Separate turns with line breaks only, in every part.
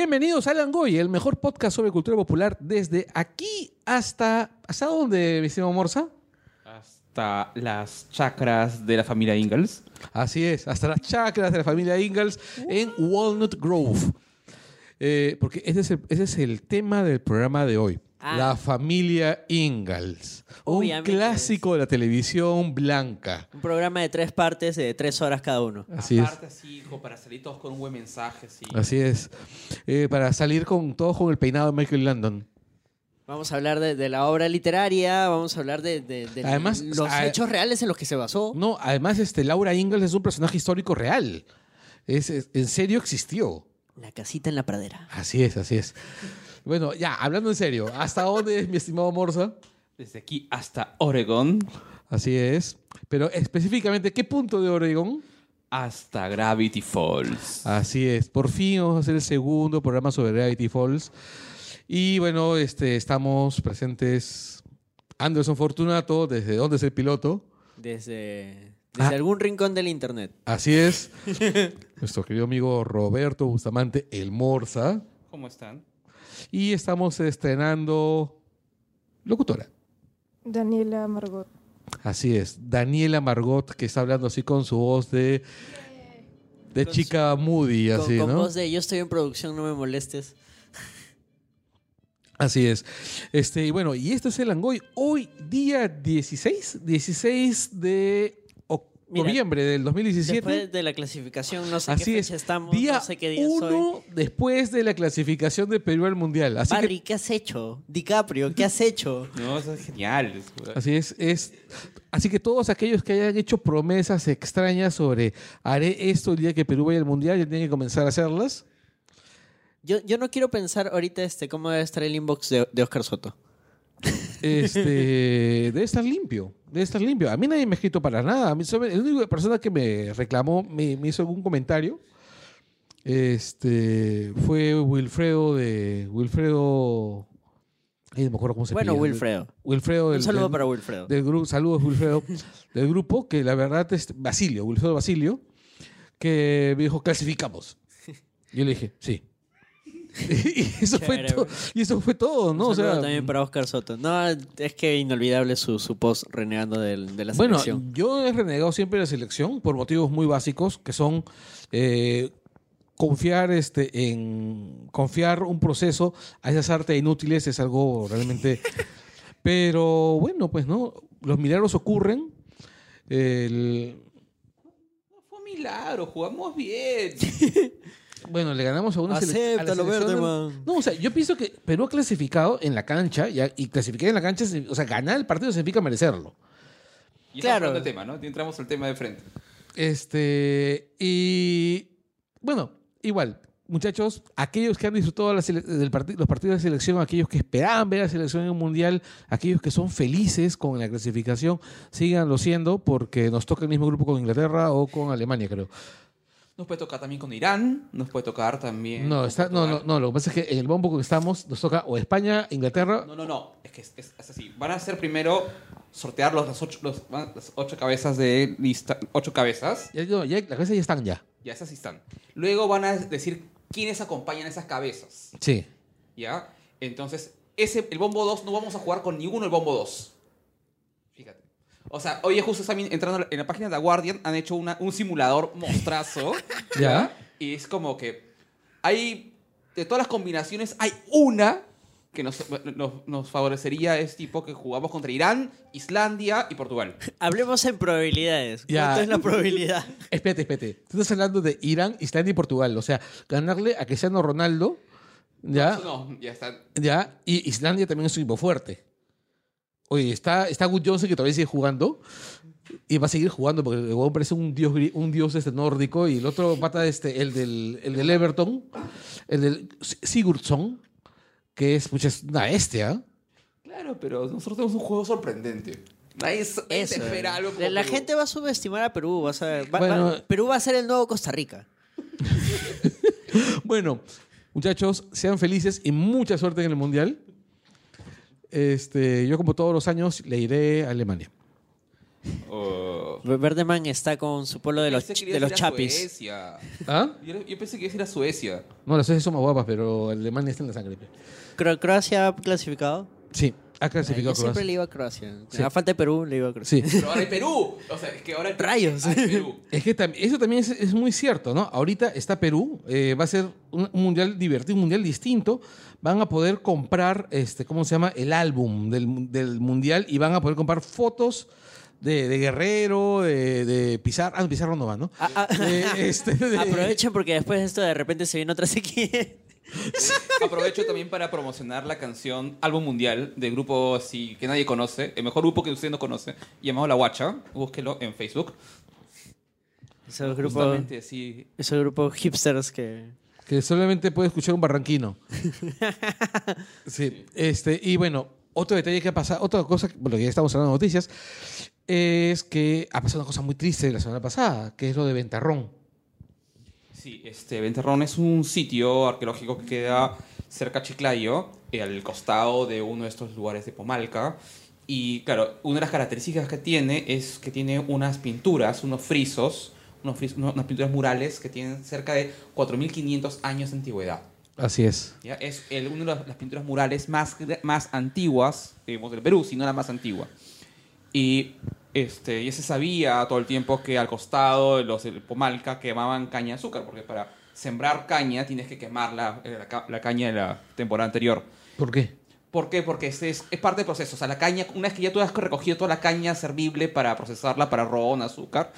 Bienvenidos a Langoy, el mejor podcast sobre cultura popular desde aquí hasta... ¿Hasta dónde, mi estimado Morsa?
Hasta las chakras de la familia Ingalls.
Así es, hasta las chacras de la familia Ingalls en Walnut Grove. Eh, porque ese es, el, ese es el tema del programa de hoy.
Ah.
La familia Ingalls. Un clásico de la televisión blanca.
Un programa de tres partes de tres horas cada uno.
Así es.
Aparte así, hijo, para salir todos con un buen mensaje, sí.
Así es. Eh, para salir con todos con el peinado de Michael Landon.
Vamos a hablar de, de la obra literaria, vamos a hablar de, de- de
Además,
los
a-
hechos reales en los que se basó.
No, además, este, Laura Ingalls es un personaje histórico real. Es, es- en serio existió.
La casita en la pradera.
Así es, así es. Bueno, ya, hablando en serio, ¿hasta dónde es mi estimado Morsa?
Desde aquí hasta Oregon,
Así es. Pero específicamente, ¿qué punto de Oregon?
hasta Gravity Falls.
Así es. Por fin vamos a hacer el segundo programa sobre Gravity Falls. Y bueno, este, estamos presentes Anderson Fortunato, desde dónde es el piloto.
Desde, desde
Ah.
algún rincón del internet.
Así es. Nuestro querido amigo Roberto Bustamante, el Morsa.
¿Cómo están?
Y estamos estrenando locutora.
Daniela Margot.
Así es. Daniela Margot, que está hablando así con su voz de, de
Con
chica moody,
con
así,
con
¿no?
voz de yo estoy en producción, no me molestes.
Así es. Este, y bueno, y esto es el Angoy. Hoy, día 16, 16 de
Mira,
noviembre del 2017.
Después de la clasificación, no sé
Así
qué
es.
fecha estamos,
día
no sé qué día soy.
uno después de la clasificación de Perú al Mundial. Así que
Barry, ¿qué has hecho? DiCaprio, ¿qué has hecho?
No, eso es genial.
Así es, es. Así que todos aquellos que hayan hecho promesas extrañas sobre haré esto el día que Perú vaya al mundial, ya tienen que comenzar a hacerlas.
Yo, yo no quiero pensar ahorita este, cómo debe estar el inbox de, de Oscar Soto.
Este, debe estar limpio, debe estar limpio. A mí nadie me ha escrito para nada. A mí la única persona que me reclamó, me, me hizo algún comentario, este, fue Wilfredo de Wilfredo. Ay, no me acuerdo cómo se
Bueno. Wilfredo.
Wilfredo
Un
del-
saludo
del-
para Wilfredo.
del grupo, saludos Wilfredo, del grupo, que la verdad es Basilio, Wilfredo Basilio, que me dijo, clasificamos. Yo le dije, sí. y eso fue todo. Y eso fue todo, ¿no? O sea,
también para Oscar Soto. No, es que inolvidable su, su post renegando del- de, la
bueno,
selección.
yo he renegado siempre de la selección por motivos muy básicos, que son eh, confiar este, en confiar un proceso a esas artes inútiles es algo realmente. Pero bueno, pues no, los milagros ocurren. El-
No fue un milagro, jugamos bien.
Bueno, le ganamos a una sele- a la
Acéptalo,
selección del-
Verdeman.
No, o sea, yo pienso que Perú ha clasificado en la cancha ya, y clasificar en la cancha, o sea, ganar el partido significa merecerlo.
Y
Claro.
el tema, ¿no? Y entramos al tema de frente.
Este, y bueno, igual, muchachos, aquellos que han disfrutado la del los partidos de selección, aquellos que esperaban ver a la selección en un mundial, aquellos que son felices con la clasificación, síganlo siendo porque nos toca el mismo grupo con Inglaterra o con Alemania, creo.
Nos puede tocar también con Irán, nos puede tocar también.
No, está, no, no, no, lo que pasa es que en el bombo que estamos nos toca o España, Inglaterra,
No, no, no. Es que es, es- es así. Van a hacer primero sortear los, las, ocho, los- las ocho cabezas de lista. Ocho cabezas.
ya, no, ya- las cabezas ya están ya.
Ya esas sí están. Luego van a decir quiénes acompañan esas cabezas.
Sí.
¿Ya? Entonces, ese, el bombo 2 no vamos a jugar con ninguno del bombo 2. O sea, hoy justo están entrando en la página de The Guardian, han hecho una- un simulador mostrazo.
Ya.
Y es como que hay, de todas las combinaciones, hay una que nos, nos, nos favorecería, es tipo que jugamos contra Irán, Islandia y Portugal.
Hablemos en probabilidades.
Ya.
¿Cuánto es la probabilidad?
Espérate, espérate. Tú estás hablando de Irán, Islandia y Portugal. O sea, ganarle a Cristiano Ronaldo, ¿ya?
Eso no, ya está.
¿Ya? Y Islandia también es un equipo fuerte. Oye, está, está Good Johnson que todavía sigue jugando. Y va a seguir jugando porque el huevón parece un dios, un dios este nórdico. Y el otro pata, este, el del, el del Everton, el del Sigurdsson, que es, pucha, es una bestia.
Claro, pero nosotros tenemos un juego sorprendente. Nadie
Eso.
espera algo como
La
Perú.
gente va a subestimar a Perú. vas a ver. Va-
Bueno.
va- Perú va a ser el nuevo Costa Rica.
Bueno, muchachos, sean felices y mucha suerte en el Mundial. Este, yo, como todos los años, le iré a Alemania.
Oh,
Verdeman está con su pueblo de los,
Pensé que
de los
a ir a
chapis.
Suecia.
¿Ah?
Yo, yo pensé que ibas a ir a Suecia.
No, las Suecia son más guapas, pero Alemania está en la sangre.
Cro- ¿Croacia ha clasificado?
Sí, ha
Yo
clasificado
siempre
Croacia.
le iba a Croacia.
Sí.
A falta de Perú, le iba a Croacia.
Sí.
Pero ahora hay Perú. O sea, es que ahora.
Rayos.
Hay Perú.
Es que tam- eso también es, es muy cierto, ¿no? Ahorita está Perú, eh, va a ser un, un mundial divertido, un mundial distinto. Van a poder comprar, este, ¿cómo se llama? El álbum del, mu- del mundial y van a poder comprar fotos de, de Guerrero, de, de Pizarro. Ah, no, Pizarro no va, ¿no?
Ah, ah.
De, este, de-
Aprovechen porque después de esto de repente se viene otra sequía.
Aprovecho también para promocionar la canción Álbum Mundial del grupo así que nadie conoce, el mejor grupo que usted no conoce, llamado La Guacha. Búsquelo en Facebook.
Esos grupos,
Justamente así.
esos grupos hipsters que...
que solamente puede escuchar un barranquino. Sí, este, y bueno, otro detalle que ha pasado, otra cosa, bueno, ya estamos hablando de noticias, es que ha pasado una cosa muy triste la semana pasada, que es lo de Ventarrón.
Sí, este Venterrón es un sitio arqueológico que queda cerca a Chiclayo, al costado de uno de estos lugares de Pomalca. Y claro, una de las características que tiene es que tiene unas pinturas, unos frisos, unos unas pinturas murales que tienen cerca de 4.500 años de antigüedad.
Así es.
¿ya? Es el, una de las, pinturas murales más, más antiguas del Perú, si no la más antigua. Y este, ya se sabía todo el tiempo que al costado de los del Pomalca quemaban caña de azúcar, porque para sembrar caña tienes que quemar la, eh, la ca- la caña de la temporada anterior.
¿Por qué?
¿Por qué? Porque es, es, es parte del proceso. O sea, la caña, una vez que ya tú has recogido toda la caña servible para procesarla para ron, azúcar,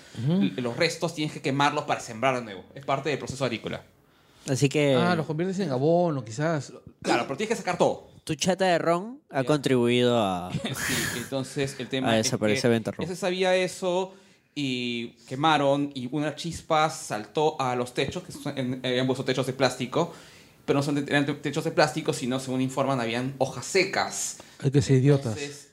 los restos tienes que quemarlos para sembrar de nuevo. Es parte del proceso agrícola.
Así que
Ah, los conviertes en abono, quizás.
Claro, pero tienes que sacar todo.
Tu chata de ron ha
Ya.
contribuido a...
Sí, entonces el tema
A
es
desaparecer
que
Ventarrón.
ya se sabía eso y quemaron y una chispa saltó a los techos, que son, en- habían puesto techos de plástico, pero no son de- eran techos de plástico, sino según informan habían hojas secas.
Hay que ser idiotas.
Entonces,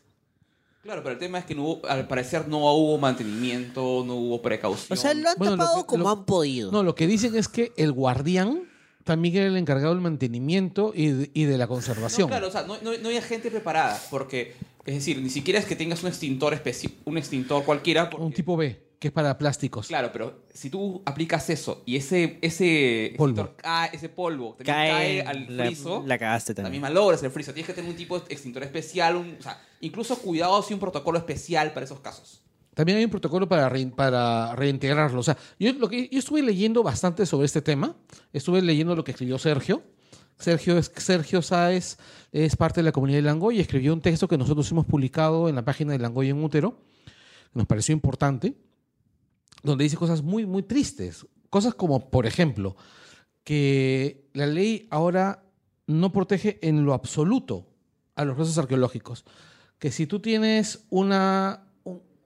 claro, pero el tema es que no hubo- al parecer no hubo mantenimiento, no hubo precaución.
O sea, lo han
Bueno, lo
tapado
que-
como
lo-
han podido.
No, lo que dicen es que el guardián también era el encargado del mantenimiento y de, y de la
No,
conservación.
claro, o sea, no, no, no había gente preparada, porque, es decir, ni siquiera es que tengas un extintor especi- un extintor cualquiera. porque-
Un tipo B, que es para plásticos.
Claro, pero si tú aplicas eso y ese, ese
Polvo.
extintor cae, ese polvo también
Cae,
cae, al
la,
friso,
la cagaste
también
también.
malogras el friso. Tienes que tener un tipo de extintor especial, un- o sea, incluso cuidados y un protocolo especial para esos casos.
También hay un protocolo para, rein- para reintegrarlo. O sea, yo, lo que, yo estuve leyendo bastante sobre este tema. Estuve leyendo lo que escribió Sergio. Sergio, es- Sergio Sáez es parte de la comunidad de Langoy y escribió un texto que nosotros hemos publicado en la página de Langoy en Útero. Nos pareció importante. Donde dice cosas muy, muy tristes. Cosas como, por ejemplo, que la ley ahora no protege en lo absoluto a los restos arqueológicos. Que si tú tienes una,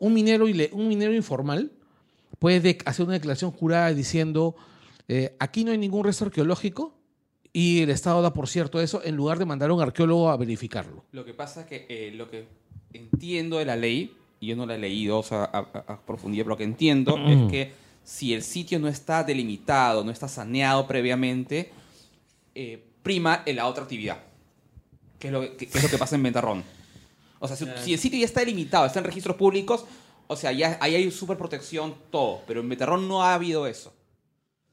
un, minero, un minero informal, puedes de- hacer una declaración jurada diciendo, eh, aquí no hay ningún resto arqueológico y el Estado da por cierto eso en lugar de mandar a un arqueólogo a verificarlo.
Lo que pasa es que eh, lo que entiendo de la ley, y yo no la he leído o sea, a, a- a profundidad, pero lo que entiendo
Mm.
es que si el sitio no está delimitado, no está saneado previamente, eh, prima en la otra actividad, que es lo que, que es lo que pasa en Ventarrón. O sea, si, si el sitio ya está delimitado, está en registros públicos, o sea, ya ahí hay super protección, todo, pero en Ventarrón no ha habido eso.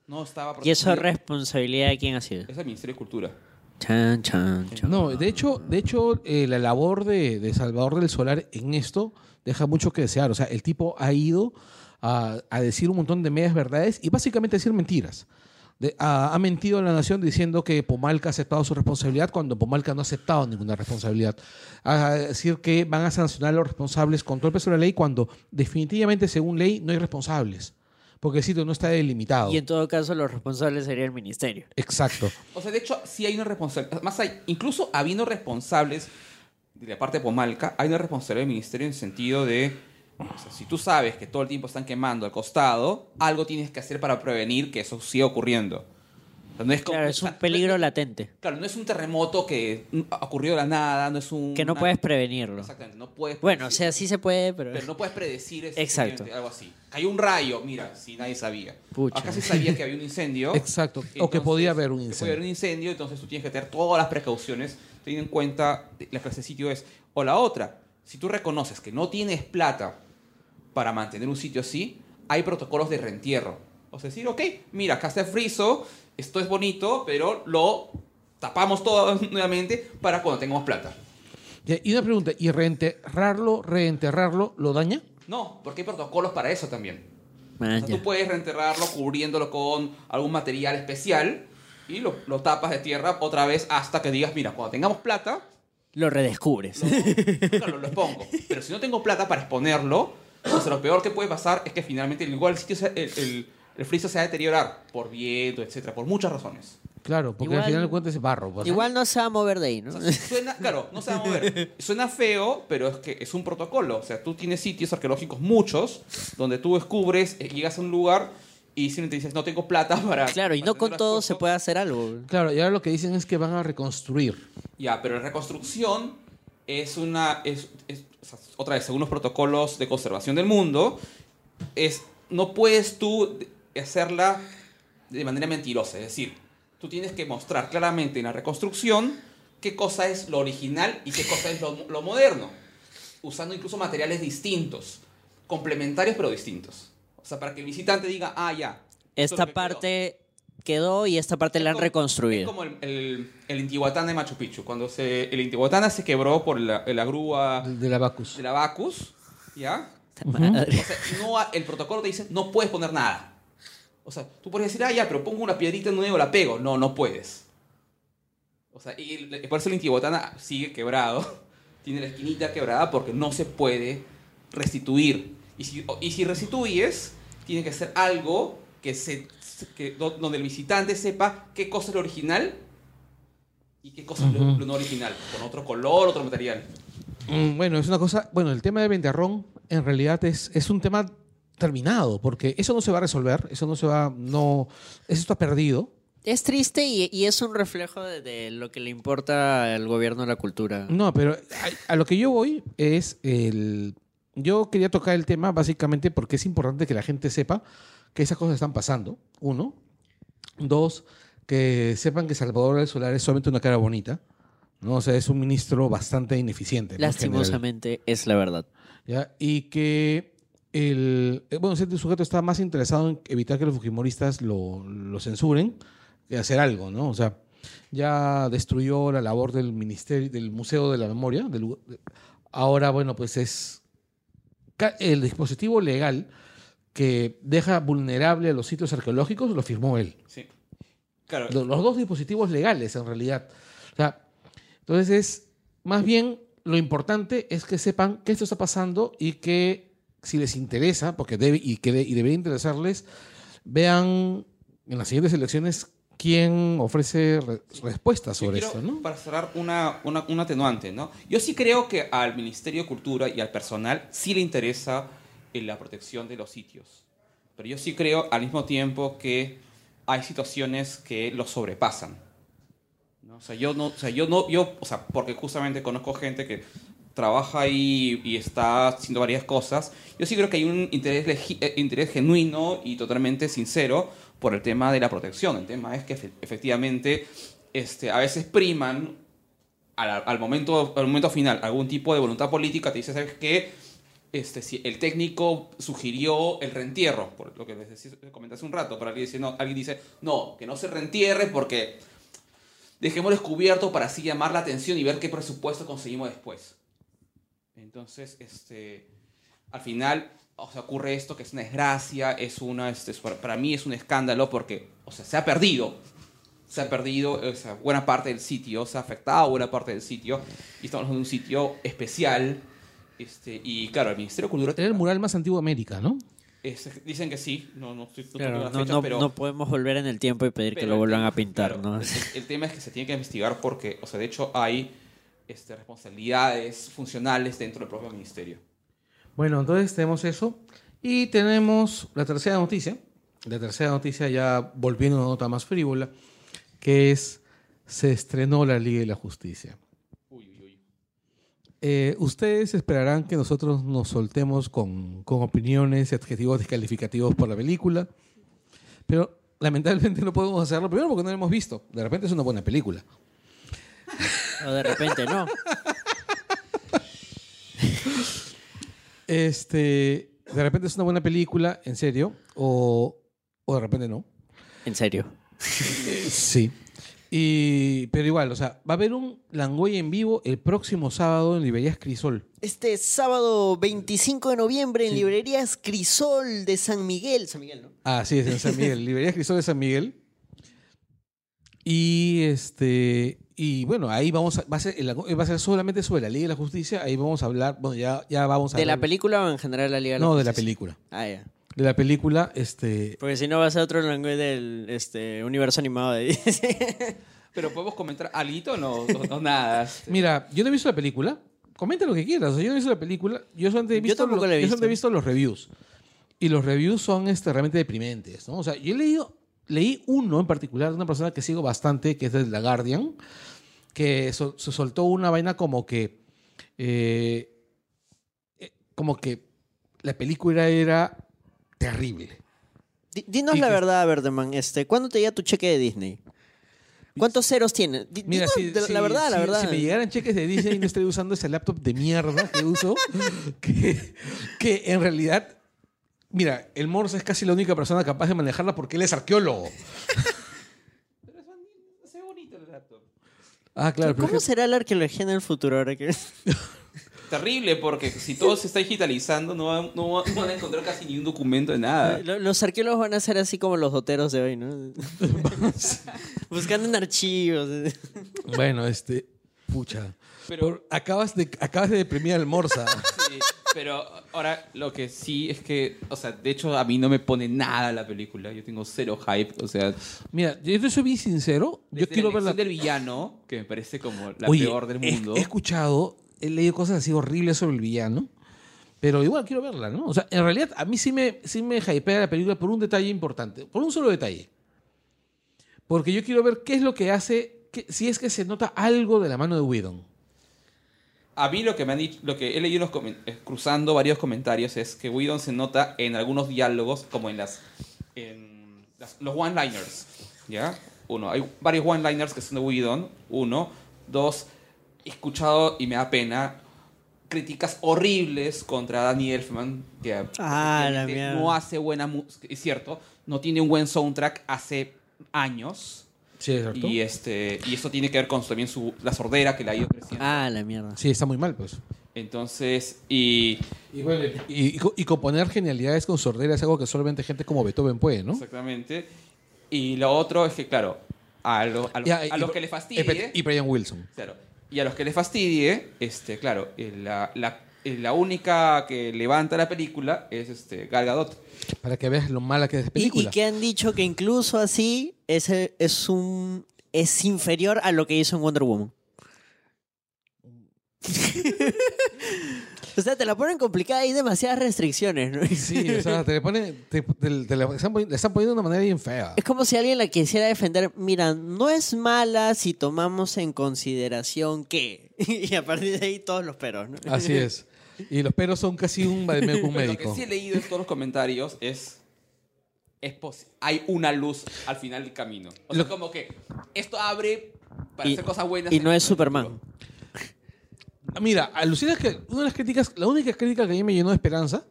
No estaba
¿Y eso
protegido.
es responsabilidad de quién ha sido?
Es el Ministerio de Cultura.
Chan, chan, chan.
No, de hecho, de hecho eh, la labor de, de Salvador del Solar en esto deja mucho que desear. O sea, el tipo ha ido a, a decir un montón de medias verdades y básicamente decir mentiras. De- ha, ha mentido a la nación diciendo que Pomalca ha aceptado su responsabilidad cuando Pomalca no ha aceptado ninguna responsabilidad. A decir que van a sancionar a los responsables con todo el peso de la ley cuando definitivamente, según ley, no hay responsables. Porque el sitio no está delimitado.
Y en todo caso, los responsables sería el ministerio.
Exacto.
O sea, de hecho, sí hay una responsabilidad. Más hay, incluso habiendo responsables de la parte de Pomalca, hay una responsabilidad del ministerio en el sentido de. O sea, si tú sabes que todo el tiempo están quemando al costado, algo tienes que hacer para prevenir que eso siga ocurriendo. O sea, no es como-
Claro,
o
es
sea,
un peligro
no es-
latente.
claro, no es un terremoto que ha ocurrido de la nada, no es un.
Que no
una-
puedes prevenirlo.
Exactamente, no puedes.
Bueno, o
predecir-
sea, sí se puede, pero...
Pero no puedes predecir eso,
Exacto.
algo así. Cayó un rayo, mira, si nadie sabía.
Pucha.
Acá sí sabía que había un incendio.
Exacto. o que
Entonces,
podía haber un
que
incendio.
Puede haber un incendio, entonces tú tienes que tener todas las precauciones, teniendo en cuenta la clase de sitio es. O la otra, si tú reconoces que no tienes plata para mantener un sitio así, hay protocolos de reentierro. O sea, decir, ok, mira, acá está el friso, esto es bonito, pero lo tapamos todo nuevamente para cuando tengamos plata.
Y una pregunta, ¿y reenterrarlo, reenterrarlo, lo daña?
No, porque hay protocolos para eso también. O
Ah,
sea,
ya.
tú puedes reenterrarlo cubriéndolo con algún material especial y lo, lo tapas de tierra otra vez hasta que digas, mira, cuando tengamos plata,
Lo redescubres.
lo, claro, lo expongo. Pero si no tengo plata para exponerlo, o sea, lo peor que puede pasar es que finalmente igual el sitio, se- el, el, el friso se va a deteriorar por viento, etcétera, por muchas razones.
Claro, porque
Igual-
al final de cuentas es barro. pues, ¿no?
Igual no se va a mover de ahí, ¿no?
O sea, suena, claro, no se va a mover. Suena feo, pero es que es un protocolo. O sea, tú tienes sitios arqueológicos muchos donde tú descubres, eh, llegas a un lugar y simplemente dices, no tengo plata para.
Claro, y
para
no con todo se
cosas".
puede hacer algo.
Claro, y ahora lo que dicen es que van a reconstruir.
Ya, pero la reconstrucción es una. Es, es- sea, otra vez, según los protocolos de conservación del mundo, es, no puedes tú hacerla de manera mentirosa. Es decir, tú tienes que mostrar claramente en la reconstrucción qué cosa es lo original y qué cosa es lo, lo moderno. Usando incluso materiales distintos, complementarios pero distintos. O sea, para que el visitante diga, ah, ya. es
Esta
lo que quedó".
parte quedó y esta parte la han
como- Es
reconstruido.
como el, el, el Intihuatán de Machu Picchu. Cuando se, el Intihuatán se quebró por la, la grúa
De, de la Bacus.
de la Bacus, ¿ya?
Madre.
O sea, no, el protocolo te dice, no puedes poner nada. O sea, tú puedes decir, ah, ya, pero pongo una piedrita nueva, la pego. No, no puedes. O sea, y el- por eso el Intihuatana sigue quebrado. Tiene la esquinita quebrada porque no se puede restituir. Y si, y si restituyes, tiene que ser algo que se, que, donde el visitante sepa qué cosa es lo original y qué cosa es lo-
Ujú.
lo no original. Con otro color, otro material.
Mm, Bueno, es una cosa. Bueno, el tema de Ventarrón en realidad es, es un tema terminado, porque eso no se va a resolver, eso no se va. No, eso está perdido.
Es triste y, y es un reflejo de, de lo que le importa al gobierno de la cultura.
No, pero a, a lo que yo voy es el. Yo quería tocar el tema básicamente porque es importante que la gente sepa que esas cosas están pasando. Uno. Dos, que sepan que Salvador del Solar es solamente una cara bonita. ¿no? O sea, es un ministro bastante ineficiente.
Lastimosamente es la verdad.
¿ya? Y que el, eh, bueno, este sujeto está más interesado en evitar que los fujimoristas lo, lo censuren que hacer algo, ¿no? O sea, ya destruyó la labor del ministerio, del Museo de la Memoria. del- de- ahora, bueno, pues es el dispositivo legal que deja vulnerable a los sitios arqueológicos lo firmó él.
Sí. Claro.
Lo- Los dos dispositivos legales, en realidad. O sea, entonces es más bien lo importante es que sepan que esto está pasando y que si les interesa, porque debe y que de- y debería interesarles, vean en las siguientes elecciones quién ofrece re- respuestas sobre esto, ¿no?
Para cerrar una, una- un atenuante, ¿no? Yo sí creo que al Ministerio de Cultura y al personal sí le interesa eh, la protección de los sitios. Pero yo sí creo al mismo tiempo que hay situaciones que los sobrepasan. ¿no? O sea, yo no, o sea, yo no, yo, o sea, porque justamente conozco gente que trabaja ahí y está haciendo varias cosas. Yo sí creo que hay un interés, eh, interés genuino y totalmente sincero por el tema de la protección. El tema es que efe- efectivamente este, a veces priman al, al momento, al momento final algún tipo de voluntad política. Te dice, ¿sabes qué? Este, si el técnico sugirió el reentierro, por lo que les comenté hace un rato, pero alguien dice, no, alguien dice, no, que no se reentierre porque dejémoslo descubierto para así llamar la atención y ver qué presupuesto conseguimos después. Entonces, este, al final, o sea, ocurre esto que es una desgracia, es una, este, es- para, mí es un escándalo porque, o sea, se ha perdido, se ha perdido o sea, buena parte del sitio, se ha afectado buena parte del sitio, y estamos de un sitio especial, este, y claro, el Ministerio de Cultura...
Era el mural más antiguo de América, ¿no?
es- dicen que sí, no, no estoy no
Claro,
las
no,
fechas,
no-
pero...
no podemos volver en el tiempo y pedir que
Pero
lo
el
vuelvan
tema-
a pintar,
claro,
¿no?
El, el tema es que se tiene que investigar porque, o sea, de hecho hay este, responsabilidades funcionales dentro del propio ministerio.
Bueno, entonces tenemos eso. Y tenemos la tercera noticia. La tercera noticia ya volviendo a una nota más frívola, que es se estrenó la Liga de la Justicia. Eh, ustedes esperarán que nosotros nos soltemos con, con opiniones y adjetivos descalificativos por la película, pero lamentablemente no podemos hacerlo, primero porque no la hemos visto. De repente es una buena película.
O de repente no.
Este, De repente es una buena película, en serio, o, o de repente no.
En serio.
Sí. Y, pero igual, o sea, va a haber un Langoy en vivo el próximo sábado en Librerías Crisol.
Este sábado 25 de noviembre en
Sí.
librerías Crisol de San Miguel. San Miguel, ¿no?
Ah, sí, es en San Miguel. Librerías Crisol de San Miguel. Y este. Y bueno, ahí vamos a, va a ser, va a ser solamente sobre la Liga de la Justicia. Ahí vamos a hablar. Bueno, ya, ya vamos a
¿De la película o en general la Liga
No, de la
Justicia?
película.
Ah, ya.
De la película, este.
Porque si no va a ser otro lenguaje del este, universo animado de Disney.
Pero podemos comentar algo o no, o, o nada. este.
Mira, yo no he visto la película. Comenta lo que quieras. o sea, yo no he visto la película. Yo solamente he
Yo
visto,
tampoco
lo-
la he
yo solamente he
visto.
visto los reviews. Y los reviews son este, realmente deprimentes. ¿no? O sea, yo he leído, leí uno en particular de una persona que sigo bastante, que es de The Guardian, que so- se soltó una vaina como que. eh, eh, como que la película era terrible.
Di- Dinos
Y
la
que-
verdad, Verdeman. Este, ¿Cuándo te llega tu cheque de Disney? ¿Cuántos ceros tiene?
Mira,
dinos
si,
de-
si-
la verdad, la verdad.
Si me llegaran cheques de Disney, no estaría usando ese laptop de mierda que uso. Que, que en realidad, mira, el Morse es casi la única persona capaz de manejarla porque él es arqueólogo.
Pero es bonito, se bonito el laptop.
Ah, claro. pero
¿Cómo
que-
será la arqueología en el futuro ahora que...
Terrible, porque si todo se está digitalizando, no, va- no, va- no van a encontrar casi ni un documento de nada.
Lo- Los arqueólogos van a ser así como los doteros de hoy, ¿no? Buscando en archivos.
Bueno, este. Pucha.
Pero-
Por- acabas, de, acabas de deprimir al Morsa.
Sí, pero ahora lo que sí es que, o sea, de hecho a mí no me pone nada la película. Yo tengo cero hype, o sea,
Mira, yo te soy bien sincero. Yo
desde
quiero
la
ver la.
elección del villano, que me parece como la
Oye,
peor del
he-
mundo.
He, escuchado, he leído cosas así horribles sobre el villano. Pero igual quiero verla, ¿no? O sea, en realidad a mí sí me, sí me hypea la película por un detalle importante. Por un solo detalle. Porque yo quiero ver qué es lo que hace. que- si es que se nota algo de la mano de Whedon.
A mí lo que me han dicho, lo que he leído los eh, cruzando varios comentarios es que Whedon se nota en algunos diálogos, como en las, en los one-liners, ¿ya? Uno, hay varios one-liners que son de Whedon, uno. Dos, he escuchado y me da pena críticas horribles contra Danny Elfman, que
Ah, la
no hace buena música, es cierto, no tiene un buen soundtrack hace años.
Sí, es cierto.
Y, este, y esto tiene que ver con también su, la sordera que le ha ido creciendo.
Ah, la mierda.
Sí, está muy mal, pues.
Entonces, y
Y, bueno, y- y co- y componer genialidades con sordera es algo que solamente gente como Beethoven puede, ¿no?
exactamente. Y lo otro es que, claro, a, lo- a, lo-
Ya,
a
y-
los que le fastidie,
Y Brian Wilson.
claro, y a los que le fastidie, este, claro, eh, la, la, eh, la única que levanta la película es este, Gal Gadot.
Para que veas lo mala que es la
Y,
película.
y que han dicho que incluso así ese es un es inferior a lo que hizo en Wonder Woman. o sea, te la ponen complicada y hay demasiadas restricciones, ¿no?
Sí, o sea, te le ponen. Te, te- te la están, poni- le están poniendo de una manera bien fea.
Es como si alguien la quisiera defender. Mira, no es mala si tomamos en consideración que. y a partir de ahí todos los peros, ¿no?
Así es. Y los peros son casi un, vademécum un
Pero lo
médico.
que sí he leído en todos los comentarios es. es hay una luz al final del camino. O sea,
Lo-
como que esto abre para
Y-
hacer cosas buenas.
Y no es Superman.
futuro.
Mira, alucinas que una de las críticas, la única crítica que a mí me llenó de esperanza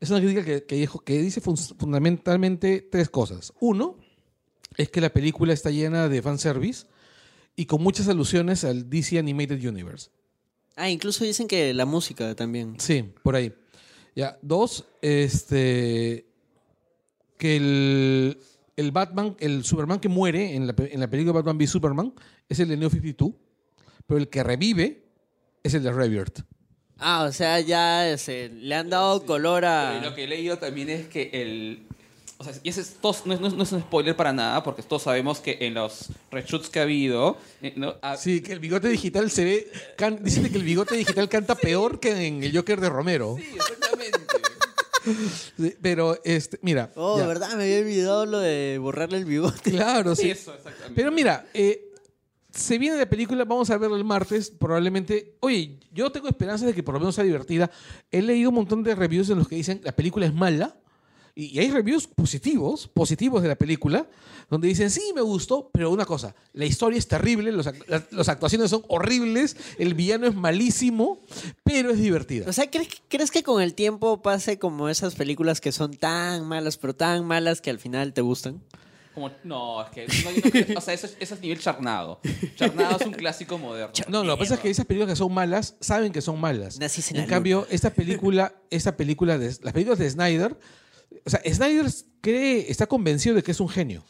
es una crítica que, que dijo, que dice fun- fundamentalmente tres cosas. Uno, es que la película está llena de fanservice y con muchas alusiones al DC Animated Universe.
Ah, incluso dicen que la música también.
Sí, por ahí. Ya. Dos, este. Que el, el Batman, el Superman que muere en la, en la película Batman v Superman es el de Neo 52, pero el que revive es el de Rebirth.
Ah, o sea, ya se, le han dado color a.
lo que he leído también es que el. O sea, y ese es, todos- no, es- no es- no es un spoiler para nada, porque todos sabemos que en los reshoots que ha habido. eh, ¿no? Ah,
Sí, que el bigote digital se ve. can- dicen que el bigote digital canta peor que en el Joker de Romero.
sí, exactamente.
Sí, Pero, este, mira.
Oh,
ya.
¿verdad? Me había olvidado lo de borrarle el bigote.
Claro, sí.
Eso, exactamente.
Pero mira, eh, se viene la película, vamos a verla el martes, probablemente. Oye, yo tengo esperanzas de que por lo menos sea divertida. He leído un montón de reviews en los que dicen la película es mala Y, hay reviews positivos, positivos de la película, donde dicen, sí, me gustó, pero una cosa, la historia es terrible, los, las, actuaciones son horribles, el villano es malísimo, pero es divertida.
O sea, ¿crees, que- ¿crees que con el tiempo pase como esas películas que son tan malas, pero tan malas que al final te gustan?
Como, no, es que. no, yo no creo- o sea, eso es, eso es nivel Charnado. Charnado es un clásico moderno.
No, lo que pasa es que esas películas que son malas saben que son malas.
En
en
la
cambio, esta película, esta película de las películas de Snyder, o sea, Snyder cree, está convencido de que es un genio.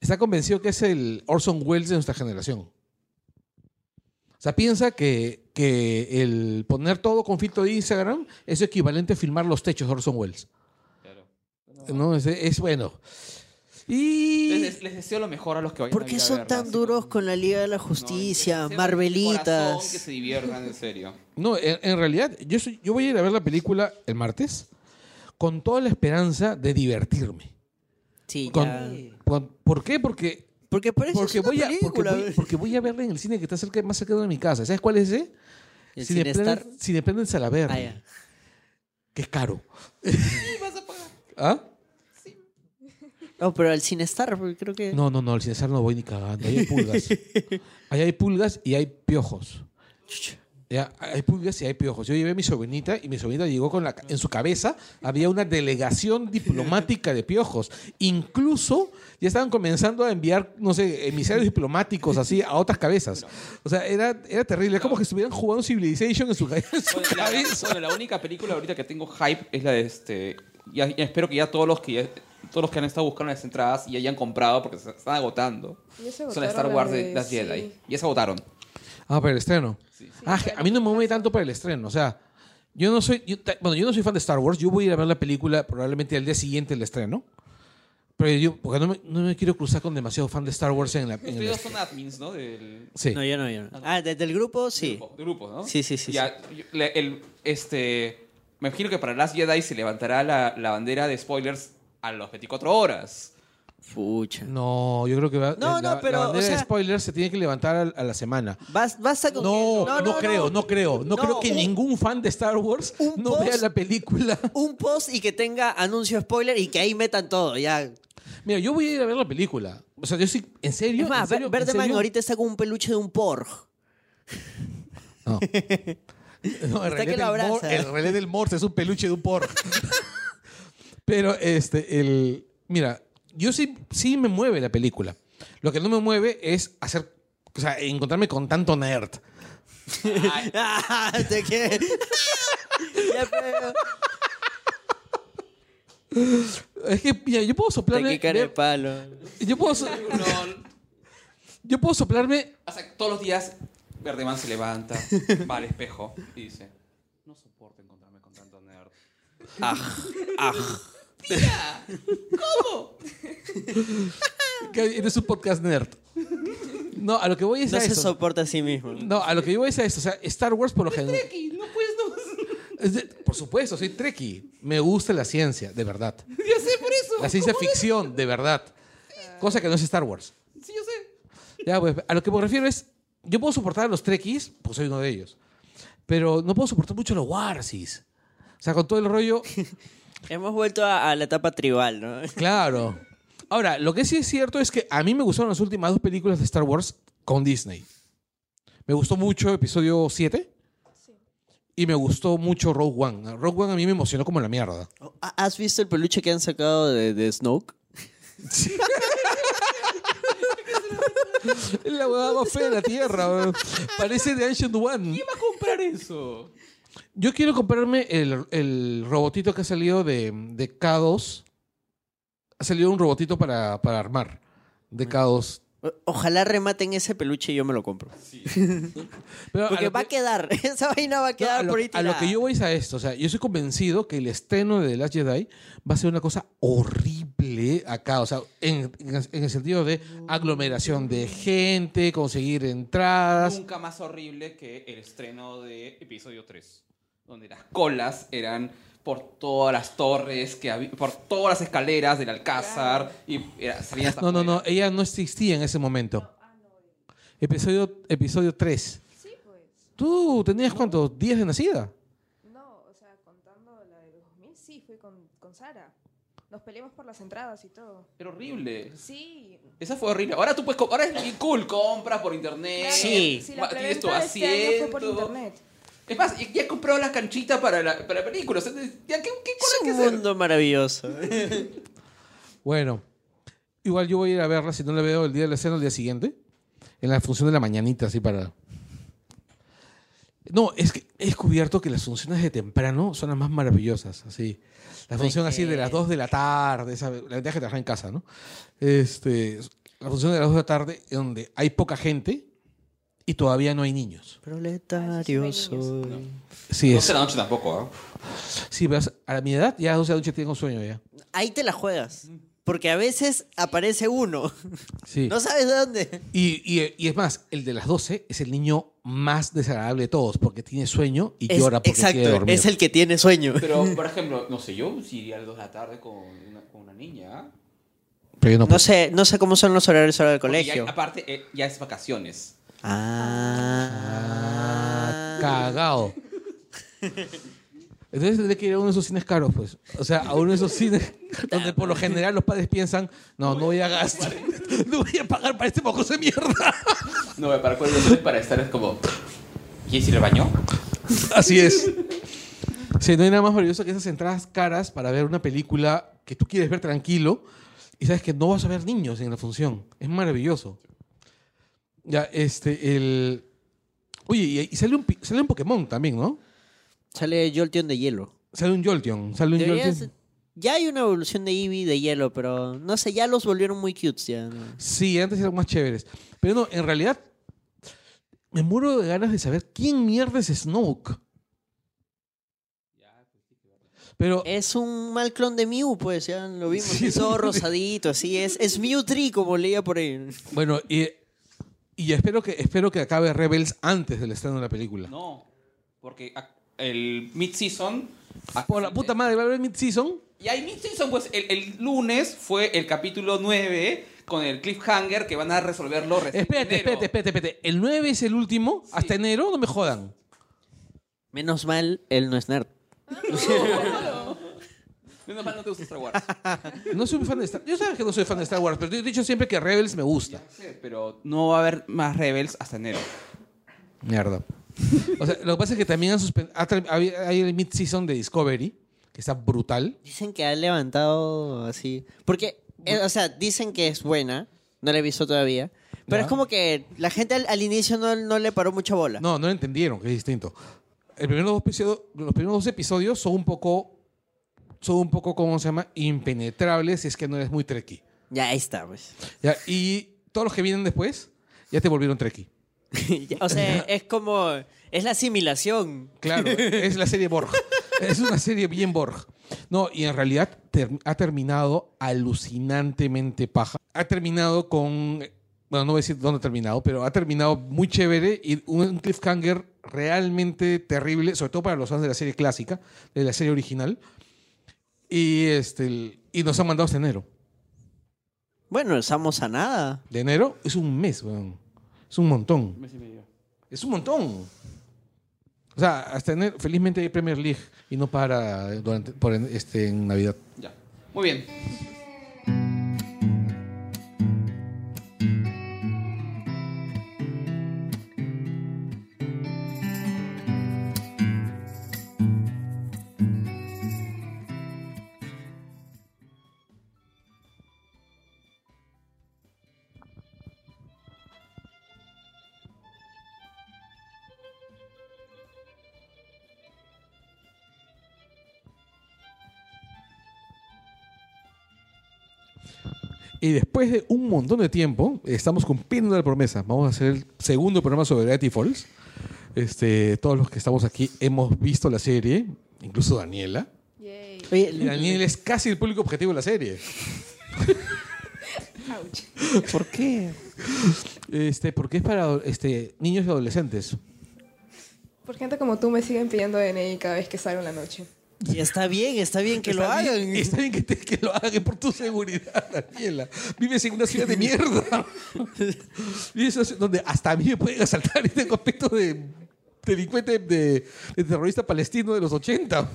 Está convencido que es el Orson Welles de nuestra generación. O sea, piensa que, que el poner todo con filtro de Instagram es equivalente a filmar los techos de Orson Welles.
Claro.
¿No? Es, es bueno. Y.
Les, les deseo lo mejor a los que vayan
¿Por
a
qué
a
son
verla,
tan duros con la Liga de la
No,
Justicia,
de
Marvelitas?
Que se diviertan, en serio.
No, en, en realidad, yo, soy- yo voy a ir a ver la película el martes con toda la esperanza de divertirme.
Sí,
Con-
ya.
con- ¿Por qué? Porque,
Porque por eso
porque,
es una
voy a, porque, voy, porque voy a verla en el cine que está cerca, más cerca de mi casa. ¿Sabes cuál es ese?
El Cinestar.
Cineplanet
Ah,
que es caro. ¿Ah?
No, pero el Cinestar, porque creo que...
No, no, no, al Cinesar no voy ni cagando. Ahí hay pulgas. Ahí hay pulgas y hay piojos. Ya, hay pulgas y hay piojos. Yo llevé a mi sobrinita y mi sobrinita llegó con la en su cabeza había una delegación diplomática de piojos. Incluso ya estaban comenzando a enviar, no sé, emisarios diplomáticos así a otras cabezas. O sea, era, era terrible. Era como que estuvieran jugando Civilization en su, ca- en su
Bueno, la,
cabeza.
bueno, la única película ahorita que tengo hype es la de este. Ya, ya espero que ya todos los que ya- todos los que han estado buscando las entradas y hayan comprado porque se están agotando.
Ya se
Son las Star Wars de las
sí.
Jedi. Ya se agotaron.
Ah, para el estreno. Ah, a mí no me mueve tanto para el estreno. O sea, yo no soy. yo bueno, yo no soy fan de Star Wars. Yo voy a ir a ver la película probablemente al día siguiente del estreno. Pero yo, porque no me, no me quiero cruzar con demasiado fan de Star Wars en la. en el
Ustedes
estreno.
son admins, ¿no? Del
Sí.
No, yo no, yo no. Ah, desde el grupo, sí.
grupo, del grupo, ¿no?
Sí, sí, sí,
Ya, el, este, me imagino que para Last Jedi se levantará la, la bandera de spoilers a las 24 horas.
Pucha.
No, yo creo que va,
No,
la,
no, pero,
la bandera
o sea-
de spoilers se tiene que levantar a, a la semana.
Bas- Basta con
No, no, creo, no, creo. No,
No,
creo que
un-
ningún fan de Star Wars
un
no
post-
vea la película.
Un post y que tenga anuncio spoiler y que ahí metan todo, ya.
Mira, yo voy a ir a ver la película. O sea, yo sí, ¿en serio?
Es más,
¿En serio? ¿En
Verdeman
serio?
ahorita está con un peluche de un Porg.
No. No, en
Está que
realidad,
lo
el, mor,
abraza.
en realidad el Morse es un peluche de un porro. Pero, este, el. Mira, yo sí, sí me mueve la película. Lo que no me mueve es hacer. O sea, encontrarme con tanto nerd.
Te que- Ya, pero-
Es que, mira, yo puedo
Te
soplarme.
cara de palo.
Yo puedo, so-
No,
yo puedo soplarme.
o sea, todos los días Verdeman se levanta, va al espejo y dice, no soporto encontrarme con tanto nerd.
Ah, ah.
Que Este es un podcast nerd. No, a lo que voy es
No
a
se
eso.
soporta a sí mismo.
No, a lo que yo voy es a eso. O sea, Star Wars por lo general.
no puedes, no.
Por supuesto, soy Trekkie. Me gusta la ciencia, de verdad.
Ya sé por eso.
La ciencia ficción, de verdad. Cosa que no es Star Wars.
Sí, yo sé.
Ya, pues, a lo que me refiero es, yo puedo soportar a los Trekkies, pues soy uno de ellos. Pero no puedo soportar mucho a los Warsis. O sea, con todo el rollo,
Hemos vuelto a, a la etapa tribal, ¿no?
claro. Ahora, lo que sí es cierto es que a mí me gustaron las últimas dos películas de Star Wars con Disney. Me gustó mucho episodio 7 y me gustó mucho Rogue One. Rogue One a mí me emocionó como la mierda.
¿Has visto el peluche que han sacado de, de Snoke?
Es la huevada más fea de la Tierra. weón. Parece de Ancient One.
¿Quién va a comprar eso?
Yo quiero comprarme el, el robotito que ha salido de, de K2. Ha salido un robotito para, para armar de K2.
Ojalá rematen ese peluche y yo me lo compro.
Pero
Porque va a
que-
quedar. Esa vaina va a
no,
quedar
a, lo,
por ahí
a lo que
tirada.
yo voy es a esto. O sea, yo estoy convencido que el estreno de The Last Jedi va a ser una cosa horrible acá. O sea, en, en- en el sentido de aglomeración de gente, conseguir entradas.
Nunca más horrible que el estreno de episodio 3, donde las colas eran por todas las torres, que había- por todas las escaleras del Alcázar y era, salían hasta
No, no, no. Ella no existía en ese momento. Episodio, episodio 3.
Sí, pues.
¿Tú tenías cuántos? ¿Días de nacida?
No, o sea, contando la de 2000 sí, fui con, con Sara. Nos peleamos por las entradas y todo.
Era horrible.
Sí.
Esa fue horrible. Ahora tú puedes. Ahora es bien cool. Compras por internet.
Claro,
Sí.
sí, la
Tienes tu
de este año fue por
asiento.
internet.
Es más, ya- he comprado la canchita para la, para la película. O sea, ya, ¿qué, qué
Es
que
un
hacer?
mundo maravilloso.
Bueno, igual yo voy a ir a verla, si no la veo el día de la escena, el día siguiente, en la función de la mañanita, así para... No, es que he descubierto que las funciones de temprano son las más maravillosas, así. La función así de las 2 de la tarde, esa, la ventaja que trabajar en casa, ¿no? Este, la función de las 2 de la tarde, donde hay poca gente y todavía no hay niños.
Proletario
Ah, sí, no
soy.
Sí,
No
es,
sé la noche tampoco, ¿ah?
sí, pero a mi edad, ya a las 12 de la noche tengo sueño ya.
Ahí te la juegas. Porque a veces aparece uno.
Sí.
No sabes de dónde.
Y, y- y es más, el de las 12 es el niño más desagradable de todos, porque tiene sueño y
Es-
llora porque quiere
exacto,
dormir.
es el que tiene sueño.
Pero, por ejemplo, no sé, yo si iría a las 2 de la tarde con una, con una niña. ¿ah?
Pero yo no
No sé, no sé cómo son los horarios ahora del colegio.
Ya, aparte, eh, ya es vacaciones.
Ah,
Ah.
cagado. Entonces tendré que ir a uno de esos cines caros, pues. O sea, a uno de esos cines donde por lo general los padres piensan, no, no voy a gastar, no voy a pagar para este mocoso de mierda.
No, para cuál para estar es como. ¿Quieres ir al baño?
Así es. Sí, no hay nada más maravilloso que esas entradas caras para ver una película que tú quieres ver tranquilo y sabes que no vas a ver niños en la función. Es maravilloso. Ya, este, el... Oye, y, y sale, un, pi- sale un Pokémon también, ¿no?
Sale Jolteon de hielo.
Sale un Jolteon. Sale un
Deberías-
Jolteon.
Ya hay una evolución de Eevee de hielo, pero no sé, ya los volvieron muy cutes ya. ¿no?
Sí, antes eran más chéveres. Pero no, en realidad me muero de ganas de saber quién mierda es Snoke. Pero
Es un mal clon de Mew, pues ya lo vimos.
Sí,
es todo
es un-
rosadito, así es. Es Mewtwo, como leía por ahí.
bueno, y, y espero que espero que acabe Rebels antes del estreno de la película.
No. Porque el mid-season.
Por la puta madre, va a haber mid-season.
Y hay mid-season, pues el, el lunes fue el capítulo 9 con el cliffhanger que van a resolverlo recién
Espérate,
enero.
espérate, espérate, espérate. El 9 es el último, hasta enero, no me jodan.
Menos mal, él no es nerd.
Menos mal no te gusta Star Wars.
No soy un fan de Star Yo sabes que no soy fan de Star Wars, pero yo he dicho siempre que Rebels me gusta.
Sí, pero no va a haber más Rebels hasta enero.
Mierda. O sea, lo que pasa es que también han suspen- ha ter- había- hay el mid-season de Discovery, que está brutal.
Dicen que ha levantado así. Porque, eh, o sea, dicen que es buena. No la he visto todavía. Pero
Ya.
es como que la gente al, al inicio no, no le paró mucha bola.
No, no lo entendieron, que es distinto. El primeros dos episodios, los primeros dos episodios son un poco, son un poco, ¿cómo se llama? Impenetrables si es que no eres muy trekkie.
Ya, ahí está, pues.
Ya, y todos los que vienen después ya te volvieron trekkie.
Ya, o sea, es como. Es la asimilación.
Claro, es la serie Borg. Es una serie bien Borg. No, y en realidad ter- ha terminado alucinantemente paja. Ha terminado con. Bueno, no voy a decir dónde ha terminado, pero ha terminado muy chévere y un cliffhanger realmente terrible, sobre todo para los fans de la serie clásica, de la serie original. Y, este, y nos han mandado hasta enero.
Bueno, estamos a nada.
De enero es un mes, weón. Es un montón. Es un montón. O sea, hasta enero, felizmente hay Premier League y no para durante, por este, en Navidad.
Ya. Muy bien.
Y después de un montón de tiempo, estamos cumpliendo la promesa. Vamos a hacer el segundo programa sobre Gravity Falls. Este, todos los que estamos aquí hemos visto la serie, incluso Daniela.
Yay.
Oye,
Y Daniela es casi el público objetivo de la serie.
Ouch.
¿por qué?
Este, porque es para este, niños y adolescentes.
Por gente como tú me siguen pidiendo DNI cada vez que salgo en la noche.
Y está bien, está bien que lo
bien-
hagan.
está bien que, te- que lo hagan por tu seguridad, Daniela. Vives en una ciudad de mierda. Vives en una ciudad donde hasta a mí me pueden asaltar y tengo aspecto de delincuente, de, de terrorista palestino de los 80.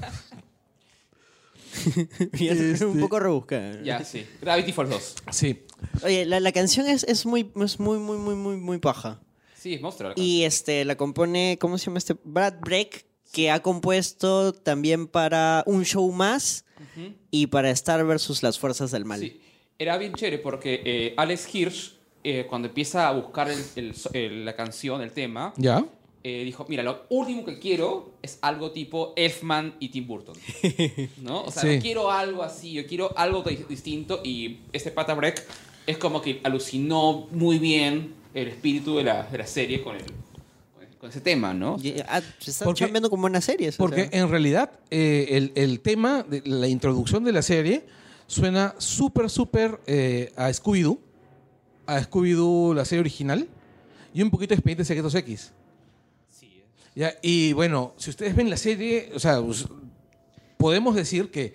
Y es
Este-
un poco rebuscada.
Ya, sí. Gravity Falls 2.
Sí.
Oye, la, la canción es, es muy, es muy, muy, muy, muy, muy paja.
Sí, es monstruo. la
Y este la compone, ¿cómo se llama este? Brad Breck, que ha compuesto también para Un Show Más
Ujú.
y para Star versus las Fuerzas del Mal.
Sí. Era bien chévere porque eh, Alex Hirsch, eh, cuando empieza a buscar el- el- el- la canción, el tema,
¿Ya?
eh, dijo, mira, lo último que quiero es algo tipo Elfman y Tim Burton. ¿No? O sea,
Sí.
no quiero algo así, yo quiero algo di- distinto y este Pata Breck es como que alucinó muy bien el espíritu de la, de la serie con, el, con ese tema, ¿no?
Y, ah, se está
Porque-
chambeando con buenas series. o
Porque
sea.
en realidad eh, el, el tema, de la introducción de la serie, suena súper, súper eh, a Scooby-Doo. A Scooby-Doo, la serie original. Y un poquito de Expedientes Secretos X.
Sí.
Ya, y bueno, si ustedes ven la serie, o sea, pues, podemos decir que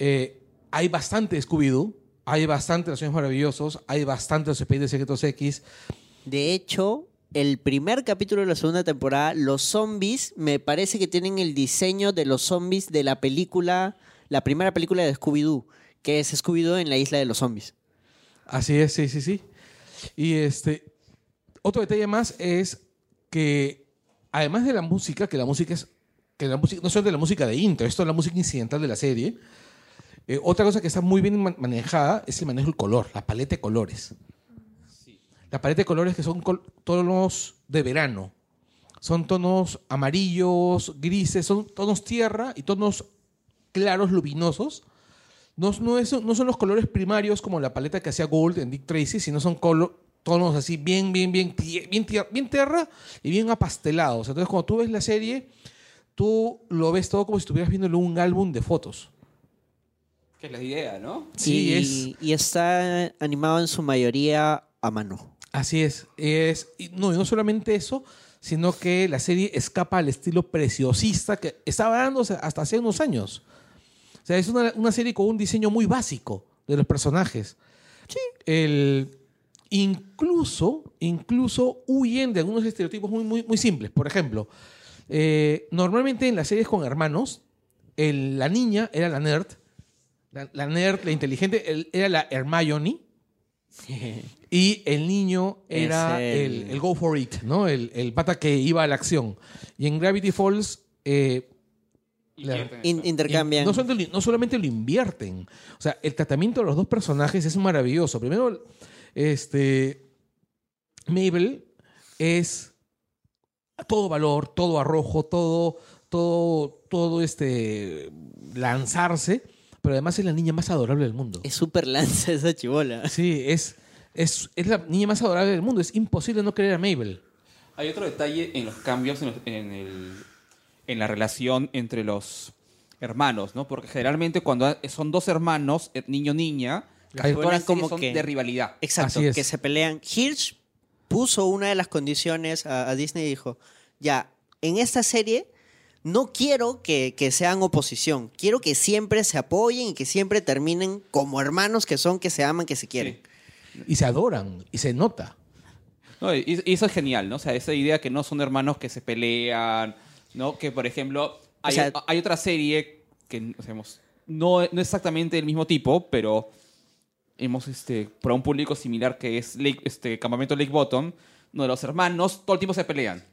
eh, hay bastante Scooby-Doo, hay bastante Los Sueños Maravillosos, hay bastante Los Expedientes Secretos X.
De hecho, el primer capítulo de la segunda temporada, los zombies, me parece que tienen el diseño de los zombies de la película, la primera película de Scooby-Doo, que es Scooby-Doo en la isla de los zombies.
Así es, sí, sí, sí. Y este, otro detalle más es que además de la música, que la música es, que la música, no solamente la música de intro, esto es la música incidental de la serie, eh, otra cosa que está muy bien man- manejada es el manejo del color, la paleta de colores. La paleta de colores que son col- tonos de verano. Son tonos amarillos, grises, son tonos tierra y tonos claros, luminosos. No, no, es- no son los colores primarios como la paleta que hacía Gold en Dick Tracy, sino son tonos así bien, bien, bien, bien, bien tierra y bien apastelados. Entonces, cuando tú ves la serie, tú lo ves todo como si estuvieras viendo un álbum de fotos.
Que es la idea, ¿no?
Sí,
y,
es-
y está animado en su mayoría a mano.
Así es. es y no, y no solamente eso, sino que la serie escapa al estilo preciosista que estaba dándose hasta hace unos años. O sea, es una, una serie con un diseño muy básico de los personajes. El, incluso, incluso huyen de algunos estereotipos muy, muy, muy simples. Por ejemplo, eh, normalmente en las series con hermanos, el- la niña era la nerd, la, la nerd, la inteligente, el- era la Hermione. Y el niño era el,
el-
el go for it, ¿no? El, el pata que iba a la acción. Y en Gravity Falls, eh, La-
In- intercambian.
no, solamente, no solamente lo invierten. O sea, el tratamiento de los dos personajes es maravilloso. Primero, este, Mabel es todo valor, todo arrojo, todo, todo, todo este lanzarse, pero además es la niña más adorable del mundo.
Es súper lanza esa chibola.
Sí, es, es, es la niña más adorable del mundo. Es imposible no querer a Mabel.
Hay otro detalle en los cambios en, los- en el- en la relación entre los hermanos, ¿no? Porque generalmente cuando son dos hermanos, eh, niño-niña,
como
son
que-
de rivalidad.
Exacto,
Así es.
que se pelean. Hirsch puso una de las condiciones a, a Disney y dijo, ya, en esta serie no quiero que, que sean oposición, quiero que siempre se apoyen y que siempre terminen como hermanos que son, que se aman, que se quieren.
Y se adoran, y se nota.
No, y, y eso es genial, ¿no? O sea, esa idea que no son hermanos que se pelean, ¿no? Que, por ejemplo, hay,
sea-
hay otra serie que o sea, hemos- no, no exactamente del mismo tipo, pero hemos, este, para un público similar que es Lake- este, Campamento Lake Bottom, donde los hermanos todo el tiempo se pelean.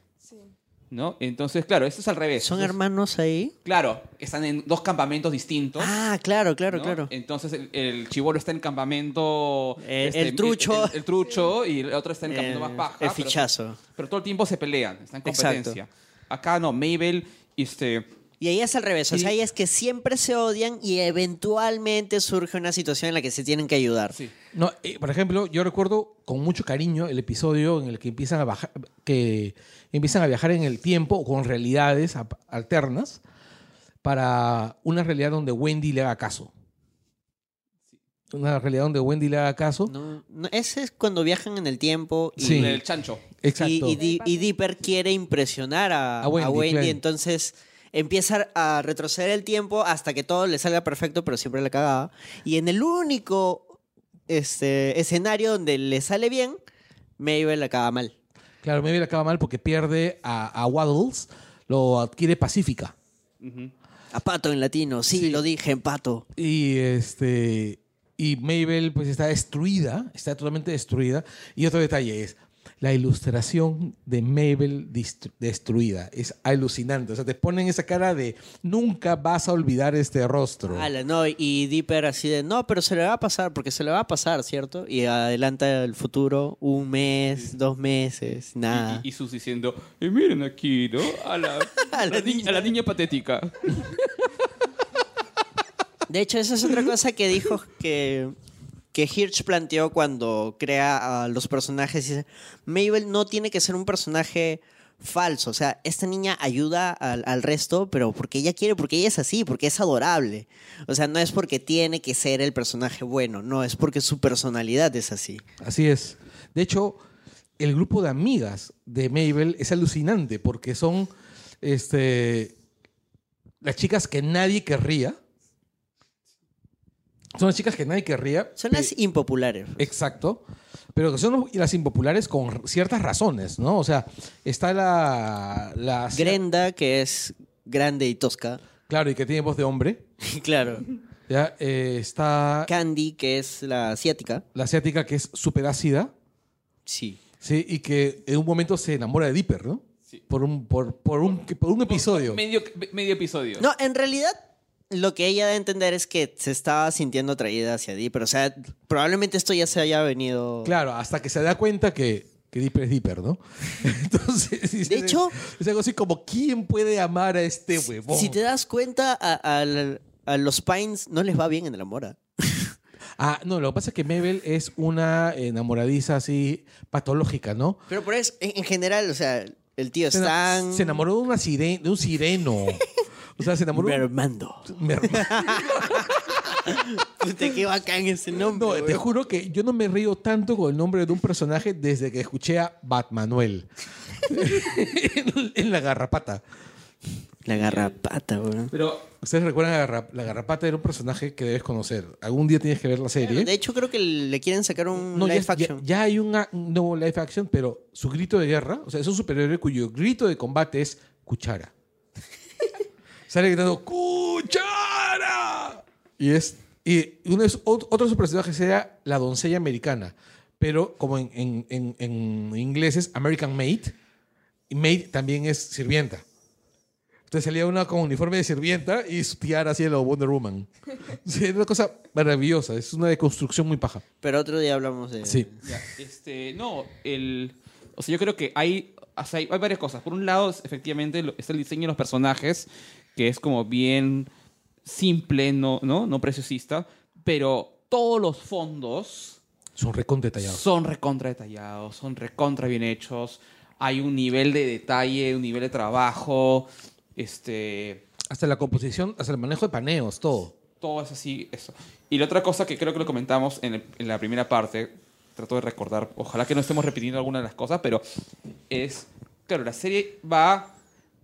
¿No? Entonces, claro, esto es al revés.
¿Son
Entonces,
hermanos ahí?
Claro, están en dos campamentos distintos.
Ah, claro, claro,
¿no?
claro.
Entonces el, el chivolo está en campamento...
El-
este,
el trucho.
El, el trucho y el otro está en campamento
El-
más baja.
el
pero-
fichazo.
Pero, todo el tiempo se pelean, están en
Exacto.
competencia. Acá no, Mabel, este...
Y ahí es al revés, o
Y-
sea, ahí es que siempre se odian y eventualmente surge una situación en la que se tienen que ayudar.
Sí.
No, eh, por ejemplo, yo recuerdo con mucho cariño el episodio en el que empiezan a bajar, que empiezan a viajar en el tiempo con realidades alternas para una realidad donde Wendy le haga caso. Una realidad donde Wendy le haga caso.
No, no, ese es cuando viajan en el tiempo y,
Sí.
El chancho.
Exacto.
y, y Di- y Dipper quiere impresionar a,
A
a
Wendy, claro.
entonces empieza a retroceder el tiempo hasta que todo le salga perfecto, pero siempre le cagaba. Y en el único este, escenario donde le sale bien, Mabel acaba mal.
Claro, Mabel acaba mal porque pierde a, a Waddles, lo adquiere Pacífica.
A pato en latino, sí,
Sí.
lo dije, en pato.
Y este y Mabel pues está destruida, está totalmente destruida. Y otro detalle es la ilustración de Mabel destruida. Es alucinante. O sea, te ponen esa cara de nunca vas a olvidar este rostro.
Ala, no, y Dipper así de, no, pero se le va a pasar, porque se le va a pasar, ¿cierto? Y adelanta el futuro, un mes, dos meses, nada.
Y, y Sus diciendo, "Y miren aquí, ¿no? A la,
A la
la ni-
niña.
a la niña patética.
De hecho, esa es otra cosa que dijo que, que Hirsch planteó cuando crea a los personajes. Dice, Mabel no tiene que ser un personaje falso. O sea, esta niña ayuda al, resto, pero porque ella quiere, porque ella es así, porque es adorable. O sea, no es porque tiene que ser el personaje bueno, no, es porque su personalidad es así.
Así es. De hecho, el grupo de amigas de Mabel es alucinante porque son este, las chicas que nadie querría. Son las chicas que nadie querría.
Son las impopulares.
Exacto. Pero que son las impopulares con ciertas razones, ¿no? O sea, está la. la
Grenda, que es grande y tosca.
Claro, y que tiene voz de hombre.
claro.
¿ya? Eh, está
Candy, que es la asiática.
la asiática que es súper ácida.
Sí.
Sí, y que en un momento se enamora de Dipper, ¿no?
Sí.
Por un, por, por un, por un episodio.
Medio, medio episodio.
No, en realidad lo que ella da a entender es que se estaba sintiendo atraída hacia Dipper. O sea, probablemente esto ya se haya venido...
Claro, hasta que se da cuenta que, que Dipper es Dipper, ¿no? Entonces,
De hecho-
es algo así como, ¿quién puede amar a este huevón?
Si te das cuenta, a, a- a los Pines no les va bien en el amor. ¿ah?
Ah, no, lo que pasa es que Mabel es una enamoradiza así patológica, ¿no?
Pero por eso, en, en general, o sea, el tío
Se,
Stan...
se enamoró de, una sire- de un sireno. O sea, se enamoró...
Mermando.
Me-
Puta, qué bacán ese nombre.
No, te juro que yo no me río tanto con el nombre de un personaje desde que escuché a Batmanuel. en, en La Garrapata.
La garrapata, weón.
Pero
¿Ustedes recuerdan a Garra- La Garrapata? Era un personaje que debes conocer. Algún día tienes que ver la serie.
De hecho, creo que le quieren sacar un
No, ya,
live
ya-
action.
ya hay una- un nuevo live action, pero su grito de guerra, o sea, es un superhéroe cuyo grito de combate es cuchara. Sale gritando ¡Cuchara! Y es. Y uno ot- otro de sus personajes era la doncella americana. Pero como en, en- en- en inglés es American Maid, y Maid también es sirvienta. Entonces salía una con uniforme de sirvienta y su tiara así de la Wonder Woman. Sí, es una cosa maravillosa, es una deconstrucción muy paja.
Pero otro día hablamos de...
Sí.
Ya, este, no, el, o sea, yo creo que hay, o sea, hay, varias cosas. Por un lado, es- efectivamente, está el diseño de los personajes, que es como bien simple, no, no, no preciosista, pero todos los fondos
Son recontra detallados.
son recontra detallados, son recontra bien hechos. Hay un nivel de detalle, un nivel de trabajo, este,
Hasta la composición, hasta el manejo de paneos, todo.
todo es así, eso. Y la otra cosa que creo que lo comentamos en, el- en la primera parte, trato de recordar, ojalá que no estemos repitiendo alguna de las cosas, pero es, claro, la serie va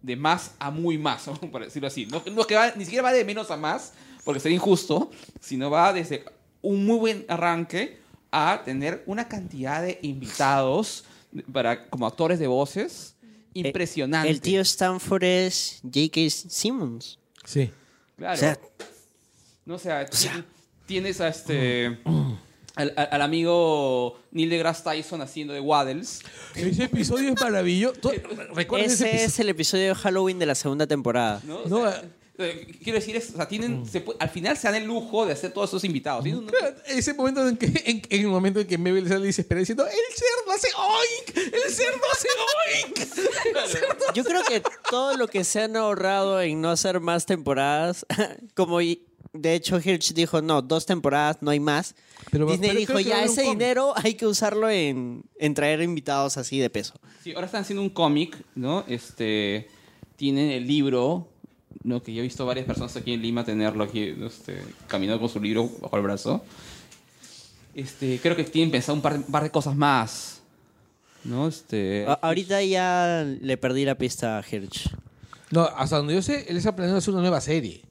de más a muy más, por decirlo así. No, no que va, ni siquiera va de menos a más, porque sería injusto, sino va desde un muy buen arranque a tener una cantidad de invitados para, como actores de voces impresionante.
Eh, El tío Stanford es J.K. Simmons.
Sí.
Claro.
O sea,
No, o sea, tienes a este. al- al amigo Neil deGrasse Tyson haciendo de Waddles.
Ese episodio es maravilloso. ¿Recuerdas ese
ese es el episodio de Halloween de la segunda temporada.
¿no? O
No,
sea, eh, quiero decir, es, o sea, tienen, se pu- al final se dan el lujo de hacer todos esos invitados. Un-
Ese momento en que, en, en el momento en que Mabel sale desesperada diciendo ¡El cerdo hace oink! ¡El cerdo hace oink!
Yo creo que todo lo que se han ahorrado en no hacer más temporadas, como y- de hecho Hirsch dijo, no, dos temporadas, no hay más.
Pero-
Disney
pero
dijo, ya ese
cómic".
dinero hay que usarlo en, en traer invitados así de peso.
Sí, ahora están haciendo un cómic, ¿no? Este, tienen el libro, ¿no? Que yo he visto varias personas aquí en Lima tenerlo aquí, este, caminando con su libro bajo el brazo. Este, creo que tienen pensado un par, de- par de cosas más, ¿no? Este,
A- ahorita ya le perdí la pista a Hirsch.
No, hasta donde yo sé, él está planeando hacer una nueva serie.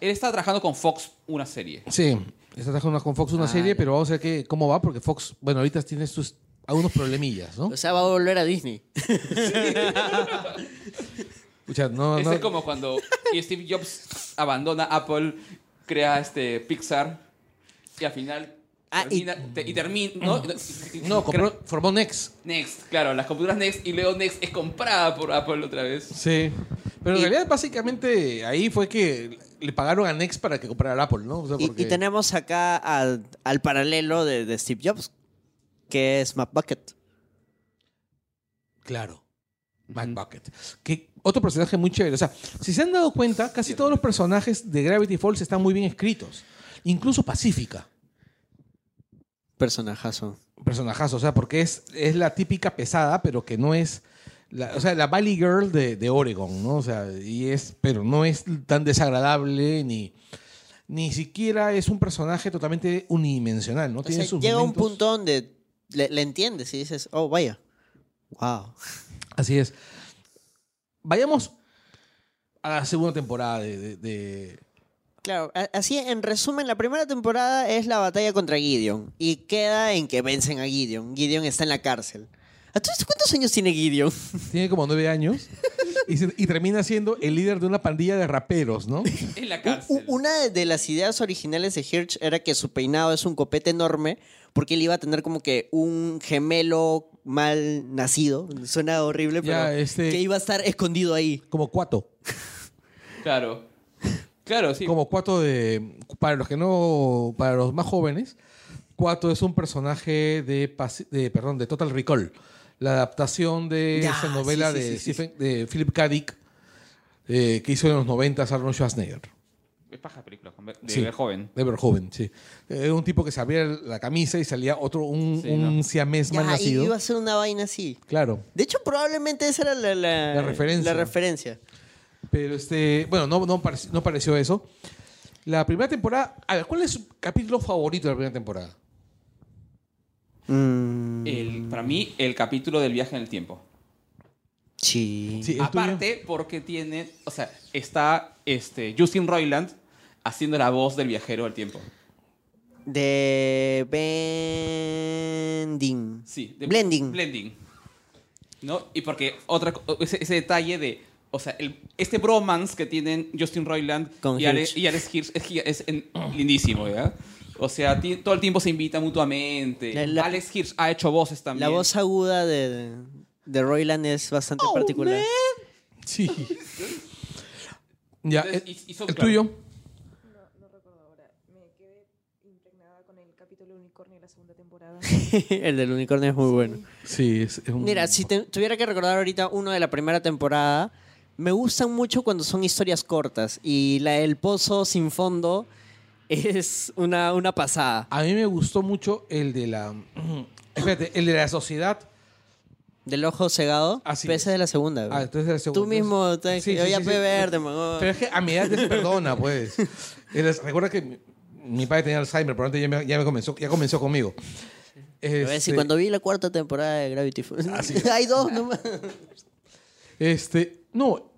Él está trabajando con Fox una serie.
Sí, está trabajando con Fox una
Ah,
serie,
ya.
pero vamos a ver qué, cómo va, porque Fox, bueno, ahorita tiene sus algunos problemillas, ¿no?
O sea, va a volver a Disney.
Pucha, Pucha, no,
Este
no-
es como cuando Steve Jobs abandona Apple, crea este Pixar y al final
Ah, y-
y termina, ¿no?
no, compró- formó Next.
Next, claro, las computadoras Next y luego Next es comprada por Apple otra vez.
Sí. Pero en
Y-
realidad, básicamente, ahí fue que le pagaron a Next para que comprara Apple, ¿no? O sea,
Y,
porque-
y tenemos acá al, al paralelo de, de Steve Jobs, que es Matt Bucket.
Claro. Matt Bucket. Que otro personaje muy chévere. O sea, si se han dado cuenta, casi todos los personajes de Gravity Falls están muy bien escritos. Incluso Pacífica.
Personajazo.
Personajazo. O sea, porque es, es la típica pesada, pero que no es. La, o sea, la Valley Girl de, de Oregon, ¿no? O sea, y es. Pero no es tan desagradable ni. Ni siquiera es un personaje totalmente unidimensional, ¿no?
O
Tiene
sea,
sus
llega un punto donde le, le entiendes y dices, oh, vaya. Wow.
Así es. Vayamos a la segunda temporada de- de- de,
Claro, así en resumen, la primera temporada es la batalla contra Gideon y queda en que vencen a Gideon. Gideon está en la cárcel. ¿A tú cuántos años tiene Gideon?
Tiene como nueve años y, se- y termina siendo el líder de una pandilla de raperos, ¿no?
En la cárcel.
u- Una de- de las ideas originales de Hirsch era que su peinado es un copete enorme porque él iba a tener como que un gemelo mal nacido. Suena horrible, pero
Ya, este-
que iba a estar escondido ahí.
Como cuato.
Claro. Claro, sí.
Como cuato de. Para los que no. Para los más jóvenes, Cuato es un personaje de, de perdón, de Total Recall. La adaptación de
Ya,
esa novela
sí, sí,
de,
sí, sí,
Stephen- de Philip K. Dick eh, que hizo en los 90 Arnold Schwarzenegger.
Es paja película, de
Sí.
ver joven.
De Verhoeven, sí. Era un tipo que se abría la camisa y salía otro, un,
Sí,
un
¿no?
siamés mal
Ya, y
nacido.
iba a ser una vaina así.
Claro.
De hecho, probablemente esa era la, la-
La referencia.
la referencia.
Pero este, bueno, no, no, parec- no pareció eso. La primera temporada. A ver, ¿cuál es su capítulo favorito de la primera temporada?
Mm,
El, para mí, el capítulo del viaje en el tiempo.
sí.
Sí.
Aparte, porque tiene, o sea, está este, Justin Roiland haciendo la voz del viajero del tiempo.
De Bending.
Sí, de-
Blending.
Blending. ¿No? Y porque otra, ese, ese detalle de, o sea, el- este bromance que tienen Justin Roiland
Con
y, Ale-
Hirsch.
y Alex Hirsch es, gi- es en- lindísimo, ¿ya? O sea, ti- todo el tiempo se invita mutuamente.
La- la-
Alex Hirsch ha hecho voces también.
La voz aguda de, de Royland es bastante
Oh,
particular.
Sí. ya,
Entonces,
el,
y- hizo-
el
claro.
tuyo.
No, no recuerdo ahora. Me quedé impregnada con el capítulo Unicornio de la segunda temporada.
el del unicornio es muy bueno.
Sí, es, es un-
Mira, si te- tuviera que recordar ahorita uno de la primera temporada, me gustan mucho cuando son historias cortas y la del pozo sin fondo es una, una pasada.
A mí me gustó mucho el de la. Espérate, el de la sociedad.
Del ojo cegado,
Así
pero
es.
es la segunda.
Ah, entonces la segunda.
Tú mismo, te,
Sí, sí,
yo ya
sí,
pe
sí.
man.
Pero es que a mi edad ya se perdona, pues. Recuerda que mi, mi padre tenía Alzheimer, pero antes ya, me, ya me comenzó, ya comenzó conmigo.
A ver, si
Este,
cuando vi la cuarta temporada de Gravity Falls. Hay dos nomás.
Este, no,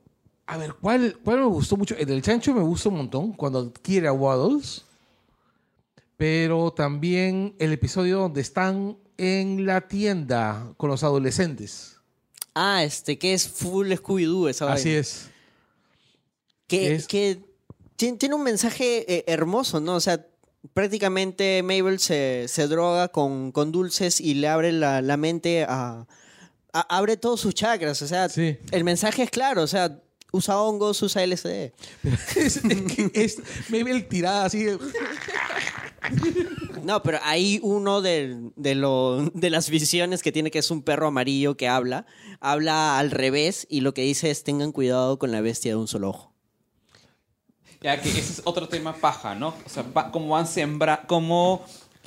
a ver, ¿cuál, ¿cuál me gustó mucho? El del chancho me gusta un montón, cuando quiere a Waddles. Pero también el episodio donde están en la tienda con los adolescentes.
Ah, este, que es full Scooby-Doo esa
Así
vaina.
es.
Que,
Es-
que ti- tiene un mensaje eh, hermoso, ¿no? O sea, prácticamente Mabel se, se droga con, con dulces y le abre la, la mente a- Abre todos sus chakras, o sea,
Sí.
el mensaje es claro, o sea, usa hongos, usa LSD.
es, es que es tirada así. de-
No, pero hay uno de, de, lo- de las visiones que tiene que es un perro amarillo que habla, habla al revés y lo que dice es tengan cuidado con la bestia de un solo ojo.
Ya que ese es otro tema paja, ¿no? O sea, va- cómo van sembra cómo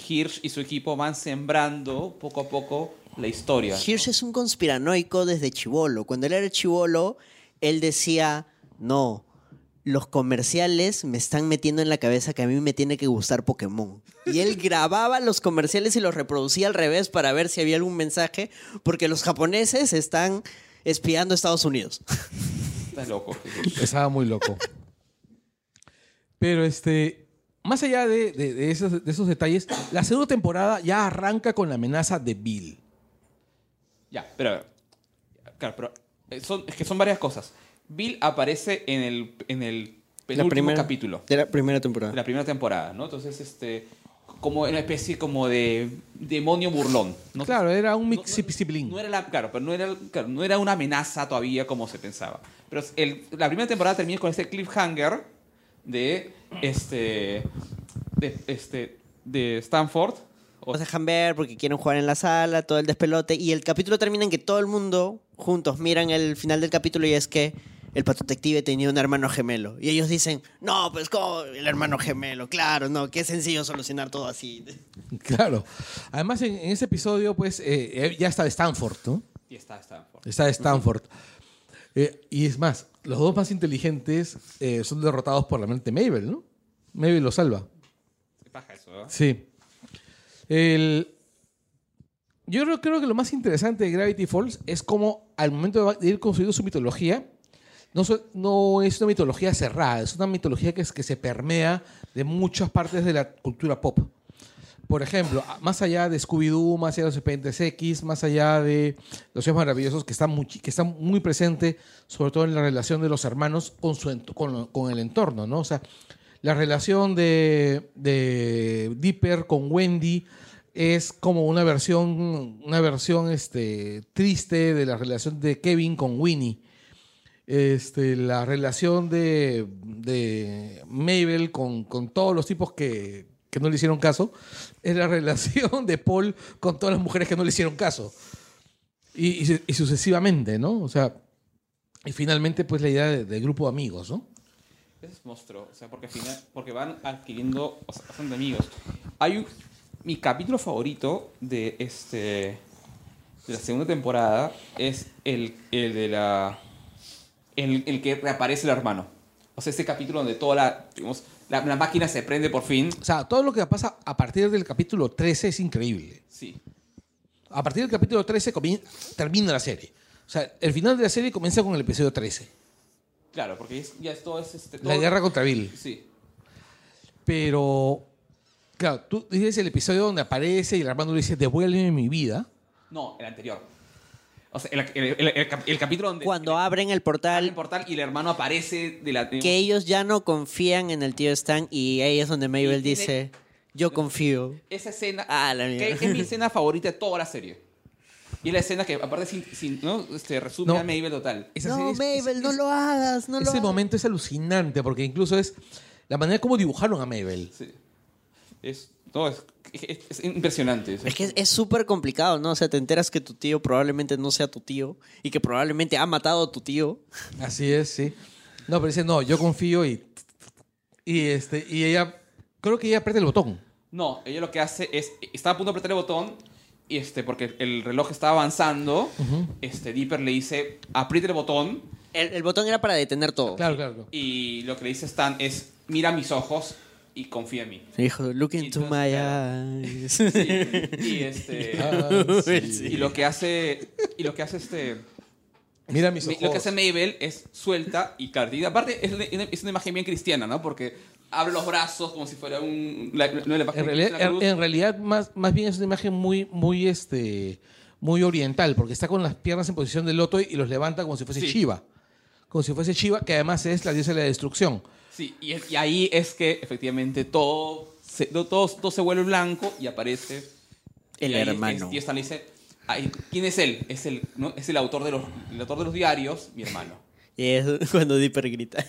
Hirsch y su equipo van sembrando poco a poco la historia. ¿no?
Hirsch es un conspiranoico desde chivolo. Cuando él era chivolo, él decía, no, los comerciales me están metiendo en la cabeza que a mí me tiene que gustar Pokémon. Y él grababa los comerciales y los reproducía al revés para ver si había algún mensaje, porque los japoneses están espiando a Estados Unidos.
Está loco.
Estaba muy loco. Pero este, más allá de, de- de esos, de esos detalles, la segunda temporada ya arranca con la amenaza de Bill.
Ya, pero. Claro, pero. eh, Son, es que son varias cosas. Bill aparece en el, en el penúltimo
primera-
capítulo
De la primera temporada.
de la primera temporada, ¿no? Entonces, este, como una especie como de demonio burlón. ¿no?
Claro, era un
No-
mix
no-
siblin.
No era la, claro, pero no era, claro, no era una amenaza todavía como se pensaba. Pero el- la primera temporada termina con este cliffhanger de este de este de Stanford. O-
Los dejan ver porque quieren jugar en la sala, todo el despelote. Y el capítulo termina en que todo el mundo juntos miran el final del capítulo y es que el pato detective tenía un hermano gemelo. Y ellos dicen, no, pues como el hermano gemelo, claro, no, qué sencillo solucionar todo así.
Claro. Además, en, en ese episodio, pues, eh, eh, ya está de Stanford, ¿no?
y está Stanford.
Está de Stanford. Eh, y es más, los dos más inteligentes eh, son derrotados por la mente de Mabel, ¿no? Mabel lo salva.
Qué paja eso, ¿eh?
Sí. Yo creo, que lo más interesante de Gravity Falls es cómo al momento de ir construyendo su mitología, no, es una mitología cerrada, es una mitología que, se permea de muchas partes de la cultura pop. Por ejemplo, más allá de Scooby-Doo, más allá de los expedientes X, más allá de los Cielos maravillosos, que están, muy, que muy presentes, sobre todo en la relación de los hermanos con, su, con, con el entorno, ¿no? O sea, la relación de Dipper con Wendy es como una versión, una versión este, triste de la relación de Kevin con Winnie. Este, la relación de, de Mabel con, con todos los tipos que, que no le hicieron caso es la relación de Paul con todas las mujeres que no le hicieron caso. Y, y su- y sucesivamente, ¿no? O sea, y finalmente, pues la idea de- del grupo de amigos, ¿no?
Es monstruo, o sea, porque, al final, porque van adquiriendo o sea, bastante amigos. Hay un, mi capítulo favorito de este de la segunda temporada es el, el de la el, el que reaparece el hermano. O sea, ese capítulo donde toda la digamos, la, la máquina se prende por fin.
O sea, todo lo que pasa a partir del capítulo 13 es increíble.
Sí.
A partir del capítulo 13 comien- termina la serie. O sea, el final de la serie comienza con el episodio 13.
Claro, porque es- ya esto es este
La
todo-
guerra contra Bill.
Sí.
Pero, claro, tú dices el episodio donde aparece y el hermano le dice, devuélveme mi vida.
No, el anterior. O sea, el, el- el- el cap- el capítulo donde
Cuando abren el
abre el
portal,
portal y el hermano aparece de la
que ellos ya no confían en el tío Stan y ahí es donde Mabel
tiene-
dice, yo confío.
esa escena
Ah, la
que es mi escena favorita de toda la serie. Y es la escena que, aparte, sin, sin- ¿no? este, resume
No.
a Mabel total.
Esa
No,
es-
Mabel,
es-
no
es-
lo hagas, no lo
Ese
hagas.
momento es alucinante porque incluso es la manera como dibujaron a Mabel.
Sí. Es, no, es, es- es impresionante.
Es que es- súper complicado, ¿no? O sea, te enteras que tu tío probablemente no sea tu tío y que probablemente ha matado a tu tío.
Así es, sí. No, pero dice, no, yo confío y... Y, este, y ella, creo que ella aprieta el botón.
No, ella lo que hace es, está a punto de apretar el botón, y este, porque el reloj está avanzando, este, Dipper le dice, apriete el botón,
El, el botón era para detener todo.
Claro, claro. claro.
y lo que le dice Stan es, mira mis ojos y confía en mí.
Dijo, look into
Entonces,
my eyes.
Y este...
Ah, sí.
Y lo que hace, y lo que hace este...
Mira mis
Mi-
ojos.
Lo que hace Mabel es suelta y y aparte es una, es una imagen bien cristiana, ¿no? Porque abre los brazos como si fuera un... La, no, la imagen
En
de
realidad, en,
cruz.
en realidad más, más bien es una imagen muy, muy, este, muy oriental, porque está con las piernas en posición de loto y los levanta como si fuese
Sí.
Shiva. Como si fuese Shiva, que además es la diosa de la destrucción.
Sí, y, ahí es que efectivamente todo se, todo, todo se vuelve blanco y aparece...
El
y ahí es-
hermano.
y Stan le dice, "Ay, ¿quién es él? Es el, ¿no? es el, autor de los, el autor de los diarios, mi hermano.
Y es cuando Dipper grita.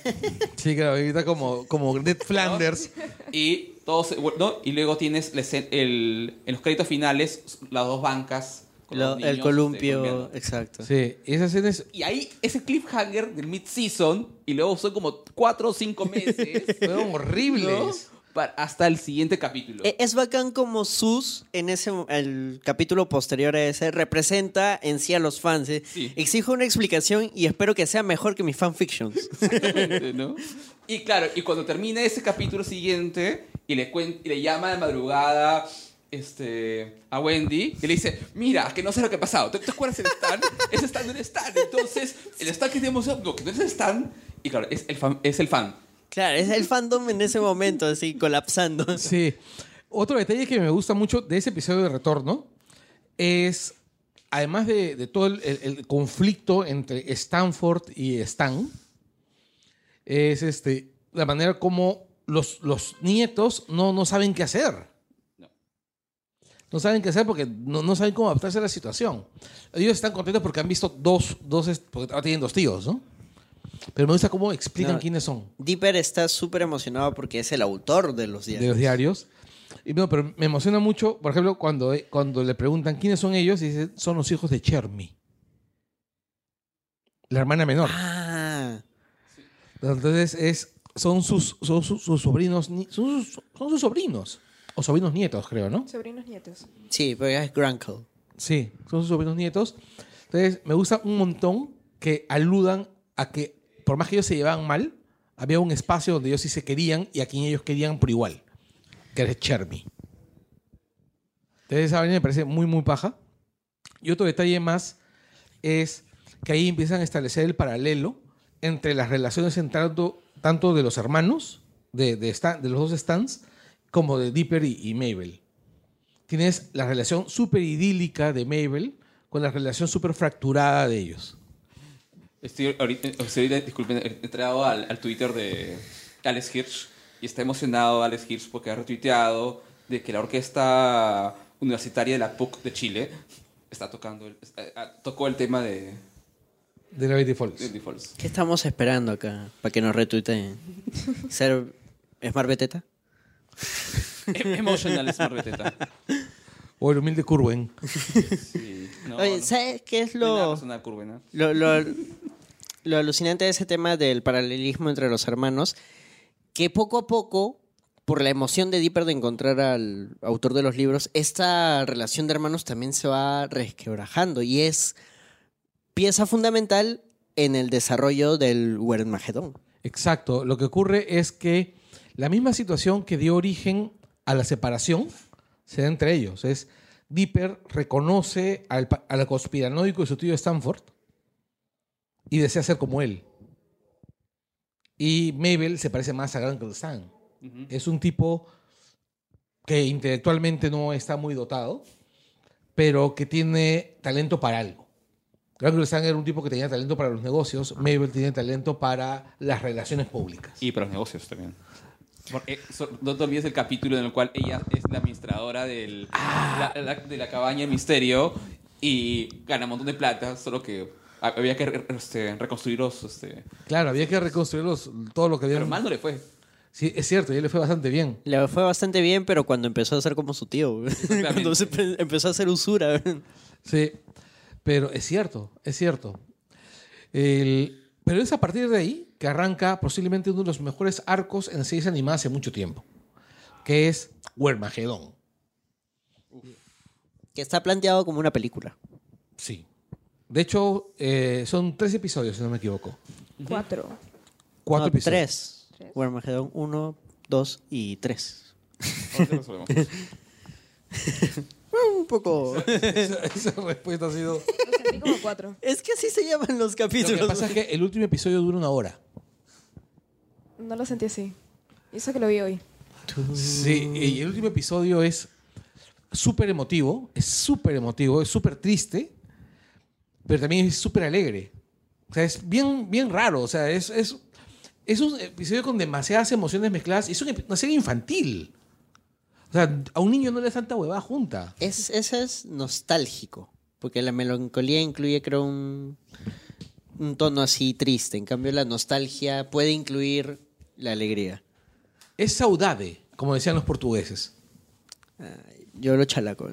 Sí, claro, ahorita como, como Ned Flanders.
Y, todo se ¿no? y luego tienes el, en los créditos finales las dos bancas.
Lo- el
este,
columpio, exacto.
Sí, esa escena es
Y ahí ese cliffhanger del mid-season, y luego son como cuatro o cinco meses.
fueron horribles.
¿no? Para- hasta el siguiente capítulo.
E- Es bacán como Sus, en ese el capítulo posterior a ese, representa en sí a los fans. ¿eh?
Sí.
Exijo una explicación y espero que sea mejor que mis fanfictions.
Exactamente, ¿no? Y claro, y cuando termina ese capítulo siguiente y le, cuen- y le llama de madrugada este, a Wendy y le dice, mira, que no sé lo que ha pasado. ¿Te, te acuerdas del Stan? Ese Stan no era Stan. Entonces, el Stan que tenemos, no, que no es el Stan. Y claro, es el fan. Es el fan.
claro, es el fandom en ese momento, así, colapsando.
Sí. Otro detalle que me gusta mucho de ese episodio de retorno es, además de, de todo el, el- el conflicto entre Stanford y Stan, es este, la manera como los, los nietos no, no saben qué hacer.
No.
Saben qué hacer porque no, no saben cómo adaptarse a la situación. Ellos están contentos porque han visto dos, dos porque ahora tienen dos tíos, ¿no? Pero me gusta cómo explican
No.
quiénes son
Dipper está súper emocionado porque es el autor de los
de
diarios.
los diarios. Y no, pero me emociona mucho, por ejemplo, cuando, cuando le preguntan quiénes son ellos y dicen, son los hijos de Chermi, la hermana menor.
Ah,
Entonces es, son sus, son sus, sus sobrinos, ni- son sus, son sus sobrinos, o sobrinos nietos, creo, ¿no?
Sobrinos nietos.
sí, porque es Grunkle.
Sí, son sus sobrinos nietos. Entonces me gusta un montón que aludan a que, por más que ellos se llevaban mal, había un espacio donde ellos sí se querían y a quien ellos querían por igual, que era Chermi. Entonces esa vaina me parece muy, muy paja. Y otro detalle más es que ahí empiezan a establecer el paralelo entre las relaciones en tanto, tanto de los hermanos, de, de, Stan- de los dos Stans, como de Dipper y, y Mabel. Tienes la relación súper idílica de Mabel con la relación súper fracturada de ellos.
Estoy ahorita, estoy ahorita, disculpen, he entrado al, al Twitter de Alex Hirsch y está emocionado Alex Hirsch porque ha retuiteado de que la orquesta universitaria de la PUC de Chile está tocando, el- eh, ah, tocó el tema de,
De Gravity Falls.
¿Qué estamos esperando acá para que nos retuiteen? ¿Ser Smart Beteta?
Em- Emotional Smart Beteta.
O el humilde Curwen.
Sí, no,
Oye,
no.
¿sabes qué es
No hay nada
lo,
personal, Curwen, ¿no?
lo, lo, lo alucinante de ese tema del paralelismo entre los hermanos? Que poco a poco, por la emoción de Dipper de encontrar al autor de los libros, esta relación de hermanos también se va resquebrajando y es pieza fundamental en el desarrollo del Wernmagedón.
Exacto. Lo que ocurre es que la misma situación que dio origen a la separación se da entre ellos. Es Dipper reconoce al, al conspiranoico de su tío Stanford y desea ser como él. Y Mabel se parece más a Grant Stan. Es un tipo que intelectualmente no está muy dotado, pero que tiene talento para algo. Grant Stan era un tipo que tenía talento para los negocios, Mabel tiene talento para las relaciones públicas.
Y para los negocios también. Porque, so- no te olvides el capítulo en el cual ella es la administradora del, la- la- de la cabaña del misterio y gana un montón de plata, solo que había que este, reconstruir los... Este,
Claro, había que reconstruir los- todo lo que había.
pero mal no le fue.
Sí, es cierto, y a él le fue bastante bien.
Le fue bastante bien, pero cuando empezó a ser como su tío, cuando se empezó a hacer usura.
Sí, pero es cierto, es cierto. El- pero es a partir de ahí que arranca posiblemente uno de los mejores arcos en series animadas hace mucho tiempo, que es Wermagedón.
Que está planteado como una película.
Sí. De hecho, eh, son tres episodios, si no me equivoco.
Cuatro.
Cuatro
No,
episodios.
Tres.
Tres.
Warmagedón 1, 2 y 3.
Ahorita resolvemos.
Un poco.
esa, esa respuesta ha sido...
Lo sentí como cuatro.
es que así se llaman los
Lo
capítulos.
que pasa es que el último episodio dura una hora.
No lo sentí así. Y eso que lo vi hoy.
Sí, y el último episodio es súper emotivo, es súper emotivo, es súper triste, pero también es súper alegre. O sea, es bien, bien raro. O sea, es, es, es un episodio con demasiadas emociones mezcladas y es una serie infantil. O sea, a un niño no le da tanta huevada junta.
Es, ese es nostálgico. Porque la melancolía incluye, creo, un, un tono así triste. En cambio, la nostalgia puede incluir la alegría.
Es saudade, como decían los portugueses.
Ay, Yo lo chalaco.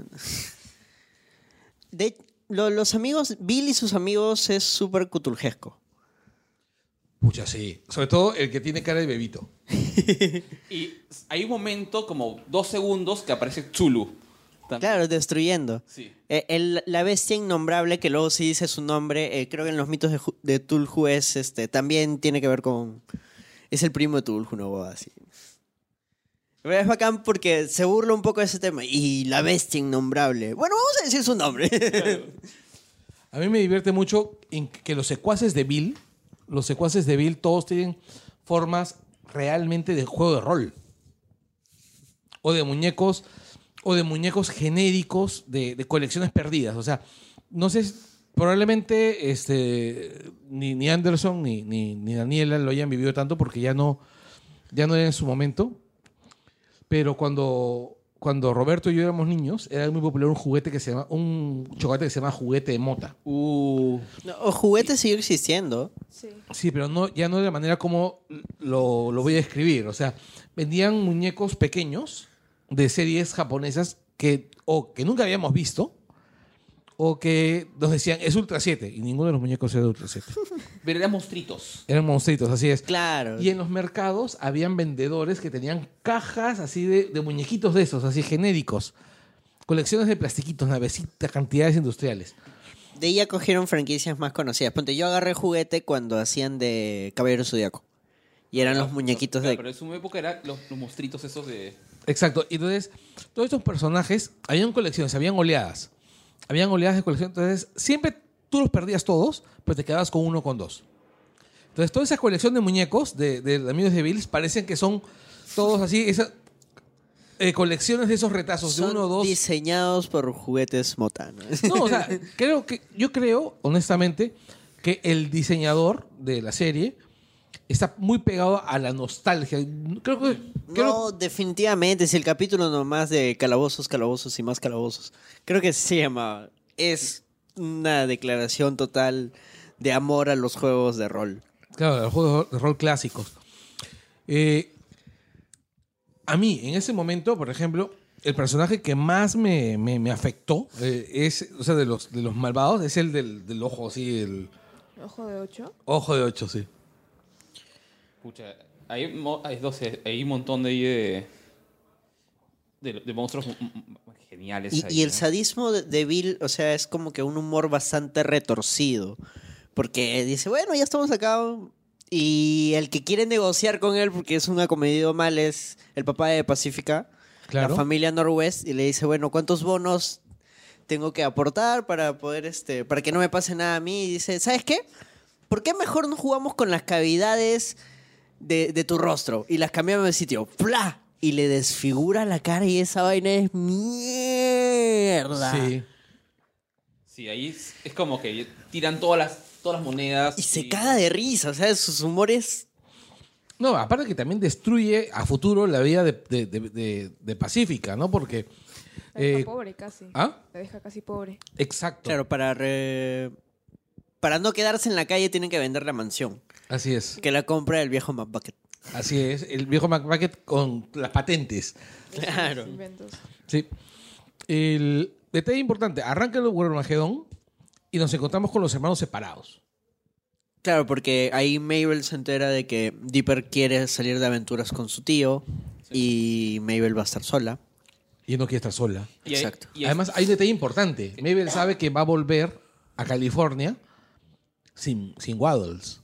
De, lo- los amigos, Bill y sus amigos es súper cutuljesco.
Pucha, sí. Sobre todo el que tiene cara de bebito.
Y hay un momento, como dos segundos, que aparece Zulu. También.
Claro, destruyendo.
Sí.
Eh, el- la bestia innombrable, que luego sí dice su nombre, eh, creo que en los mitos de, de Tulhu es, este, también tiene que ver con... Es el primo de Tulhu, una boda así. Es bacán porque se burla un poco de ese tema. Y la bestia innombrable. Bueno, vamos a decir su nombre.
A mí me divierte mucho en que los secuaces de Bill, los secuaces de Bill, todos tienen formas realmente de juego de rol. O de muñecos, o de muñecos genéricos de, de colecciones perdidas. O sea, no sé, probablemente este, ni, ni Anderson ni, ni, ni Daniela lo hayan vivido tanto porque ya no, ya no era en su momento. Pero cuando, cuando Roberto y yo éramos niños, era muy popular un juguete que se llama, un chocolate que se llama juguete de mota.
Uh,
No, o juguete sigue existiendo.
Sí.
Sí, pero no, ya no de la manera como lo, lo voy a describir. O sea, vendían muñecos pequeños de series japonesas que o que nunca habíamos visto o que nos decían es Ultra 7 y ninguno de los muñecos era de Ultra 7.
pero eran monstruitos.
Eran monstruitos, así es.
Claro.
Y en los mercados habían vendedores que tenían cajas así de, de muñequitos de esos, así genéricos. Colecciones de plastiquitos, navecitas, cantidades industriales.
De ya cogieron franquicias más conocidas. Ponte, yo agarré juguete cuando hacían de Caballero Zodíaco. Y eran los muñequitos
Claro,
de...
Pero en su época eran los, los monstruitos esos de.
Exacto. Y entonces, todos estos personajes, habían colecciones, habían oleadas. Habían oleadas de colección. Entonces, siempre tú los perdías todos, pero te quedabas con uno con dos. Entonces, toda esa colección de muñecos de, de amigos de Bills parecen que son todos así, esas eh, colecciones de esos retazos de uno o dos.
diseñados por juguetes Motano.
No, o sea, creo que, yo creo, honestamente, que el diseñador de la serie está muy pegado a la nostalgia. Creo que. creo-
No, definitivamente, es el capítulo nomás de calabozos, calabozos y más calabozos. Creo que se llama. Es una declaración total de amor a los juegos de rol.
Claro, los juegos de rol clásicos. Eh, a mí, en ese momento, por ejemplo, el personaje que más me, me- me afectó, eh, es, o sea, de los, de los malvados, es el del, del ojo, así, el
Ojo de ocho.
ojo de ocho, sí.
Pucha, hay, mo- hay, un montón de, de, de, de monstruos geniales.
Y,
ahí,
y el
¿no?
sadismo de, de Bill, o sea, es como que un humor bastante retorcido. Porque dice, bueno, ya estamos acá. Y el que quiere negociar con él, porque es un acomedido mal, es el papá de Pacífica,
Claro.
la familia Norwest, y le dice, bueno, ¿cuántos bonos tengo que aportar para poder, este, para que no me pase nada a mí? Y dice, ¿sabes qué? ¿Por qué mejor no jugamos con las cavidades de, de tu rostro? Y las cambiamos de sitio. ¡Pla! Y le desfigura la cara y esa vaina es mierda.
Sí.
Sí, ahí es, es como que tiran todas las, todas las monedas.
Y se caga de risa, o sea, sus humores.
No, aparte que también destruye a futuro la vida de, de- de- de- de Pacífica, ¿no? Porque.
La deja
eh,
pobre casi.
¿Ah?
La deja casi pobre.
Exacto.
Claro, para re- para no quedarse en la calle tienen que vender la mansión.
Así es.
Que la compra el viejo McBucket.
Así es. El viejo McBucket con las patentes.
Claro.
Sí. El detalle importante: arranca el Armagedón y nos encontramos con los hermanos separados.
Claro, porque ahí Mabel se entera de que Dipper quiere salir de aventuras con su tío y Mabel va a estar sola.
Y no quiere estar sola.
Y
Exacto.
y
Además, hay un detalle importante. Mabel sabe que va a volver a California sin, sin Waddles.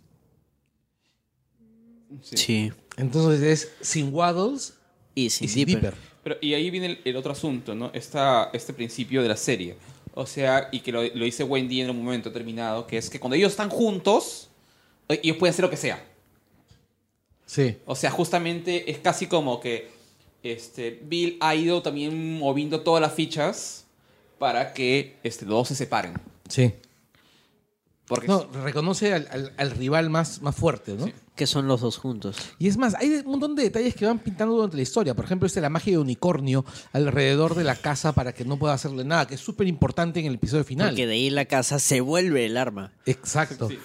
Sí.
Sí.
Entonces es sin Waddles
Y
y
sin Dipper.
Dipper.
Pero, y ahí viene el, el otro asunto, ¿no? Esta, este principio de la serie. O sea, y que lo, lo dice Wendy en un momento determinado, que es que cuando ellos están juntos, eh, ellos pueden hacer lo que sea.
Sí.
O sea, justamente es casi como que este, Bill ha ido también moviendo todas las fichas para que este, los dos se separen.
Sí.
Porque
No, reconoce al, al- al rival más, más fuerte, ¿no?
Sí.
Que son los dos juntos.
Y es más, hay un montón de detalles que van pintando durante la historia. Por ejemplo, este la magia de unicornio alrededor de la casa para que no pueda hacerle nada, que es súper importante en el episodio final.
Porque de ahí la casa se vuelve el arma.
Exacto.
Sí.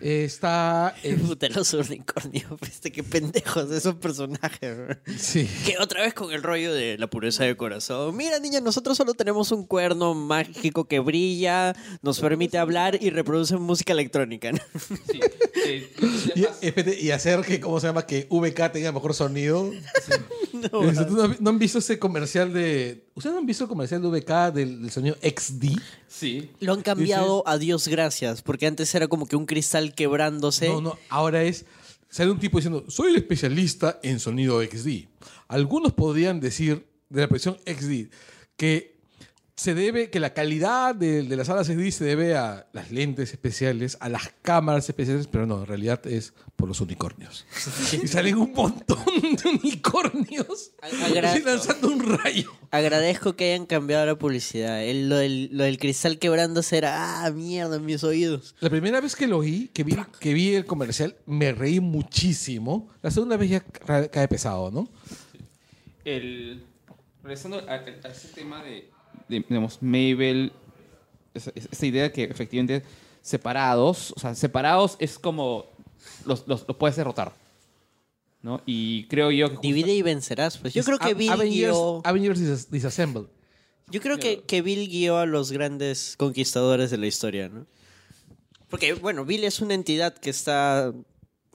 Está.
Puta, los unicornios. Viste qué pendejos esos personajes. bro.
sí.
Que otra vez con el rollo de la pureza de corazón. Mira, niña, nosotros solo tenemos un cuerno mágico que brilla, nos permite hablar y reproduce música electrónica. ¿no?
sí, eh,
Y, espérate, y hacer que, ¿cómo se llama? Que VK tenga mejor sonido.
No,
Este, ¿tú ¿No, han- no han visto ese comercial de. ¿Ustedes no han visto el comercial de VK del, del sonido XD?
sí.
Lo han cambiado a Dios gracias, porque antes era como que un cristal quebrándose.
No, no, ahora es. Sale un tipo diciendo: Soy el especialista en sonido XD. Algunos podrían decir de la presión XD que se debe, que la calidad de, de las salas SD se debe a las lentes especiales, a las cámaras especiales, pero no, en realidad es por los unicornios. y salen un montón de unicornios
Agra-
lanzando un rayo.
Agradezco que hayan cambiado la publicidad. El- lo, del, lo del cristal quebrándose era, ah, mierda, en mis oídos.
La primera vez que lo oí, que vi, que vi el comercial, me reí muchísimo. La segunda vez ya ca- cae pesado, ¿no?
El, regresando a, a ese tema de, digamos, Mabel, esa, esa idea que efectivamente separados, o sea, separados es como los, los, los puedes derrotar. ¿no? Y creo yo que... justo-
Divide y vencerás. Pues yo creo que Bill
Avengers,
guió,
Avengers Dis- Disassemble.
yo creo que, que Bill guió a los grandes conquistadores de la historia, ¿no? Porque, bueno, Bill es una entidad que está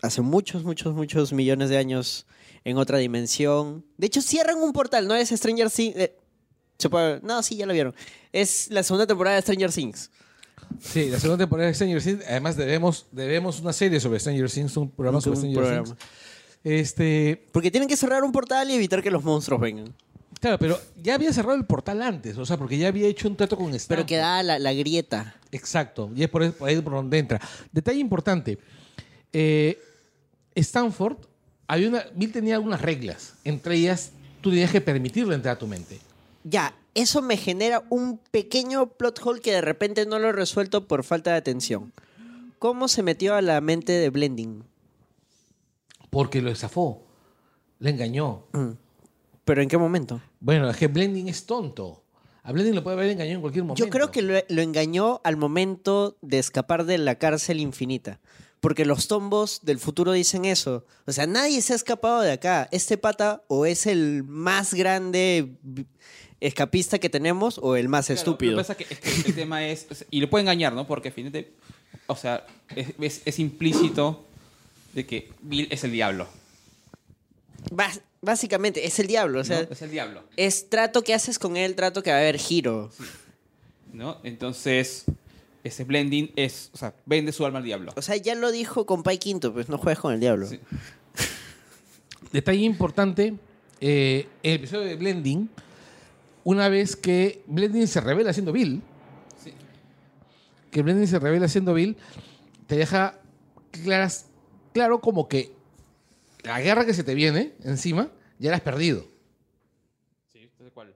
hace muchos, muchos, muchos millones de años en otra dimensión. De hecho, cierran un portal, ¿no? Es Stranger Things. eh, No, sí, ya lo vieron. Es la segunda temporada de Stranger Things.
Sí, la segunda temporada de Stranger Things. Además, debemos, debemos una serie sobre Stranger Things, un programa sobre
Un
Stranger
programa.
Things. Este,
Porque tienen que cerrar un portal y evitar que los monstruos vengan.
claro, pero ya había cerrado el portal antes, o sea, porque ya había hecho un trato con Stanford.
Pero queda la, la grieta.
Exacto, y es por, por ahí por donde entra. Detalle importante. eh, Stanford, había una, Bill tenía algunas reglas. Entre ellas, tú tenías que permitirle entrar a tu mente.
Ya, eso me genera un pequeño plot hole que de repente no lo he resuelto por falta de atención. ¿Cómo se metió a la mente de Blending?
Porque lo estafó. Le engañó.
¿Pero en qué momento?
Bueno, es que Blending es tonto. A Blending lo puede haber engañado en cualquier momento.
Yo creo que lo, lo engañó al momento de escapar de la cárcel infinita. Porque los tombos del futuro dicen eso. O sea, nadie se ha escapado de acá. Este pata o es el más grande escapista que tenemos o el más
Claro,
estúpido.
Lo que pasa es que, es que el tema es, y lo puede engañar, ¿no? Porque finalmente, o sea, es, es- es implícito de que Bill es el diablo.
Bas- básicamente, es el diablo. O sea,
¿no? Es el diablo,
es trato que haces con él, trato que va a haber giro.
¿no? Entonces, ese blending es, o sea, vende su alma al diablo.
O sea, ya lo dijo con Pai Quinto, pues no juegues con el diablo.
Sí.
Detalle importante, eh, en el episodio de Blending, una vez que Blending se revela siendo Bill,
Sí.
que Blending se revela siendo Bill, te deja claras, claro como que la guerra que se te viene encima, ya la has perdido.
Sí, ¿cuál?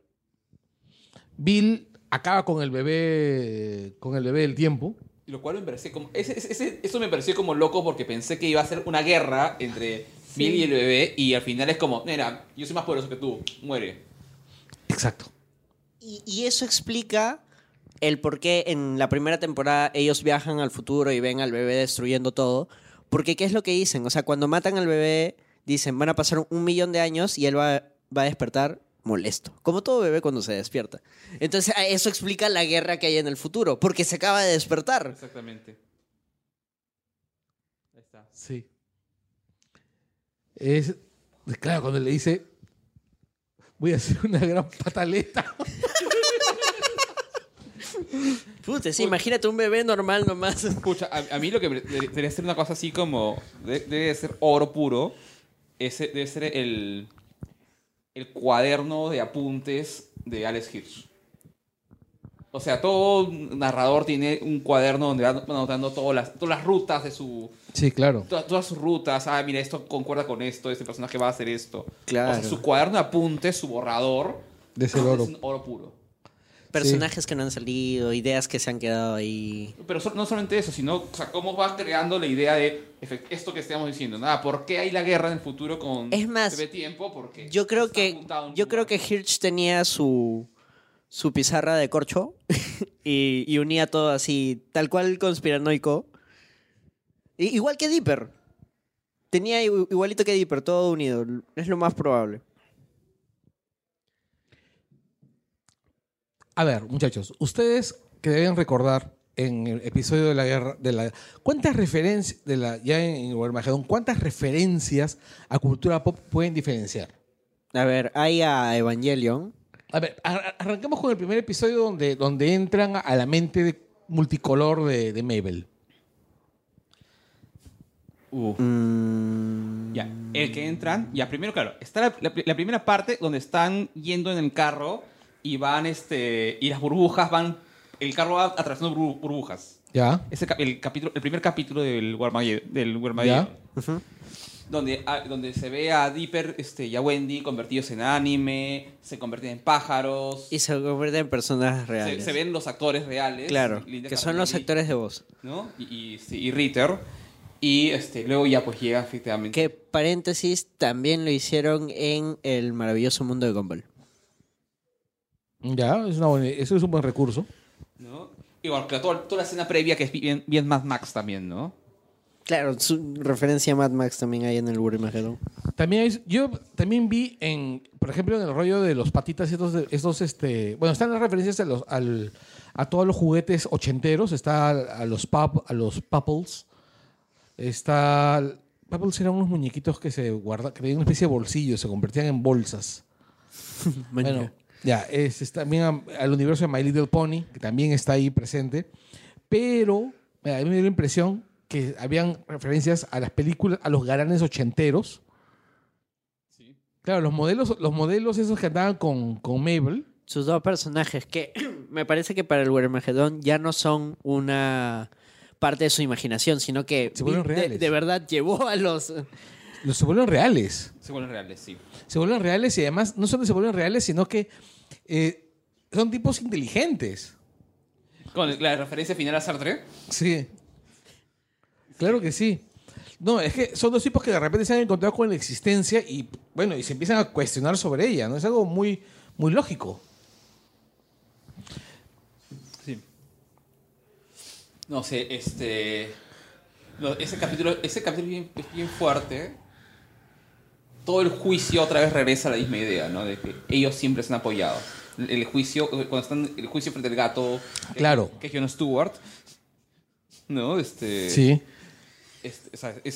Bill acaba con el bebé, con el bebé del tiempo.
Y lo cual me pareció como. Ese, ese- ese- eso me pareció como loco porque pensé que iba a ser una guerra entre Bill y el bebé. Y al final es como, mira, yo soy más poderoso que tú, muere.
Exacto.
Y, y eso explica el por qué en la primera temporada ellos viajan al futuro y ven al bebé destruyendo todo. Porque, ¿qué es lo que dicen? O sea, cuando matan al bebé, dicen, van a pasar un millón de años y él va, va a despertar molesto. Como todo bebé cuando se despierta. Entonces, eso explica la guerra que hay en el futuro. Porque se acaba de despertar.
Exactamente. Ahí está.
Sí. Es, claro, cuando le dice, voy a hacer una gran pataleta.
Puta, sí, imagínate un bebé normal nomás.
Escucha, a, a mí lo que debe- debería ser una cosa así como. de- Debe ser oro puro. Ese debe ser el. El cuaderno de apuntes de Alex Hirsch. O sea, todo narrador tiene un cuaderno donde va anotando todas las, todas las rutas de su.
Sí, claro.
Todas, todas sus rutas. Ah, mira, esto concuerda con esto. Este personaje va a hacer esto.
Claro.
O sea, su cuaderno de apuntes, su borrador.
De ese oro.
Es un oro puro.
Personajes que no han salido, ideas que se han quedado ahí.
Pero so- no solamente eso, sino o sea, cómo vas creando la idea de esto que estamos diciendo. Nada, ¿por qué hay la guerra en el futuro con
Es más,
Tiempo? Porque
Yo creo que yo creo que Hirsch tenía su su pizarra de corcho y, y unía todo así, tal cual conspiranoico. I- igual que Dipper. Tenía igualito que Dipper, todo unido. Es lo más probable.
A ver, muchachos, ustedes que deben recordar en el episodio de la guerra, de la, ¿cuántas referencias, de la, ya en, en Armagedón, cuántas referencias a cultura pop pueden diferenciar?
A ver, hay a Evangelion.
A ver, ar- arranquemos con el primer episodio donde, donde entran a la mente de- multicolor de, de Mabel.
Uf.
Mm,
Ya, el que entran, ya primero, claro, está la, la- la primera parte donde están yendo en el carro y van, este, y las burbujas van, el carro va atravesando burbu- burbujas.
Ya.
Ese cap- el, capítulo, el primer capítulo del Warmaged- del.
Ya.
Donde, ah, donde se ve a Dipper este, y a Wendy convertidos en anime, se convierten en pájaros,
Y se convierten en personas reales.
se ven los actores reales.
Claro,
Linda
que son los actores de voz.
¿no? Y, y, sí, y Ritter. Y este, luego ya pues llega efectivamente.
Que paréntesis, también lo hicieron en El maravilloso mundo de Gumball.
Ya, es una buena- eso es un buen recurso.
¿no? Igual que toda, toda la escena previa que es bien, bien Mad Max también, ¿no?
Claro, su referencia a Mad Max también hay en el Warmageddon.
También hay- yo también vi en, por ejemplo, en el rollo de los patitas estos, estos este, bueno, están las referencias a los, al, a todos los juguetes ochenteros, está a, a los pop, a los Pupples, está, Pupples eran unos muñequitos que se guardaban, que tenían una especie de bolsillo, se convertían en bolsas. Bueno, ya, es, es también a- al universo de My Little Pony, que también está ahí presente. Pero mira, a mí me dio la impresión que habían referencias a las películas, a los galanes ochenteros. Claro, los modelos, los modelos esos que andaban con, con Mabel.
Sus dos personajes, que me parece que para el Warmageddon ya no son una parte de su imaginación, sino que
Se vuelven
de-
reales.
de verdad llevó a los...
Los se vuelven reales.
Se vuelven reales, sí.
Se vuelven reales y además no solo se vuelven reales, sino que eh, son tipos inteligentes.
Con la referencia final a Sartre.
Sí. Claro que sí. No, es que son dos tipos que de repente se han encontrado con la existencia y, bueno, y se empiezan a cuestionar sobre ella, ¿no? Es algo muy, muy lógico.
Sí. No sé, este. no, ese capítulo, ese capítulo es bien, es bien fuerte. Todo el juicio otra vez regresa a la misma idea, ¿no? De que ellos siempre se han apoyado. El, el juicio, cuando están el juicio frente al gato.
Claro.
Que es Jon Stewart. ¿No? Este.
Sí.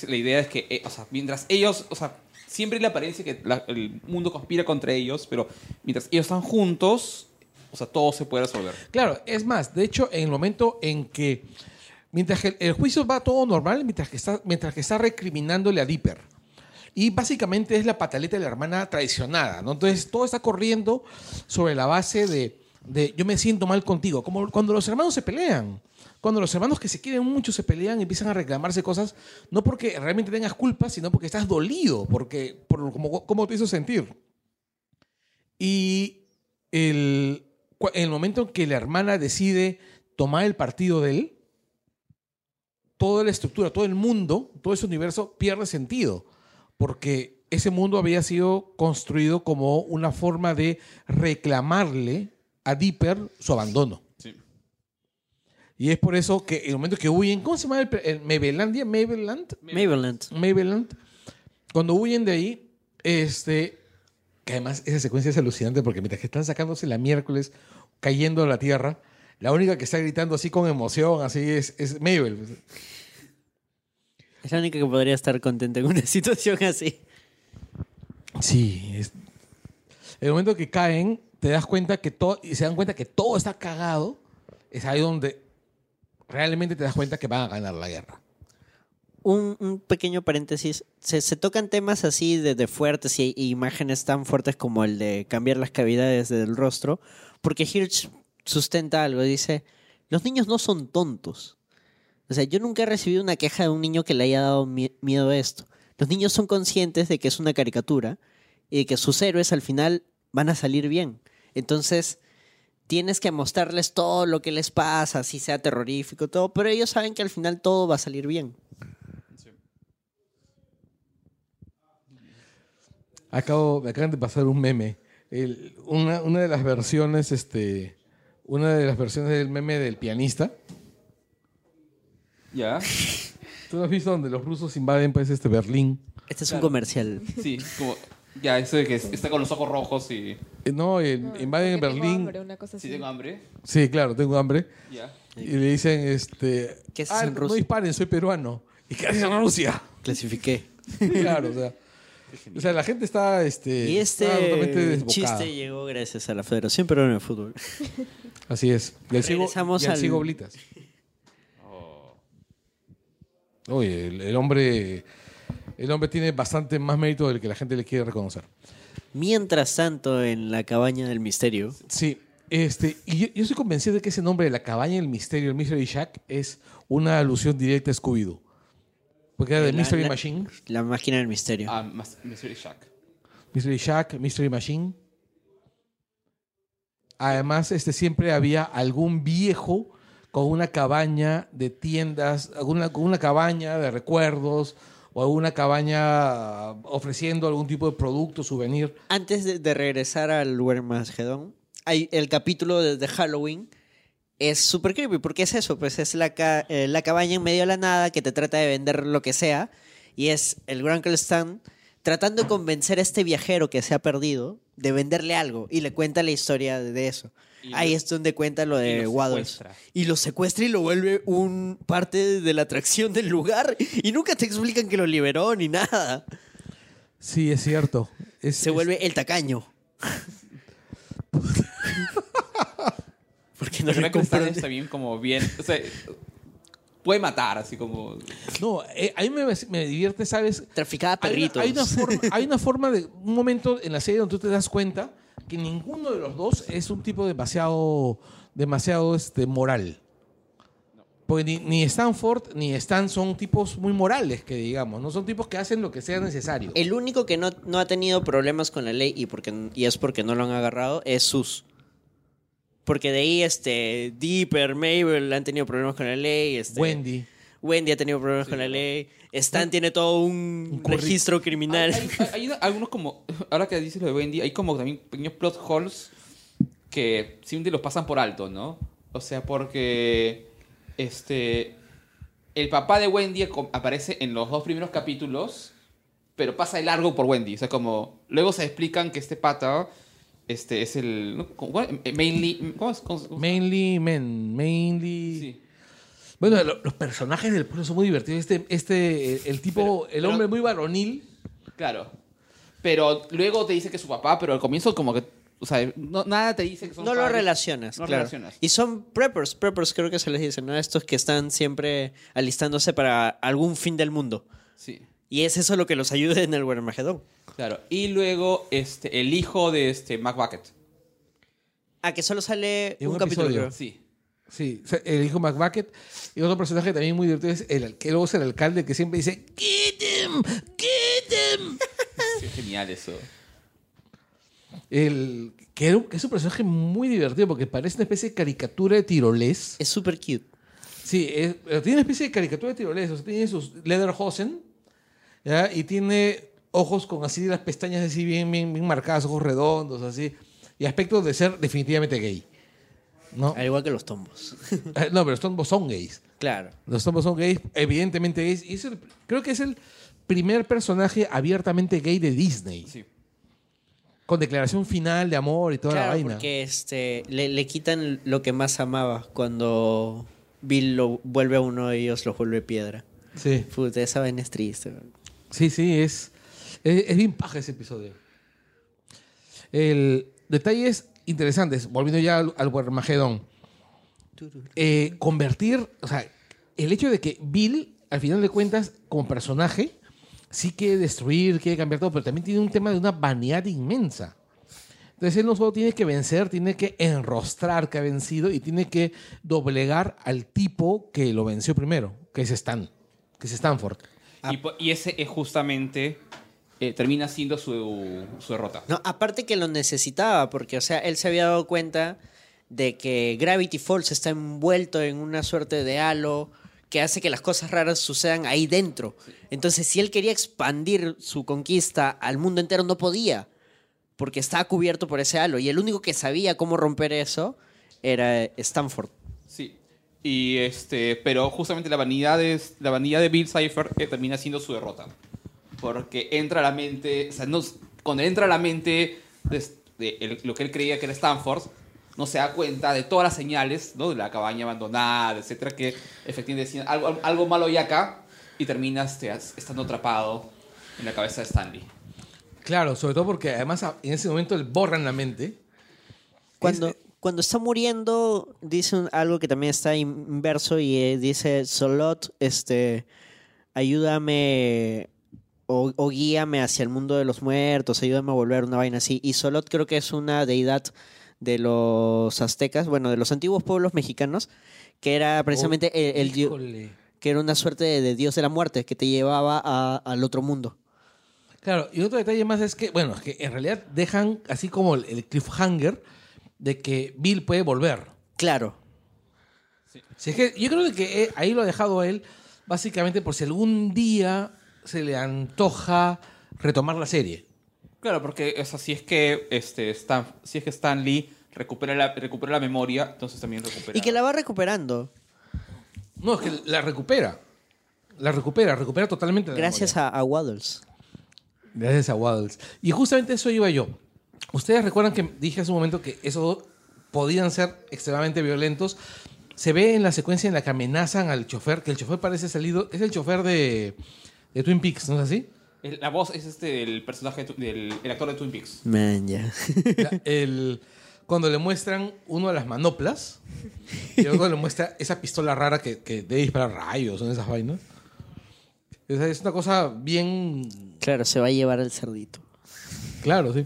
La idea es que, eh, o sea, mientras ellos, o sea, siempre la apariencia que el mundo conspira contra ellos, pero mientras ellos están juntos, o sea, todo se puede resolver.
Claro, es más, de hecho, en el momento en que, mientras que el, juicio va todo normal, mientras que está, mientras que está recriminándole a Dipper. Y básicamente es la pataleta de la hermana traicionada, ¿no? Entonces todo está corriendo sobre la base de yo me siento mal contigo, como cuando los hermanos se pelean. Cuando los hermanos que se quieren mucho se pelean y empiezan a reclamarse cosas, no porque realmente tengas culpa, sino porque estás dolido, porque, por como, como te hizo sentir. Y el, en el momento en que la hermana decide tomar el partido de él, toda la estructura, todo el mundo, todo ese universo pierde sentido, porque ese mundo había sido construido como una forma de reclamarle a Dipper su abandono. Y es por eso que en el momento que huyen, ¿cómo se llama el, el Mabelandia? Mabeland.
Maveland.
Maveland, cuando huyen de ahí, este, que además esa secuencia es alucinante porque mientras que están sacándose la miércoles, cayendo a la tierra, la única que está gritando así con emoción, así es, es Mabel.
Es la única que podría estar contenta en una situación así.
Sí, es... el momento que caen, te das cuenta que todo, y se dan cuenta que todo está cagado, es ahí donde realmente te das cuenta que van a ganar la guerra.
Un, pequeño paréntesis. Se, tocan temas así de, fuertes y, imágenes tan fuertes como el de cambiar las cavidades del rostro, porque Hirsch sustenta algo. Dice, los niños no son tontos. O sea, yo nunca he recibido una queja de un niño que le haya dado mie- miedo a esto. Los niños son conscientes de que es una caricatura y de que sus héroes al final van a salir bien. Entonces, tienes que mostrarles todo lo que les pasa, si sea terrorífico, todo, pero ellos saben que al final todo va a salir bien.
Acabo, me acaban de pasar un meme. El- una, una de las versiones, este, una de las versiones del meme del pianista.
¿Ya?
¿Tú lo has visto donde los rusos invaden pues este Berlín?
Este es un comercial.
Sí, como. Ya, eso de que está con los ojos rojos y.
Eh, No, eh,
No,
invaden
porque tengo
Berlín.
hambre, una cosa
Si
así.
tengo hambre.
Sí, claro, tengo hambre.
Ya.
Y le dicen, este,
¿Qué haces
ah,
en
no
Rusia?
disparen, soy peruano. ¿Y qué haces en Rusia?
Clasifiqué.
claro, o sea, o sea, la gente está, este,
Y
está totalmente
este
desbocada.
chiste llegó gracias a la Federación Peruana de Fútbol.
Así es. Y el ciego,
Regresamos
y al
al-
ciego Blitas. Oye, el, el hombre, el hombre tiene bastante más mérito del que la gente le quiere reconocer.
Mientras tanto, en la cabaña del misterio,
Sí, este, y yo, yo estoy convencido de que ese nombre de la cabaña del misterio, el Mystery Shack, es una alusión directa a Scooby-Doo. Porque era de
La-
Mystery
la-
Machine.
la máquina del misterio.
Ah, Mystery Shack.
Mystery Shack, Mystery Machine. Además, este, siempre había algún viejo con una cabaña de tiendas, alguna, con una cabaña de recuerdos o alguna cabaña ofreciendo algún tipo de producto, souvenir.
Antes de, regresar al Wermagedón, hay el capítulo de, Halloween. Es súper creepy, porque es eso, pues es la, eh, la cabaña en medio de la nada que te trata de vender lo que sea. Y es el Grunkle Stan tratando de convencer a este viajero que se ha perdido de venderle algo. Y le cuenta la historia de, eso.
Y
Ahí
lo-
es donde cuenta lo de Waddles. Y lo secuestra y lo vuelve un parte de la atracción del lugar. Y nunca te explican que lo liberó ni nada.
Sí, es cierto. Es-
Se
es-
vuelve el tacaño. Porque no
Pero
le
está bien como bien. O sea, puede matar, así como.
No, eh, a mí me, me divierte, ¿sabes? Hay una,
perritos.
hay una forma, hay una forma de un momento en la serie donde tú te das cuenta que ninguno de los dos es un tipo demasiado, demasiado este, moral. Porque ni, ni Stanford ni Stan son tipos muy morales, que digamos, no son tipos que hacen lo que sea necesario.
El único que no, no ha tenido problemas con la ley y, porque, y es porque no lo han agarrado es Sus. Porque de ahí, este, Dipper, Mabel han tenido problemas con la ley. Este,
Wendy.
Wendy ha tenido problemas con la ley. Stan tiene todo un, registro criminal.
Hay, hay- hay algunos como. Ahora que dices lo de Wendy, hay como también pequeños plot holes que simplemente los pasan por alto, ¿no? O sea, porque. Este. El papá de Wendy aparece en los dos primeros capítulos, pero pasa de largo por Wendy. O sea, como. Luego se explican que este pata. Este es el. ¿no? ¿Cómo- eh, Mainly. ¿Cómo es? ¿Cómo es?
Mainly men, mainly...
Sí.
Bueno, lo- los personajes del pueblo son muy divertidos. Este, este el, el tipo,
Pero-
el
pero-
hombre muy varonil.
Claro. Pero luego te dice que es su papá, pero al comienzo como que, o sea, no- nada te dice que son
No lo relacionas,
No lo
claro.
relacionas.
Y son preppers, preppers creo que se les dice, ¿no? Estos que están siempre alistándose para algún fin del mundo.
Sí,
Y es eso lo que los ayuda en el Wermagedón.
Claro. Y luego este, el hijo de este, Mac Bucket.
Ah, que solo sale un,
un
capítulo,
episodio.
creo.
Sí.
Sí, el hijo McBucket. Y otro personaje también muy divertido es el que luego es el alcalde que siempre dice ¡Get him! ¡Get him!
sí, es genial eso.
El, que, es un personaje muy divertido porque parece una especie de caricatura de tirolés.
Es súper cute.
Sí, es- pero tiene una especie de caricatura de tirolés. O sea, tiene sus Lederhosen ¿ya? y tiene ojos con así las pestañas así bien, bien, bien marcadas, ojos redondos, así. Y aspecto de ser definitivamente gay. ¿No?
Al igual que los tombos.
Eh, No, pero los tombos son gays.
claro.
Los tombos son gays, evidentemente gays. Y es el- creo que es el primer personaje abiertamente gay de Disney.
Sí.
Con declaración final de amor y toda la
Claro,
vaina.
porque este, le, le quitan lo que más amaba cuando Bill lo vuelve a uno de ellos, lo vuelve piedra.
Sí,
Puta, esa vaina es triste.
sí, sí, es, es, bien paja ese episodio. El, detalles interesantes, volviendo ya al, al. Eh, convertir, o sea, el hecho de que Bill, al final de cuentas, como personaje, sí quiere destruir, quiere cambiar todo, pero también tiene un tema de una vanidad inmensa. Entonces él no solo tiene que vencer, tiene que enrostrar que ha vencido y tiene que doblegar al tipo que lo venció primero, que es Stan, que es Stanford.
Y ese es justamente, eh, termina siendo su, su derrota.
No, aparte que lo necesitaba, porque, o sea, él se había dado cuenta de que Gravity Falls está envuelto en una suerte de halo que hace que las cosas raras sucedan ahí dentro. Entonces, si él quería expandir su conquista al mundo entero, no podía, porque estaba cubierto por ese halo. Y el único que sabía cómo romper eso era Stanford.
Sí. Y este, pero justamente la vanidad de, la vanidad de Bill Cipher eh, termina siendo su derrota. Porque entra a la mente, o sea, no, cuando entra a la mente de, de el- lo que él creía que era Stanford, no se da cuenta de todas las señales, ¿no? De la cabaña abandonada, etcétera, que efectivamente decían algo, algo malo hay acá y terminas este, estando atrapado en la cabeza de Stanley.
Claro, sobre todo porque además en ese momento él borra en la mente.
Cuando,
Es-
cuando está muriendo, dice un- algo que también está inverso y eh, dice, Solot, este, ayúdame o, o guíame hacia el mundo de los muertos, ayúdame a volver una vaina así. Y Solot creo que es una deidad de los aztecas, bueno, de los antiguos pueblos mexicanos, que era precisamente el, el dio-
Híjole.
que era una suerte de, de dios de la muerte que te llevaba a- al otro mundo.
Claro, y otro detalle más es que, bueno, es que en realidad dejan así como el, el cliffhanger de que Bill puede volver.
Claro.
Si es que yo creo que eh, ahí lo ha dejado él, básicamente por si algún día se le antoja retomar la serie.
Claro, porque o sea, si es que este Stan, si es que Stan Lee recupera la, recupera la memoria, entonces también recupera.
Y que la va recuperando.
No, es que la recupera. La recupera, recupera totalmente la
Gracias
memoria.
a, a Waddles.
Gracias a Waddles. Y justamente eso iba yo. Ustedes recuerdan que dije hace un momento que esos podían ser extremadamente violentos. Se ve en la secuencia en la que amenazan al chofer, que el chofer parece salido, es el chofer de, de Twin Peaks, ¿no es así?
El- la voz es este del personaje de tu- del el actor de Twin Peaks.
Man, ya.
El, cuando le muestran uno de las manoplas y luego le muestra esa pistola rara que, que debe disparar rayos, son esas vainas. Sea, es una cosa bien
Claro, se va a llevar el cerdito.
claro, sí.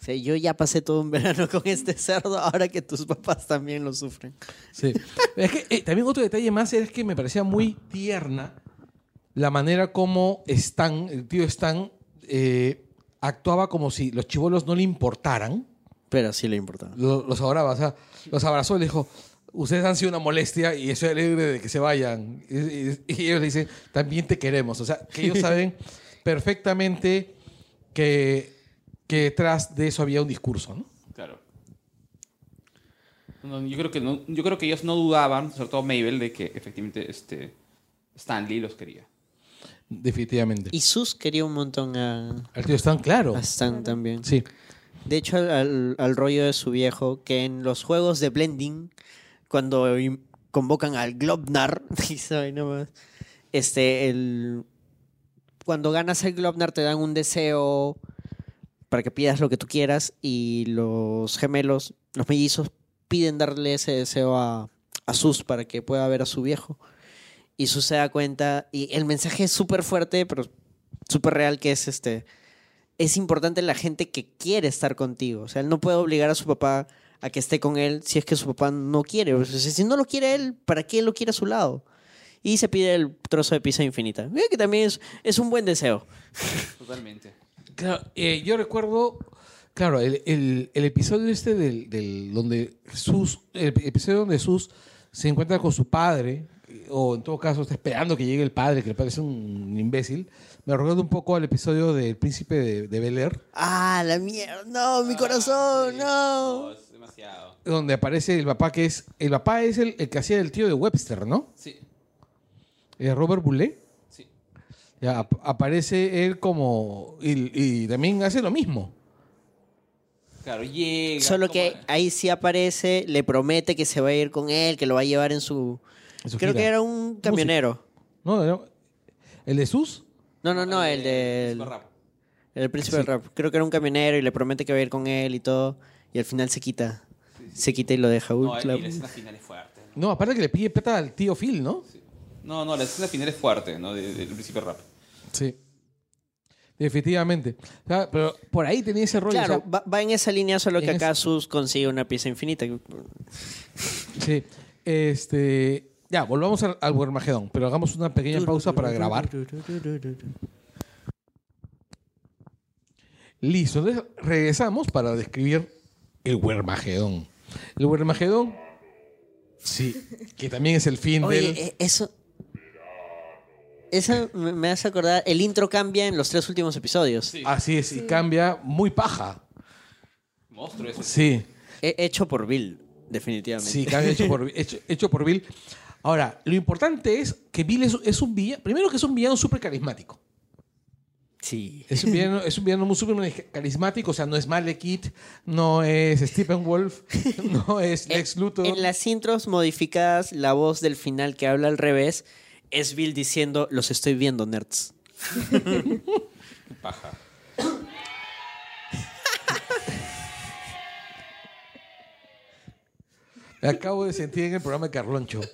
O sea, yo ya pasé todo un verano con este cerdo, ahora que tus papás también lo sufren.
Sí. Es que eh, también otro detalle más es que me parecía muy tierna la manera como Stan, el tío Stan, eh, actuaba como si los chivolos no le importaran.
Pero sí le importaba.
Lo- Los abrazaba, o sea, los abrazó y le dijo, ustedes han sido una molestia y estoy alegre de que se vayan. Y, y- y ellos le dicen, también te queremos. O sea, que ellos saben perfectamente que, que detrás de eso había un discurso, ¿no?
Claro. No, yo creo que no- yo creo que ellos no dudaban, sobre todo Mabel, de que efectivamente este Stan Lee los quería.
Definitivamente.
Y Sus quería un montón a,
El tío Stan, claro.
a Stan también.
Sí.
De hecho, al, al- al rollo de su viejo, que en los juegos de Blending, cuando convocan al Globnar, nomás, este, el, cuando ganas el Globnar te dan un deseo para que pidas lo que tú quieras y los gemelos, los mellizos, piden darle ese deseo a, a Sus para que pueda ver a su viejo. Y Sus se da cuenta, y el mensaje es súper fuerte, pero súper real, que es este es importante la gente que quiere estar contigo. O sea, él no puede obligar a su papá a que esté con él si es que su papá no quiere. O sea, si no lo quiere él, ¿para qué lo quiere a su lado? Y se pide el trozo de pizza infinita. Eh, Que también es, es un buen deseo.
Totalmente.
Claro, eh, yo recuerdo, claro, el, el- el episodio este del, del- donde Jesús, el episodio donde Jesús se encuentra con su padre, o en todo caso está esperando que llegue el padre, que le parece un imbécil, me recuerda un poco al episodio del príncipe de, de Bel Air,
¡Ah, la mierda! ¡No, mi corazón! ¡No!
es demasiado.
donde aparece el papá que es, el papá es el, el que hacía el tío de Webster, ¿no?
Sí,
Eh, Robert Boulet.
sí.
Ya, ap- aparece él como, y, y también hace lo mismo.
Claro, llega.
Solo que ahí sí aparece, le promete que se va a ir con él, que lo va a llevar en su... Creo
gira.
que era un camionero.
No, no, ¿El de Sus?
No, no, no, el del...
Super rap.
El príncipe
Sí.
del rap. Creo que era un camionero y le promete que va a ir con él y todo. Y al final se quita. Se quita y lo deja. Uy,
No, y la escena final es fuerte.
No, aparte que le pide plata al tío Phil, ¿no?
No, no, la escena final es fuerte, ¿no? de- Del príncipe rap.
Sí. Definitivamente. O sea, pero por ahí tenía ese rollo.
Claro,
o sea,
va, va en esa línea, solo que acá
esa-
Sus consigue una pieza infinita.
sí. Este. Ya, volvamos al, al Wermagedón, pero hagamos una pequeña pausa para grabar. Listo. Entonces regresamos para describir el Wermagedón. El Wermagedón. Sí, que también es el fin
Oye,
del.
eh, eso. Eso me me hace acordar. El intro cambia en los tres últimos episodios.
Así es, y cambia muy paja.
Monstruo ese.
Sí.
He- hecho por Bill, definitivamente.
Sí, cambia hecho por, hecho, hecho por Bill. Ahora, lo importante es que Bill es, es un villano. Primero que es un villano súper carismático.
Sí.
Es un villano, es un villano muy súper carismático. O sea, no es Malekith, no es Stephen Wolf, no es Lex Luthor.
En las intros modificadas, la voz del final que habla al revés es Bill diciendo: Los estoy viendo, nerds.
Qué paja.
Acabo de sentir en el programa de Carloncho.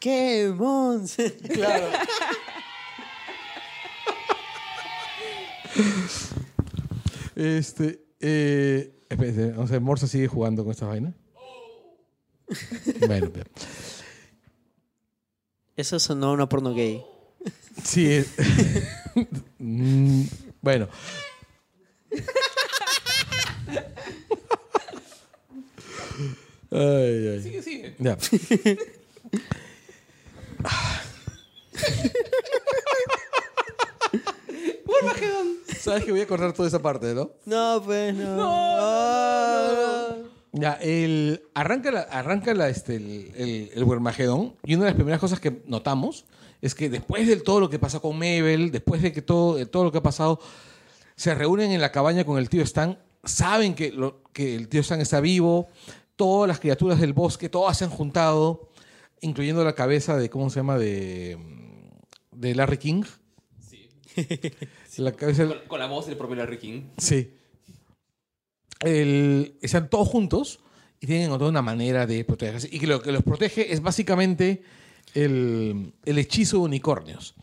¡Qué mons!
Claro. Este, eh, espérate, no sé, Morsa sigue jugando con esta vaina. Oh. Bueno, pero-
Eso sonó una porno gay.
sí. Mm, bueno. Ay, ay.
Sigue, sigue.
Ya. Sabes que voy a cortar toda esa parte, ¿no?
No, pues no. Ah.
Ya, el, arranca, la, arranca la, este, el, el, el Wermagedón, y una de las primeras cosas que notamos es que después de todo lo que pasó con Mabel, después de que todo, de todo lo que ha pasado, se reúnen en la cabaña con el tío Stan, saben que, lo, que el tío Stan está vivo, todas las criaturas del bosque, todas se han juntado, incluyendo la cabeza de, ¿cómo se llama? De, de Larry King.
Sí.
La cabeza
Con, con la voz del propio Larry King.
Sí. El- están todos juntos y tienen que encontrar una manera de protegerse. Y que lo que los protege es básicamente el, el hechizo de unicornios.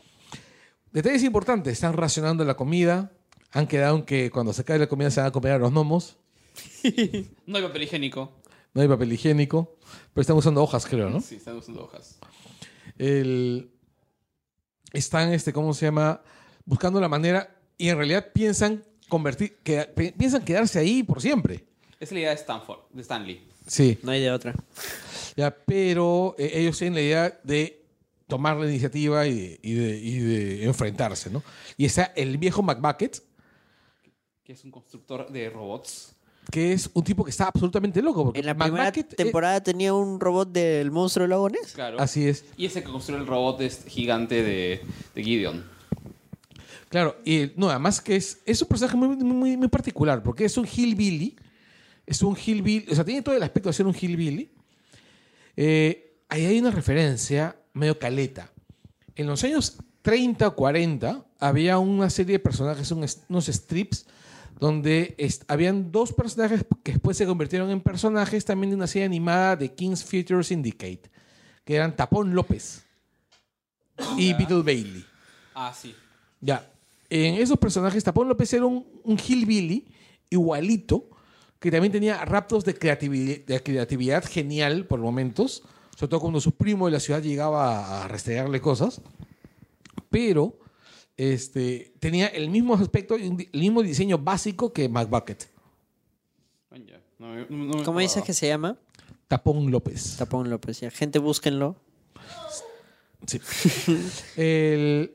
Detalles importantes: están racionando la comida. Han quedado en que cuando se acabe la comida se van a comer a los gnomos.
No hay papel higiénico.
No hay papel higiénico. Pero están usando hojas, creo, ¿no?
Sí, están usando hojas.
El- están, este, ¿cómo se llama? Buscando la manera y en realidad piensan convertir, que, piensan quedarse ahí por siempre.
Es la idea de Stanford, de Stanley.
Sí.
No hay de otra.
Ya, pero eh, ellos tienen la idea de tomar la iniciativa y de, y de- y de enfrentarse, ¿no? Y está el viejo McBucket,
Que es un constructor de robots.
Que es un tipo que está absolutamente loco. Porque
En la primera
eh,
temporada tenía un robot del monstruo del lago Ness.
Claro.
así es.
Y ese que construyó el robot es gigante de, de Gideon.
Claro, y no, además que es, es un personaje muy, muy, muy particular, porque es un hillbilly. Es un hillbilly, o sea, tiene todo el aspecto de ser un hillbilly. Eh, ahí hay una referencia medio caleta. En los años 30 o 40 había una serie de personajes, un- unos strips, donde habían dos personajes que después se convirtieron en personajes también de una serie animada de King's Features Syndicate, que eran Tapón López y
Ya.
Beetle Bailey.
Ah, sí.
Ya. En esos personajes, Tapón López era un, un hillbilly igualito, que también tenía raptos de creatividad, de creatividad genial por momentos, sobre todo cuando su primo de la ciudad llegaba a restregarle cosas, pero este, tenía el mismo aspecto y el mismo diseño básico que McBucket.
No
¿Cómo dices que se llama?
Tapón López.
Tapón López. Ya, gente, búsquenlo.
Sí. El-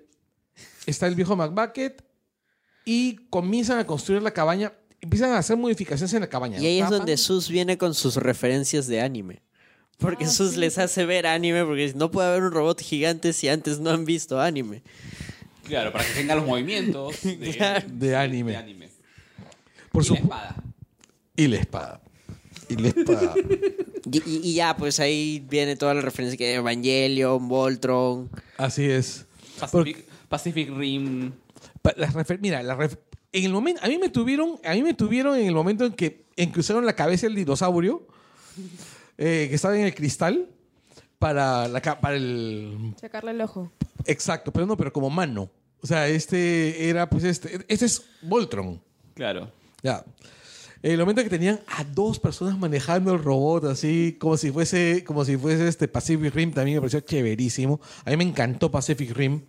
está el viejo McBucket y comienzan a construir la cabaña. Empiezan a hacer modificaciones en la cabaña.
Y ahí es donde Sus viene con sus referencias de anime. Porque
Ah,
Sus les hace ver anime, porque no puede haber un robot gigante si antes no han visto anime.
Claro, para que tenga los movimientos de,
anime.
de anime.
Por
y
su
la espada.
y la espada. Y la espada.
Y, y- y ya, pues ahí viene toda la referencia que Evangelion, Voltron.
Así es.
Pacific, Pacific Rim.
Pa- las refer- mira, las ref- en el momento, a mí me tuvieron, a mí me tuvieron en el momento en que, en que usaron la cabeza del dinosaurio eh, que estaba en el cristal para, la, para el
Sacarle el ojo.
exacto, pero no, pero como mano. O sea, este era, pues este, este es Voltron.
Claro.
Ya. En el momento que tenían a dos personas manejando el robot así, como si fuese, como si fuese este Pacific Rim, también me pareció chéverísimo. A mí me encantó Pacific Rim,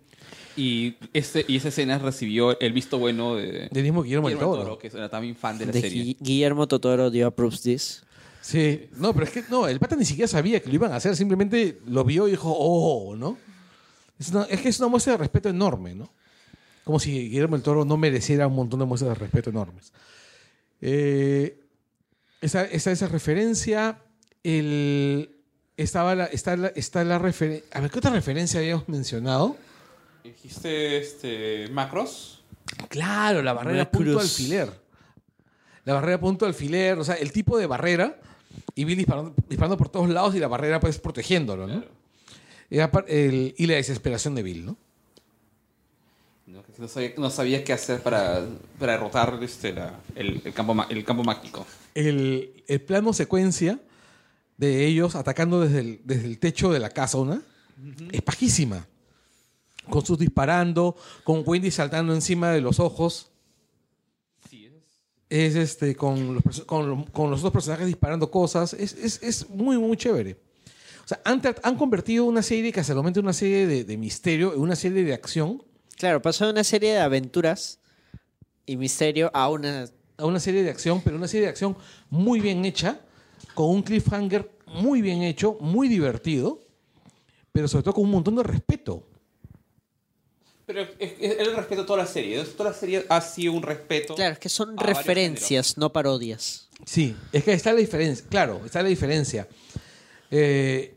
Y, este, y esa escena recibió el visto bueno de
del mismo Guillermo del
Guillermo del
Toro.
Toro, que era también fan de la
De
serie.
Gui- Guillermo Totoro dio approves this.
Sí, no, pero es que no, el pata ni siquiera sabía que lo iban a hacer, simplemente lo vio y dijo, oh, ¿no? Es, una- es que es una muestra de respeto enorme, ¿no? Como si Guillermo del Toro no mereciera un montón de muestras de respeto enormes. Eh, esa, esa, esa referencia, el, estaba la, está la, está la referencia... A ver, ¿qué otra referencia habíamos mencionado?
Dijiste este, Macros.
Claro, la barrera
Macros.
punto alfiler. La barrera punto alfiler, o sea, el tipo de barrera y Bill disparando, disparando por todos lados y la barrera pues protegiéndolo, ¿no?
Claro.
Y, apar- el- y la desesperación de Bill, ¿no?
No, sabía, no sabía qué hacer para, para derrotar este, la- el, el campo, el campo mágico.
El, el plano secuencia de ellos atacando desde el, desde el techo de la casa, ¿no? Es pajísima. Con sus disparando, con Wendy saltando encima de los ojos. Es este, con, los, con, con los otros personajes disparando cosas. Es, es, es muy, muy chévere. O sea, han, han convertido una serie que hasta el momento es una serie de, de misterio en una serie de acción
Claro, pasó de una serie de aventuras y misterio a una...
a una serie de acción, pero una serie de acción muy bien hecha, con un cliffhanger muy bien hecho, muy divertido, pero sobre todo con un montón de respeto.
Pero es, es- el respeto a toda la serie. Toda la serie ha sido un respeto.
Claro, es que son referencias, no parodias.
Sí, es que está la diferencia, claro, está la diferencia. Eh,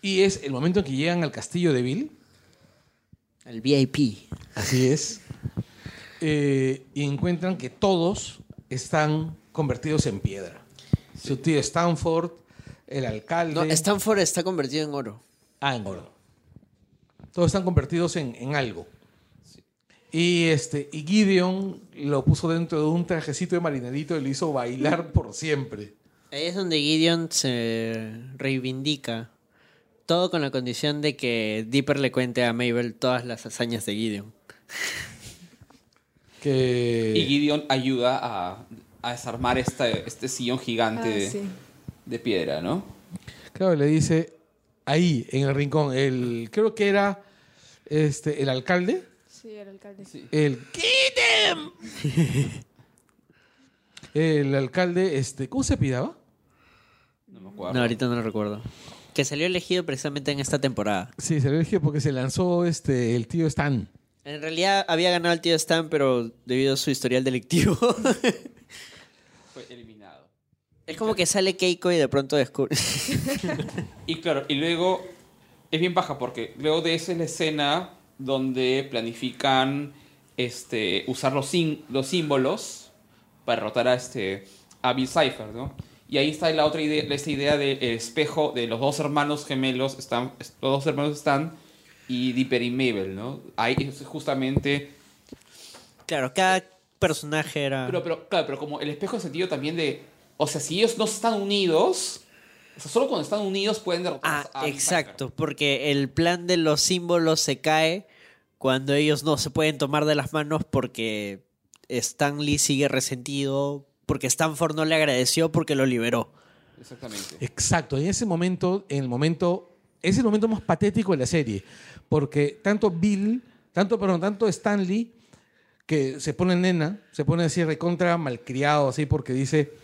y es el momento en que llegan al castillo de Bill,
El VIP.
así es, eh, y encuentran que todos están convertidos en piedra. Su tío Stanford, el alcalde...
No, Stanford está convertido en oro.
Ah, en oro. Todos están convertidos en, en algo. Y, este, y Gideon lo puso dentro de un trajecito de marinerito y lo hizo bailar por siempre.
Ahí es donde Gideon se reivindica. Todo con la condición de que Dipper le cuente a Mabel todas las hazañas de Gideon.
Que...
Y Gideon ayuda a, a desarmar esta, este sillón gigante
Ah,
de,
sí.
de piedra, ¿no?
Claro, le dice ahí, en el rincón, el, creo que era este, el alcalde,
Sí, el alcalde.
Sí.
el Gideon. el alcalde, este, ¿cómo se pidaba?
No me acuerdo.
No, ahorita no lo recuerdo. Que salió elegido precisamente en esta temporada.
Sí, lo dije porque se lanzó este, el tío Stan.
En realidad había ganado el tío Stan, pero debido a su historial delictivo.
Fue eliminado.
es como que sale Keiko y de pronto descubre.
Y claro, y luego es bien baja porque luego de esa es la escena donde planifican este, usar los, los símbolos para derrotar a, este, a Bill Cipher, ¿no? Y ahí está la otra idea, esta idea del espejo de los dos hermanos gemelos, están, los dos hermanos están, y Dipper y Mabel, ¿no? Ahí es justamente
claro, cada personaje era.
Pero, pero, claro, pero como el espejo en sentido también de. O sea, si ellos no están unidos. O sea, solo cuando están unidos pueden derrotar
Ah,
a
exacto, porque el plan de los símbolos se cae cuando ellos no se pueden tomar de las manos porque Stan Lee sigue resentido, porque Stanford no le agradeció porque lo liberó.
Exactamente.
Exacto, en ese momento, en el momento, es el momento más patético de la serie, porque tanto Bill, tanto, perdón, tanto Stanley, que se pone nena, se pone así recontra malcriado, así porque dice,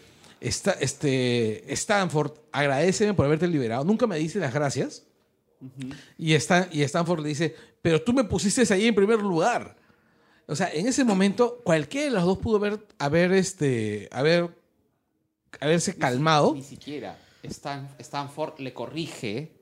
"Esta- este, Stanford, agradeceme por haberte liberado, nunca me dice las gracias, y, Stan, y Stanford le dice, pero tú me pusiste ahí en primer lugar. O sea, en ese momento, cualquiera de los dos pudo haber, haber, este, haber, haberse calmado.
Ni siquiera. Stan- Stanford le corrige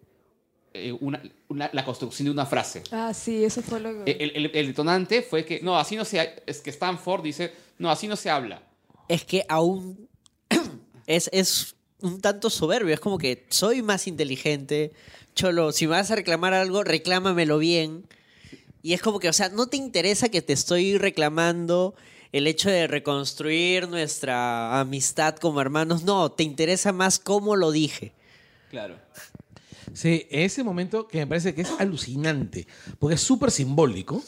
eh, una- una- la construcción de una frase.
Ah, sí, eso fue lo que...
El, el- el detonante fue que. No, así no se. Es que Stanford dice. No, así no se habla.
Es que aún es, es un tanto soberbio, es como que soy más inteligente, cholo, si me vas a reclamar algo, reclámamelo bien. Y es como que, o sea, no te interesa que te estoy reclamando el hecho de reconstruir nuestra amistad como hermanos, no, te interesa más cómo lo dije.
Claro.
Sí, ese momento que me parece que es alucinante, porque es súper simbólico.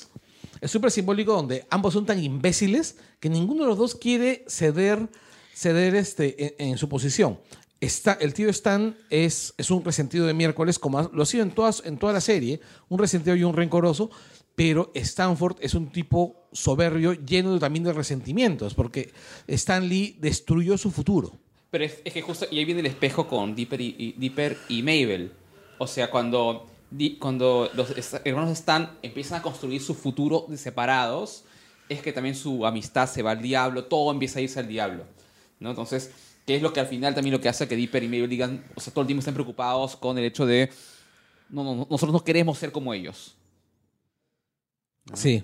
Es súper simbólico donde ambos son tan imbéciles que ninguno de los dos quiere ceder, ceder este, en, en su posición. Está, el tío Stan es, es un resentido de miércoles, como ha- lo ha sido en, todas, en toda la serie, un resentido y un rencoroso, pero Stanford es un tipo soberbio, lleno también de resentimientos, porque Stan Lee destruyó su futuro.
Pero es, que justo, y ahí viene el espejo con Dipper y, y- y Mabel. O sea, cuando, cuando los hermanos están, empiezan a construir su futuro de separados, es que también su amistad se va al diablo, todo empieza a irse al diablo. ¿no? Entonces, ¿qué es lo que al final también lo que hace que Dipper y Mabel digan, o sea, todo el tiempo estén preocupados con el hecho de, no, no, nosotros no queremos ser como ellos.
Sí.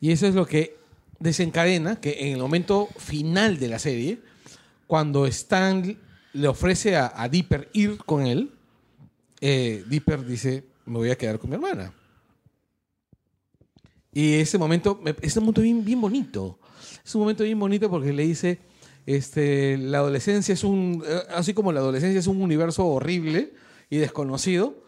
Y eso es lo que desencadena que en el momento final de la serie, cuando Stan le ofrece a, Dipper ir con él, eh, Dipper dice, me voy a quedar con mi hermana. Y ese momento, me- es un momento bien, bien bonito. Es un momento bien bonito porque le dice, este, la adolescencia es un, eh, así como la adolescencia es un universo horrible y desconocido,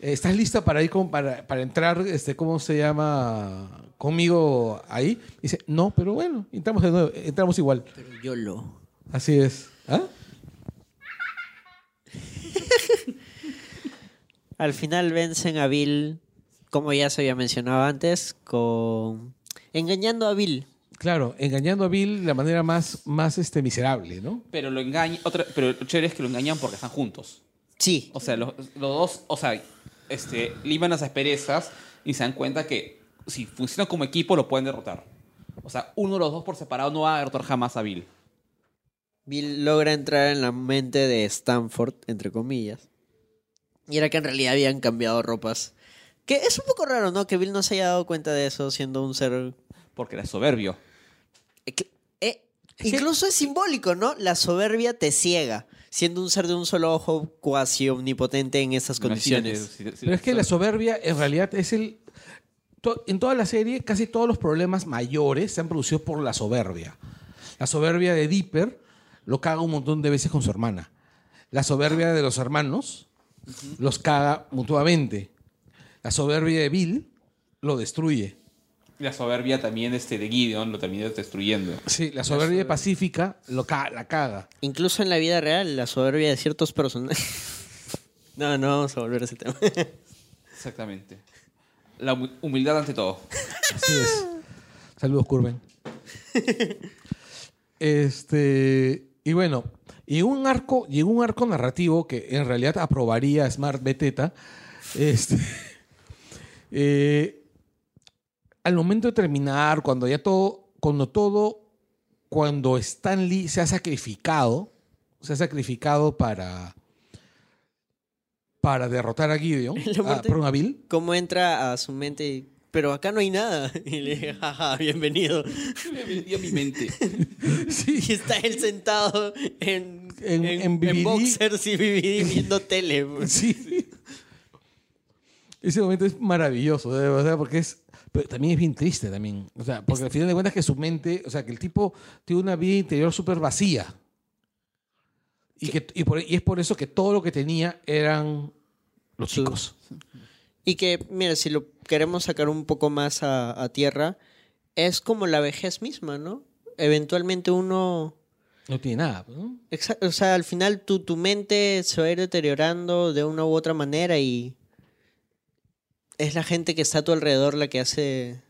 ¿estás lista para ir con, para, para entrar, este, ¿cómo se llama? Conmigo ahí. Dice, no, pero bueno, entramos de nuevo, entramos igual.
Pero yo lo.
Así es. ¿Ah?
Al final vencen a Bill, como ya se había mencionado antes, con engañando a Bill.
Claro, engañando a Bill de la manera más, más este, miserable, ¿no?
Pero lo engañan, otra, pero lo chévere es que lo engañan porque están juntos.
Sí.
O sea, los, los dos, o sea, este, liman las asperezas y se dan cuenta que si funcionan como equipo lo pueden derrotar. O sea, uno de los dos por separado no va a derrotar jamás a Bill.
Bill logra entrar en la mente de Stanford, entre comillas. Y era que en realidad habían cambiado ropas. Que es un poco raro, ¿no? Que Bill no se haya dado cuenta de eso siendo un ser...
Porque era soberbio.
Eh, eh, incluso es simbólico, ¿no? La soberbia te ciega, siendo un ser de un solo ojo cuasi omnipotente en esas condiciones.
Imagínate, si- si-
Pero es que la soberbia en realidad es el... to- En toda la serie, casi todos los problemas mayores se han producido por la soberbia. La soberbia de Dipper lo caga un montón de veces con su hermana. La soberbia de los hermanos los caga mutuamente. La soberbia de Bill lo destruye.
La soberbia también este, de Gideon lo terminó destruyendo.
Sí, la soberbia Pacífica lo ca- la caga.
Incluso en la vida real, la soberbia de ciertos personajes... no, no vamos a volver a ese tema.
Exactamente. La humi- humildad ante todo.
Así es. Saludos, Curven. Este, y bueno, y un arco, y un arco narrativo que en realidad aprobaría Smart Beteta. Este, eh, al momento de terminar, cuando ya todo, cuando todo, cuando Stan Lee se ha sacrificado, se ha sacrificado para para derrotar a Gideon, a,
parte-
perdón, a Bill.
Cómo entra a su mente Pero acá no hay nada. Y le dije, jaja, bienvenido.
Bienvenido a mi mente.
Y está él sentado en,
En- en BBD.
boxers y viendo tele.
Sí. Ese momento es maravilloso, de verdad, porque es. Pero también es bien triste también. O sea, porque al final de cuentas que su mente, o sea, que el tipo tiene una vida interior súper vacía. Y, que, y, por- y es por eso que todo lo que tenía eran los chicos.
Y que, mira, si lo queremos sacar un poco más a, a tierra, es como la vejez misma, ¿no? Eventualmente uno...
No tiene nada. ¿no?
exa- O sea, al final tu, tu mente se va a ir deteriorando de una u otra manera y es la gente que está a tu alrededor la que hace,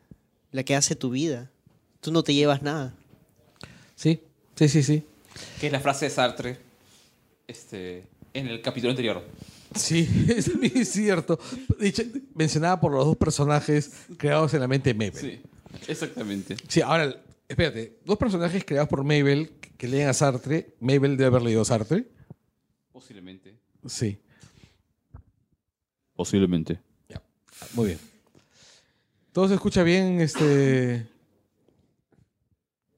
la que hace tu vida. Tú no te llevas nada.
Sí, sí, sí, sí.
Que es la frase de Sartre este, en el capítulo anterior.
Sí, es, cierto. Dicho, mencionada por los dos personajes creados en la mente de Mabel.
Sí, exactamente.
Sí, ahora, espérate. Dos personajes creados por Mabel que, que leen a Sartre. Mabel debe haber leído Sartre.
Posiblemente.
Sí,
Posiblemente.
Muy bien. ¿Todo se escucha bien? Este...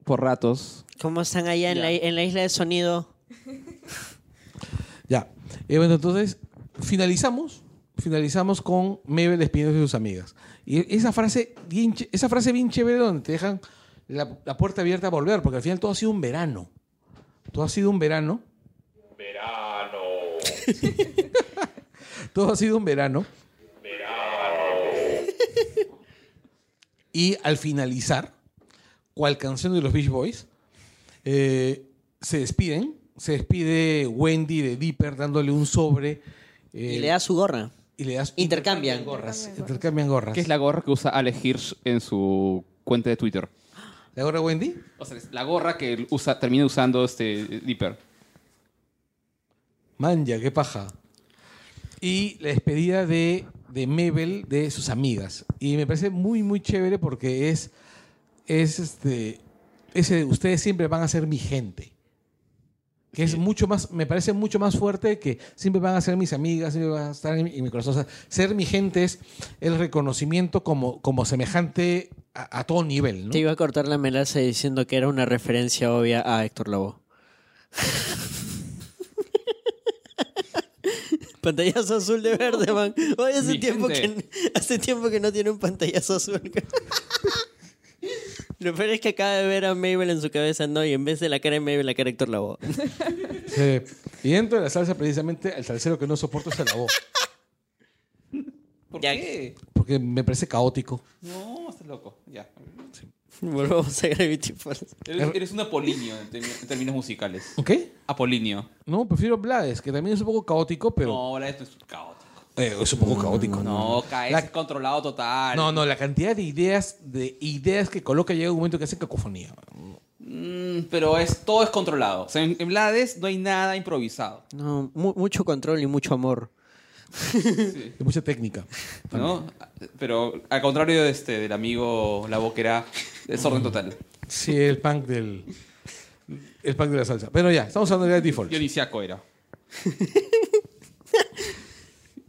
Por ratos.
¿Cómo están allá en la, en la isla de sonido?
Ya. Eh, bueno, entonces, finalizamos. Finalizamos con Mabel despidiéndose de sus amigas. Y esa frase bien, ch- esa frase bien chévere donde te dejan la, la puerta abierta a volver, porque al final todo ha sido un verano. Todo ha sido un verano.
Verano.
Todo ha sido un verano. Y al finalizar, cual canción de los Beach Boys, eh, se despiden. Se despide Wendy de Dipper dándole un sobre. eh,
Y le da su gorra.
y le das
Intercambian.
gorras. Intercambian gorras.
Que es la gorra que usa Alex Hirsch en su cuenta de Twitter.
¿La gorra Wendy?
O sea, es la gorra que usa, termina usando este Dipper.
Manja, qué paja. Y la despedida de, de Mabel de sus amigas. Y me parece muy, muy chévere porque es, es este, ese, ustedes siempre van a ser mi gente. Que es mucho más, me parece mucho más fuerte que siempre van a ser mis amigas, siempre van a estar en mi, en mi corazón. O sea, ser mi gente es el reconocimiento como, como semejante a, a todo nivel, ¿no?
Te iba a cortar la melaza diciendo que era una referencia obvia a Héctor Lavoe. pantallazo azul de verde, man. Hace
Mi
tiempo, que,
gente.
hace tiempo que no tiene un pantallazo azul. Lo peor es que acaba de ver a Mabel en su cabeza, no, y en vez de la cara de Mabel, la cara de Héctor Lavoe.
Sí. Y dentro de la salsa, precisamente, el salsero que no soporto es el voz.
¿Por
Ya-
qué?
Porque me parece caótico.
No, estás loco. Ya.
Volvemos a Gravity Falls.
Eres, eres un apolinio en, termi- en términos musicales.
¿Ok?
Apolinio.
No, prefiero Blades, que también es un poco caótico, pero
No, ahora esto es caótico.
eh, es un poco caótico.
No, caes
La-
controlado total.
No, no, la cantidad de ideas, de ideas que coloca llega un momento que hace cacofonía.
Mm, pero es, todo es controlado. O sea, en, en Blades no hay nada improvisado.
No, mu- mucho control y mucho amor.
Sí.
De mucha técnica.
¿no? Pero al contrario de este, del amigo La Boquera, desorden total.
Sí, el punk del. El punk de la salsa. Pero ya, estamos hablando de Falls.
Dionisiaco era.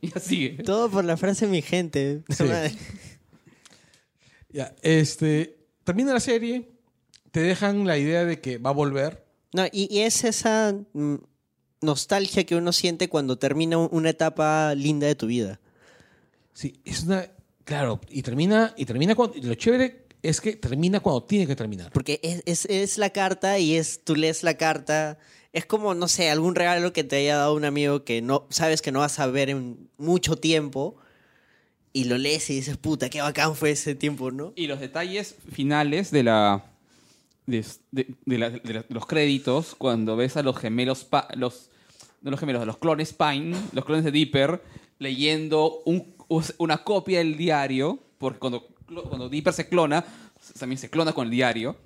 y así.
Todo por la frase mi gente.
Sí. Ya, este. Termina la serie, te dejan la idea de que va a volver.
No, y, y es esa mm, nostalgia que uno siente cuando termina un- una etapa linda de tu vida.
Sí, es una. Claro, y termina, y termina cuando. y lo chévere es que termina cuando tiene que terminar.
Porque es, es- es la carta y es tú lees la carta. Es como, no sé, algún regalo que te haya dado un amigo que no sabes que no vas a ver en mucho tiempo. Y lo lees y dices, puta, qué bacán fue ese tiempo, ¿no?
Y los detalles finales de la. de, de- de la- de la- de los créditos, cuando ves a los gemelos. Pa- los, no los gemelos, a los clones Pine, los clones de Dipper, leyendo un- una copia del diario, porque cuando, cuando Dipper se clona, también se clona con el diario.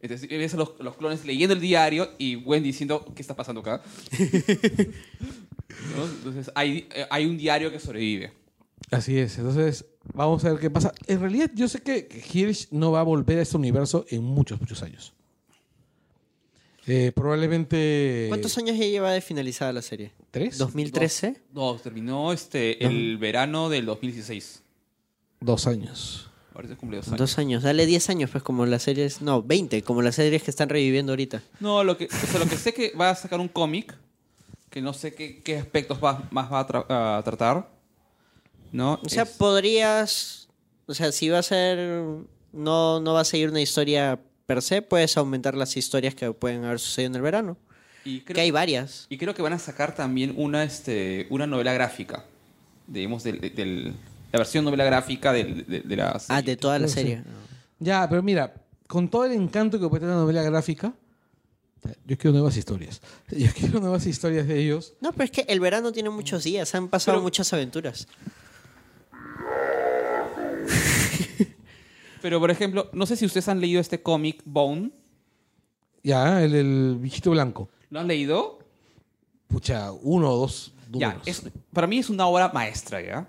Entonces ves a los, los clones leyendo el diario y Gwen diciendo, ¿qué está pasando acá? ¿No? Entonces hay, eh, hay un diario que sobrevive.
Así es. Entonces, vamos a ver qué pasa. En realidad, yo sé que Hirsch no va a volver a este universo en muchos, muchos años. Eh, probablemente.
¿Cuántos años ya lleva de finalizada la serie?
¿Tres?
¿2013?
No, terminó este, el verano del 2016.
Dos años.
Ahorita cumple dos años.
Dos años. Dale 10 años, pues, como las series... No, 20, como las series que están reviviendo ahorita.
No, lo que, o sea, lo que sé que va a sacar un cómic, que no sé qué, qué aspectos va, más va a, tra- a tratar. ¿No?
O sea,
Es-
podrías... O sea, si va a ser... No, no va a seguir una historia per se, puedes aumentar las historias que pueden haber sucedido en el verano.
y, creo,
Que hay varias.
y creo que van a sacar también una, este, una novela gráfica. Digamos, del, del- la versión novela gráfica de, de la
Ah,
serie.
de toda la
Sí.
serie.
Ya, pero mira, con todo el encanto que puede tener la novela gráfica, yo quiero nuevas historias. Yo quiero nuevas historias de ellos.
No, pero es que el verano tiene muchos días, han pasado
Pero-
muchas aventuras.
Pero, por ejemplo, no sé si ustedes han leído este cómic Bone.
Ya, el, el bichito blanco.
¿Lo han leído?
Pucha, uno o dos
Ya, es- para mí es una obra maestra, ¿ya?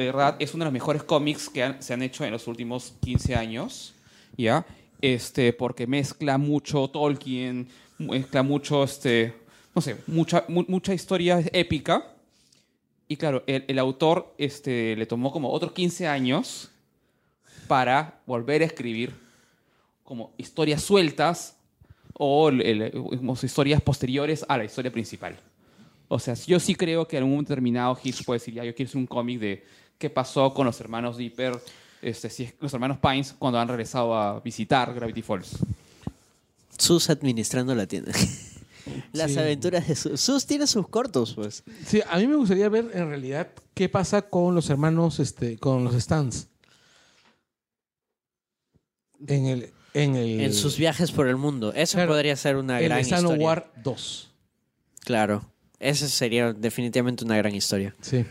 De verdad, es uno de los mejores cómics que han- se han hecho en los últimos 15 años, ¿ya? Este, porque mezcla mucho Tolkien, mezcla mucho, este, no sé, mucha, mu- mucha historia épica. Y claro, el, el autor este, le tomó como otros 15 años para volver a escribir como historias sueltas o el- el- como historias posteriores a la historia principal. O sea, yo sí creo que en un momento determinado Hitch puede decir, ya, yo quiero hacer un cómic de qué pasó con los hermanos Dipper, este, si es- los hermanos Pines, cuando han regresado a visitar Gravity Falls.
Sus administrando la tienda. Las
Sí.
aventuras de Sus. Sus tiene sus cortos, pues.
Sí, a mí me gustaría ver en realidad qué pasa con los hermanos, este, con los stands. En el, en el,
En sus viajes por el mundo. Eso
Claro.
podría ser una
el
gran
Sano
historia.
War 2.
Claro. Esa sería definitivamente una gran historia.
Sí.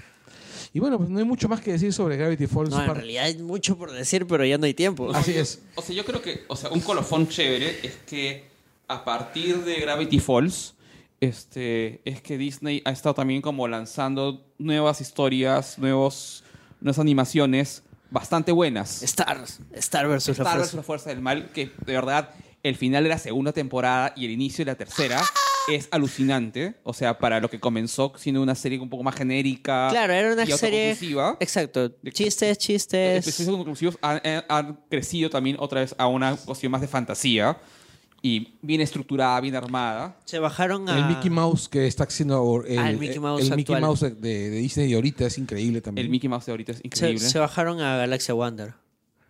Y bueno, pues no hay mucho más que decir sobre Gravity Falls.
No, en realidad hay mucho por decir, pero ya no hay tiempo.
Así es.
O sea, yo creo que, o sea, un colofón chévere es que a partir de Gravity Falls, este, es que Disney ha estado también como lanzando nuevas historias, nuevos, nuevas animaciones bastante buenas.
Star, Star versus la
Star vs. la Fuerza del Mal, que de verdad el final de la segunda temporada y el inicio de la tercera es alucinante. O sea, para lo que comenzó siendo una serie un poco más genérica.
Claro, era una
y
serie. Exacto. Chistes, chistes.
Episodios conclusivos han, han- han crecido también otra vez a una cuestión más de fantasía y bien estructurada, bien armada.
Se bajaron a.
El Mickey Mouse que está haciendo ahora- el,
Ah, el Mickey Mouse
el Mickey. Mouse de, de Disney de ahorita es increíble también.
El Mickey Mouse de ahorita es increíble.
se bajaron a Galaxia Wonder.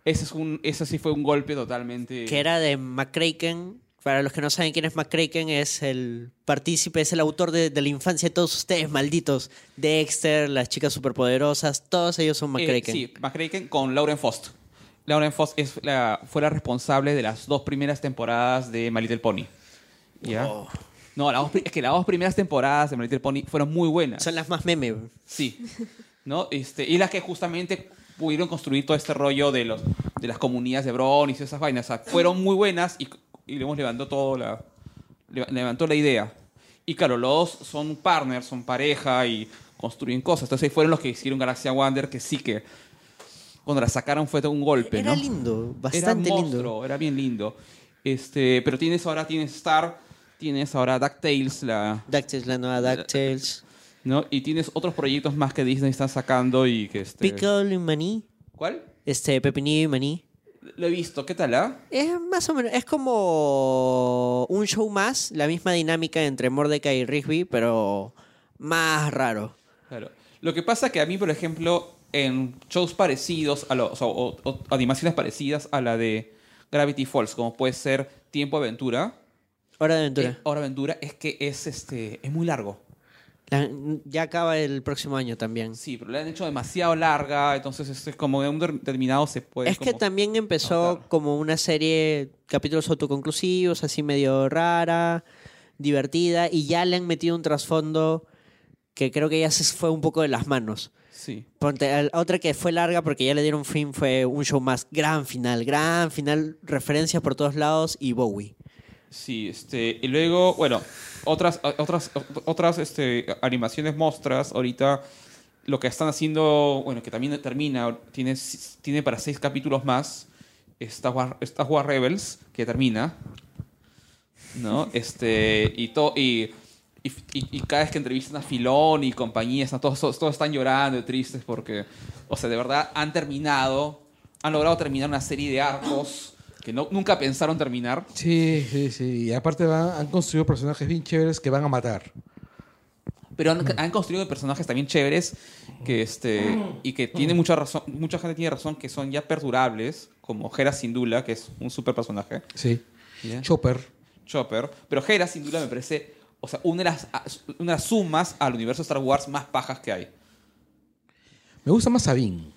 Ese, es un, ese sí fue un golpe totalmente.
Que era de McCracken Para los que no saben quién es McCracken, es el partícipe, es el autor de, de la infancia de todos ustedes, malditos. Dexter, las chicas superpoderosas, todos ellos son
Eh,
McCracken.
sí, McCracken con Lauren Faust. Lauren Faust es la, fue la responsable de las dos primeras temporadas de My Little Pony. ¿Ya?
Oh.
No, las dos es que las dos primeras temporadas de My Little Pony fueron muy buenas.
Son las más meme.
Sí. ¿No? Este, y las que justamente pudieron construir todo este rollo de, los, de las comunidades de Bron y esas vainas. O sea, fueron muy buenas y, y le hemos levantó todo la, le- levantó la idea. Y claro, los dos son partners, son pareja y construyen cosas. Entonces ahí fueron los que hicieron Galaxia Wander, que sí que cuando la sacaron fue un golpe,
Era
¿no?
lindo, bastante
era
lindo.
monstruo, Era bien lindo. Este, pero tienes ahora tienes Star, tienes ahora DuckTales, la,
DuckTales, la nueva DuckTales.
¿no? Y tienes otros proyectos más que Disney está sacando y que este
Pickle y Maní.
¿Cuál?
Este, Pepinillo y Maní.
Lo he visto, ¿qué tal, ah?
Es más o menos, es como un show más, la misma dinámica entre Mordecai y Rigby, pero más raro.
Claro. Lo que pasa que a mí, por ejemplo, en shows parecidos a los, o, o- o animaciones parecidas a la de Gravity Falls, como puede ser Tiempo Aventura,
Hora de aventura.
eh, Hora Aventura es que es este es muy largo.
La- ya acaba el próximo año también.
Sí, pero la han hecho demasiado larga, entonces es como de un determinado se puede
es que
como-
también empezó
notar.
como una serie, capítulos autoconclusivos, así medio rara, divertida, y ya le han metido un trasfondo que creo que ya se fue un poco de las manos.
Sí.
Ponte, otra que fue larga porque ya le dieron fin fue un show más, gran final, gran final, referencias por todos lados y Bowie.
Sí, este, y luego, bueno, otras, otras, otras este, animaciones mostras, ahorita lo que están haciendo, bueno, que también termina, tiene, tiene para seis capítulos más, Star Wars, Star Rebels, que termina, ¿no? Este, y, to- y, y, cada vez que entrevistan a Filón y compañía, están todos, todos están llorando y tristes porque, o sea, de verdad han terminado, han logrado terminar una serie de arcos que no, nunca pensaron terminar.
Sí, sí, sí. Y aparte van- han construido personajes bien chéveres que van a matar.
Pero han, han construido personajes también chéveres que este y que tiene mucha razón, mucha gente tiene razón que son ya perdurables, como Hera Syndulla, que es un super personaje,
Sí.
Ya.
Chopper.
Chopper, pero Hera Syndulla me parece, o sea, una de las una de las sumas al universo Star Wars más pajas que hay.
Me gusta más Sabine.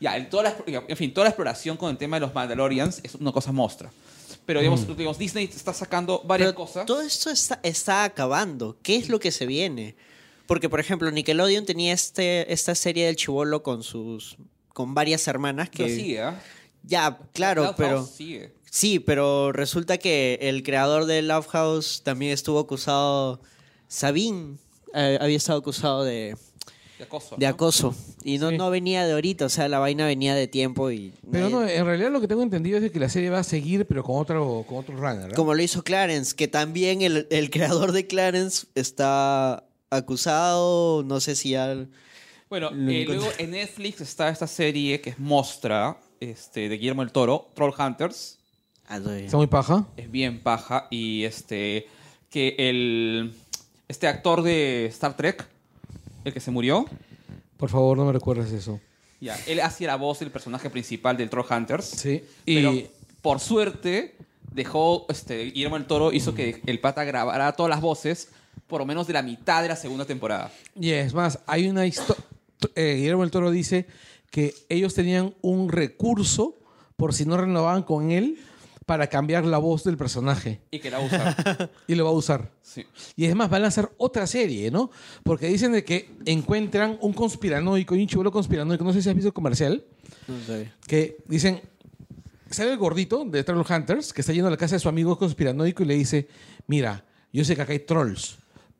Ya, en, toda la, en fin, toda la exploración con el tema de los Mandalorians es una cosa mostra. Pero digamos, digamos Disney está sacando varias
Pero
cosas.
todo esto está, está acabando. ¿Qué es lo que se viene? Porque, por ejemplo, Nickelodeon tenía este, esta serie del chivolo con sus con varias hermanas que
Pero sigue, ¿ah?
ya, claro, pero
House sigue.
sí, pero resulta que el creador de Love House también estuvo acusado Sabine eh, había estado acusado de,
De acoso.
de
¿no?
acoso y no,
Sí.
no venía de ahorita, o sea, la vaina venía de tiempo y
Pero
nadie-
no, en realidad lo que tengo entendido es de que la serie va a seguir, pero con otro, con otro runner.
Como lo hizo Clarence, que también el, el creador de Clarence está acusado, no sé si ya...
Bueno, eh, luego en Netflix está esta serie que es Mostra, este, de Guillermo el Toro, Troll Hunters.
Ah.
Está muy paja.
Es bien paja. Y este. Que el. Este actor de Star Trek, el que se murió,
Por favor, no me recuerdes eso.
ya, él hacía la voz del personaje principal del Troll Hunters.
Sí.
Pero
Y
por suerte, dejó. Este, Guillermo el Toro hizo que el pata grabara todas las voces, por lo menos de la mitad de la segunda temporada.
Y es más, hay una historia. Guillermo el Toro dice que ellos tenían un recurso por si no renovaban con él para cambiar la voz del personaje.
Y que la usa.
Y lo va a usar.
sí.
Y es más, van a hacer otra serie, ¿no? Porque dicen de que encuentran un conspiranoico y un chivolo conspiranoico. No sé si has visto el comercial.
No sé.
Que dicen. Sale el gordito de Troll Hunters que está yendo a la casa de su amigo conspiranoico y le dice: Mira, yo sé que acá hay trolls,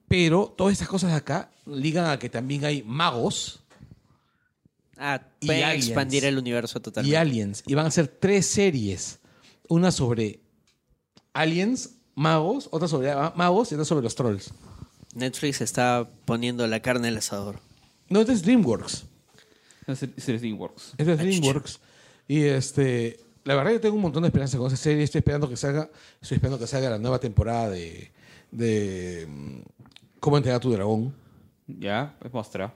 pero todas estas cosas de acá ligan a que también hay magos
Ah,
Y aliens.
expandir el universo
y
totalmente.
aliens. Y van a hacer tres series. Una sobre aliens, magos, otra sobre magos y otra sobre los trolls.
Netflix está poniendo la carne al asador.
No, este es DreamWorks.
Es es DreamWorks.
Este es DreamWorks. Y este, la verdad yo tengo un montón de esperanza con esa serie. Estoy esperando que salga, estoy esperando que salga la nueva temporada de, de mm, Cómo entrenar a tu dragón.
Ya, pues Mostra.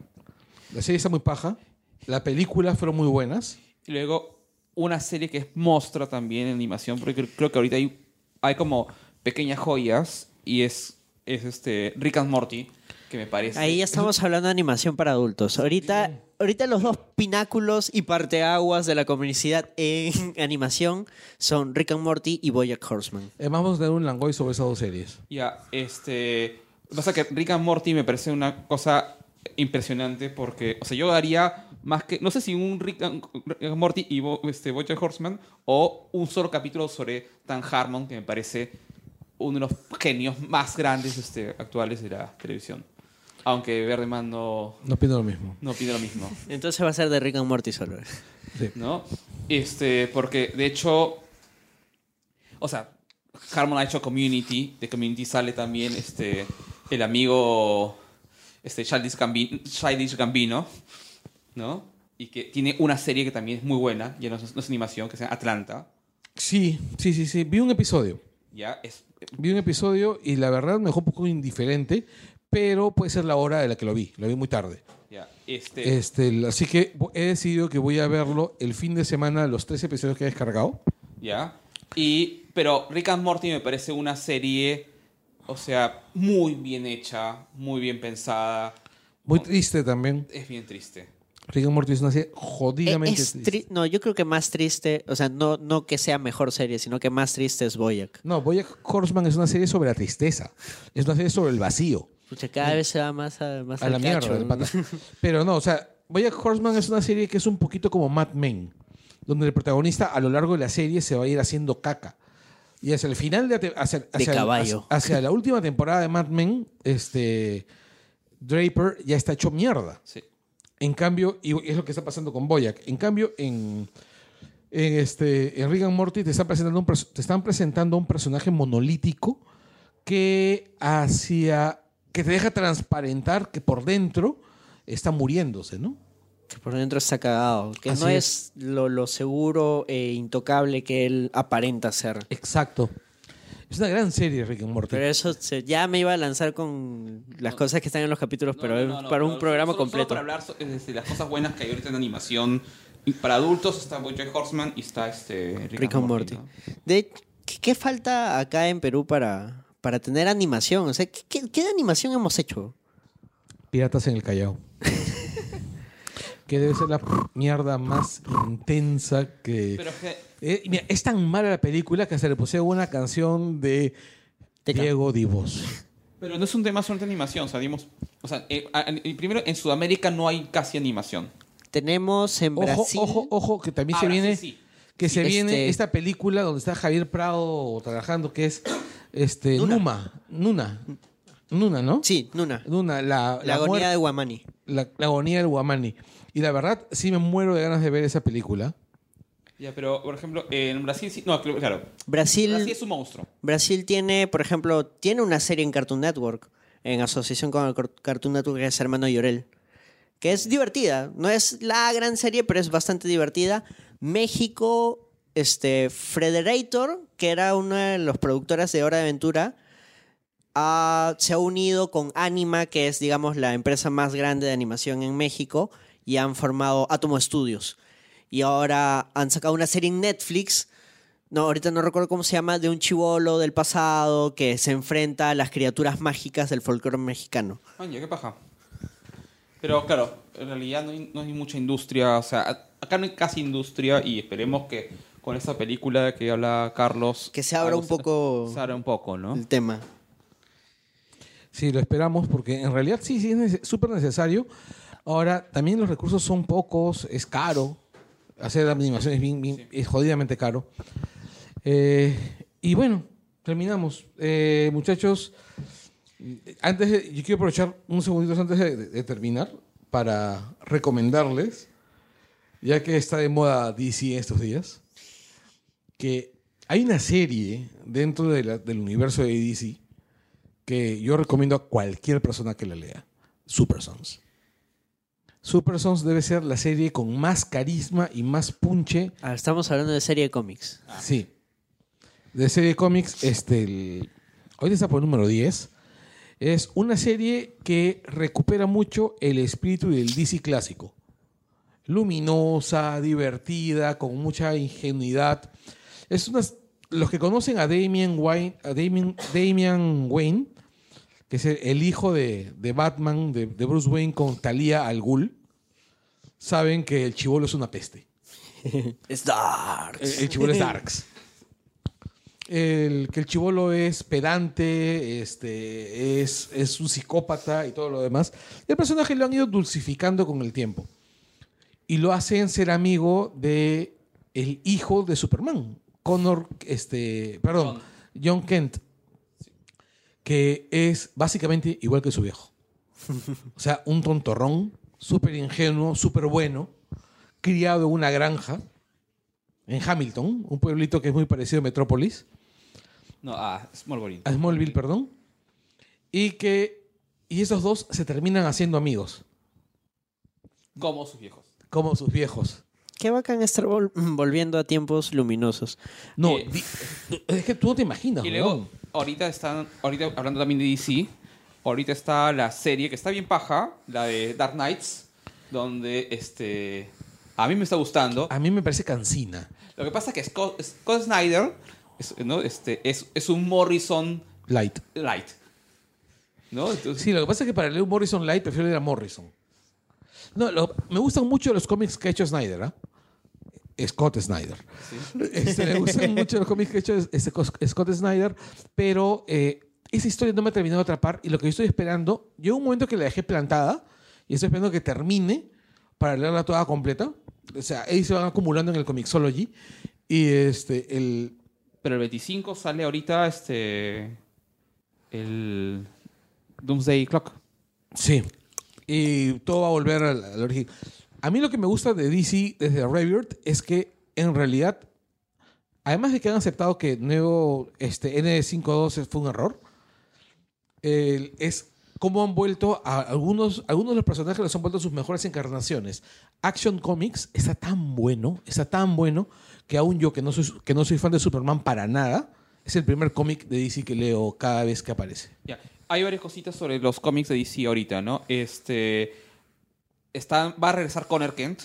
La serie está muy paja. La película fueron muy buenas.
Y luego una serie que es Mostra también en animación, porque cre- creo que ahorita hay, hay como pequeñas joyas y es, es este Rick and Morty, que me parece...
Ahí ya estamos hablando de animación para adultos. Ahorita, ahorita los dos pináculos y parteaguas de la comunidad en animación son Rick and Morty y Bojack Horseman.
Además, vamos a tener un langoy sobre esas dos series.
Ya, este... Lo que pasa es que Rick and Morty me parece una cosa impresionante porque, o sea, yo daría más que, no sé si un Rick and, Rick and Morty y Bo- este, Bojack Horseman o un solo capítulo sobre Dan Harmon, que me parece uno de los genios más grandes este, actuales de la televisión. Aunque Verdeman no,
No pido lo mismo.
no pide lo mismo.
Entonces va a ser de Rick and Morty solo.
Sí.
¿no? Este, porque de hecho, o sea, Harmon ha hecho Community, de Community sale también este, el amigo este, Childish, Gambino, Childish Gambino, ¿no? Y que tiene una serie que también es muy buena, ya no es, no es animación, que se llama Atlanta,
Sí, sí, sí, sí. Vi un episodio.
ya es...
Vi un episodio y la verdad me dejó un poco indiferente, pero puede ser la hora de la que lo vi. Lo vi muy tarde.
Ya, este,
Este, así que he decidido que voy a verlo el fin de semana, los tres episodios que he descargado.
¿ya? Y, pero Rick and Morty me parece una serie, o sea, muy bien hecha, muy bien pensada.
Muy triste también.
Es bien triste.
Rick and Morty es una serie jodidamente
Es
triste.
tri- no, yo creo que más triste, o sea, no, no que sea mejor serie, sino que más triste es Boyack.
No, Bojack Horseman es una serie sobre la tristeza. Es una serie sobre el vacío.
Pucha, cada vez se va más a, más
A
al
la mierda. Pero no, o sea, Bojack Horseman es una serie que es un poquito como Mad Men, donde el protagonista a lo largo de la serie se va a ir haciendo caca. Y hacia el final de, hacia, hacia-
caballo.
hacia- hacia la última temporada de Mad Men, este Draper ya está hecho mierda.
Sí.
En cambio, y es lo que está pasando con Boyack. En cambio, en, en, este, en Rick and Morty te están, presentando un, te están presentando un personaje monolítico que hacia que te deja transparentar que por dentro está muriéndose, ¿no?
Que por dentro está cagado. Que
Así
no
es.
es, lo, lo seguro e intocable que él aparenta ser.
Exacto. Es una gran serie Rick and Morty.
Pero eso se- ya me iba a lanzar con las cosas que están en los capítulos, pero para un
pero
programa
solo- solo
completo.
para hablar de las cosas buenas que hay ahorita en animación. Y para adultos está Bojack Horseman y está este Rick,
Rick and Morty.
¿no?
De, ¿qué, qué falta acá en Perú para, para tener animación? O sea, ¿qué, qué, animación hemos hecho?
Piratas en el Callao. que debe ser la mierda más intensa que...
Pero es que,
Eh, mira, es tan mala la película que se le pusieron una canción de
Teca.
Diego Divos.
pero no es un tema solamente de animación. O sea, digamos, o sea, eh, primero en Sudamérica no hay casi animación.
Tenemos en
Ojo,
Brasil.
ojo, ojo, que también
Ah,
se
Brasil
viene...
sí.
Que se
Este-
viene esta película donde está Javier Prado trabajando, que es este
Nuna.
Numa. Nuna. Nuna, ¿no?
Sí, Nuna.
Nuna, la,
La, agonía
muerte-
de Guamani.
la, la agonía del Guamani. Y la verdad, sí me muero de ganas de ver esa película.
Ya, pero por ejemplo, en Brasil sí. No, claro.
Brasil,
Brasil es un monstruo.
Brasil tiene, por ejemplo, tiene una serie en Cartoon Network, en asociación con el Cartoon Network, que es Hermano Llorel, que es divertida. No es la gran serie, pero es bastante divertida. México, este, Frederator, que era una de los productoras de Hora de Aventura, ha- se ha unido con Anima, que es, digamos, la empresa más grande de animación en México, y han formado Atomo Studios. Y ahora han sacado una serie en Netflix no, ahorita no recuerdo cómo se llama, de un chivolo del pasado que se enfrenta a las criaturas mágicas del folclore mexicano.
Oye, qué paja. Pero claro, en realidad no hay, no hay mucha industria. O sea, acá no hay casi industria y esperemos que con esta película que habla Carlos.
Que se abra un poco
Se abra un poco, ¿no?
el tema.
Sí, lo esperamos porque en realidad sí, sí es súper necesario. Ahora, también los recursos son pocos, es caro. Hacer animación es, bien, bien- es jodidamente caro. Eh, y bueno, terminamos. Eh, muchachos, antes de- yo quiero aprovechar un segundito antes de, de- de terminar para recomendarles, ya que está de moda DC estos días, que hay una serie dentro de la- del universo de DC que yo recomiendo a cualquier persona que la lea. Super Sons. Super Sons debe ser la serie con más carisma y más punche.
Ah, estamos hablando de serie de cómics.
Sí. De serie de cómics, este, el, hoy está por el número 10. Es una serie que recupera mucho el espíritu del DC clásico. Luminosa, divertida, con mucha ingenuidad. Es una, los que conocen a Damian Wayne, a Damian, Damian Wayne, que es el, hijo de, de Batman, de, de Bruce Wayne con Talia al Ghul, saben que el chivolo es una peste.
Es dark.
El, el chivolo es Darks. El, que el chivolo es pedante, este, es, es un psicópata y todo lo demás. El personaje lo han ido dulcificando con el tiempo. Y lo hacen ser amigo de el hijo de Superman, Connor, este, perdón, John Kent, que es básicamente igual que su viejo. O sea, un tontorrón, súper ingenuo, súper bueno, criado en una granja en Hamilton, un pueblito que es muy parecido a Metrópolis,
No, ah, Smallville.
a Smallville, perdón, y que y esos dos se terminan haciendo amigos,
Como sus viejos.
como sus viejos.
Qué bacán estar vol- volviendo a tiempos luminosos.
No,
Eh,
es que tú no te imaginas.
Y luego,
weón.
Ahorita están, ahorita hablando también de DC, ahorita está la serie que está bien paja, la de Dark Knights, donde este a mí me está gustando.
a mí me parece cansina.
Lo que pasa es que Scott, Scott Snyder es, ¿no? este, es, es un Morrison
Light.
light. ¿No? Entonces,
Sí, lo que pasa es que para leer un Morrison Light prefiero leer a Morrison. No, lo- me gustan mucho los cómics que ha hecho Snyder, ¿ah? Scott Snyder. Este, me gustan mucho los cómics que ha hecho este, Scott Snyder, pero eh, esa historia no me ha terminado de atrapar y lo que yo estoy esperando, llegó un momento que la dejé plantada y estoy esperando que termine para leerla toda completa. O sea, ahí se van acumulando en el Comixology y este, el,
Pero el 25 sale ahorita este el Doomsday Clock.
Sí. Y todo va a volver al, al origen. A mí lo que me gusta de DC desde Rebirth es que en realidad, además de que han aceptado que nuevo este, N52 fue un error, es cómo han vuelto a algunos, algunos de los personajes los han vuelto a sus mejores encarnaciones. Action Comics está tan bueno, está tan bueno, que aún yo que no soy, que no soy fan de Superman para nada, es el primer cómic de DC que leo cada vez que aparece.
Ya. Hay varias cositas sobre los cómics de DC ahorita, ¿no? Este. Está, va a regresar Connor Kent.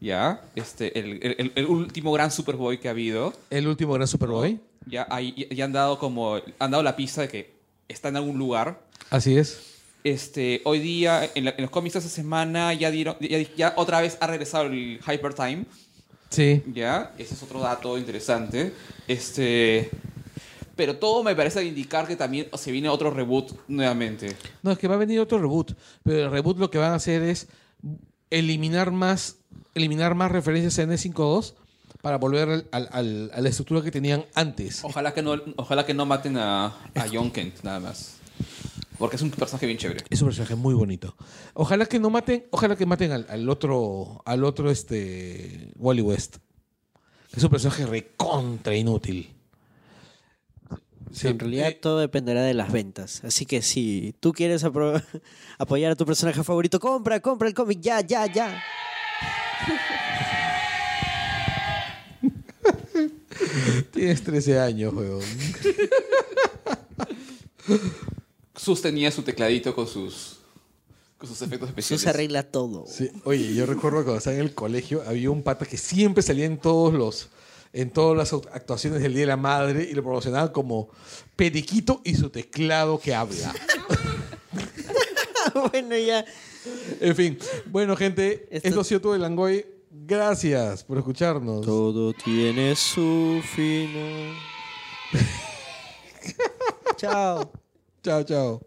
Ya. Este, el, el- el último gran Superboy que ha habido.
El último gran Superboy.
Ya, hay- ya han dado como. Han dado la pista de que está en algún lugar.
Así es.
Este, hoy día, en, la- en los cómics de esta semana, ya dieron. Ya, ya otra vez ha regresado el Hyper Time.
Sí.
Ya, ese es otro dato interesante. Este. Pero todo me parece indicar que también se viene otro reboot nuevamente.
No, es que va a venir otro reboot. Pero el reboot lo que van a hacer es eliminar más, eliminar más referencias a N52 para volver al- al- al- a la estructura que tenían antes.
Ojalá que no, ojalá que no maten a, a John Kent, nada más. Porque es un personaje bien chévere.
Es un personaje muy bonito. Ojalá que no maten, ojalá que maten al, al otro, al otro este Wally West. Es un personaje recontra inútil. Sí,
en realidad
eh,
todo dependerá de las ventas. Así que si tú quieres apoyar a tu personaje favorito, compra, compra el cómic, ya, ya, ya.
tienes 13 años, weón.
Sostenía su tecladito con sus, con sus efectos
Eso
especiales.
se arregla todo.
Sí, Oye, yo recuerdo cuando estaba en el colegio, había un pata que siempre salía en todos los en todas las act- actuaciones del Día de la Madre y lo promocionaba como Periquito y su teclado que habla.
bueno, ya.
En fin, bueno, gente,
Esto-
esto ha sido todo el Langoy. Gracias por escucharnos.
Todo tiene su final. Chao.
Chao, chao.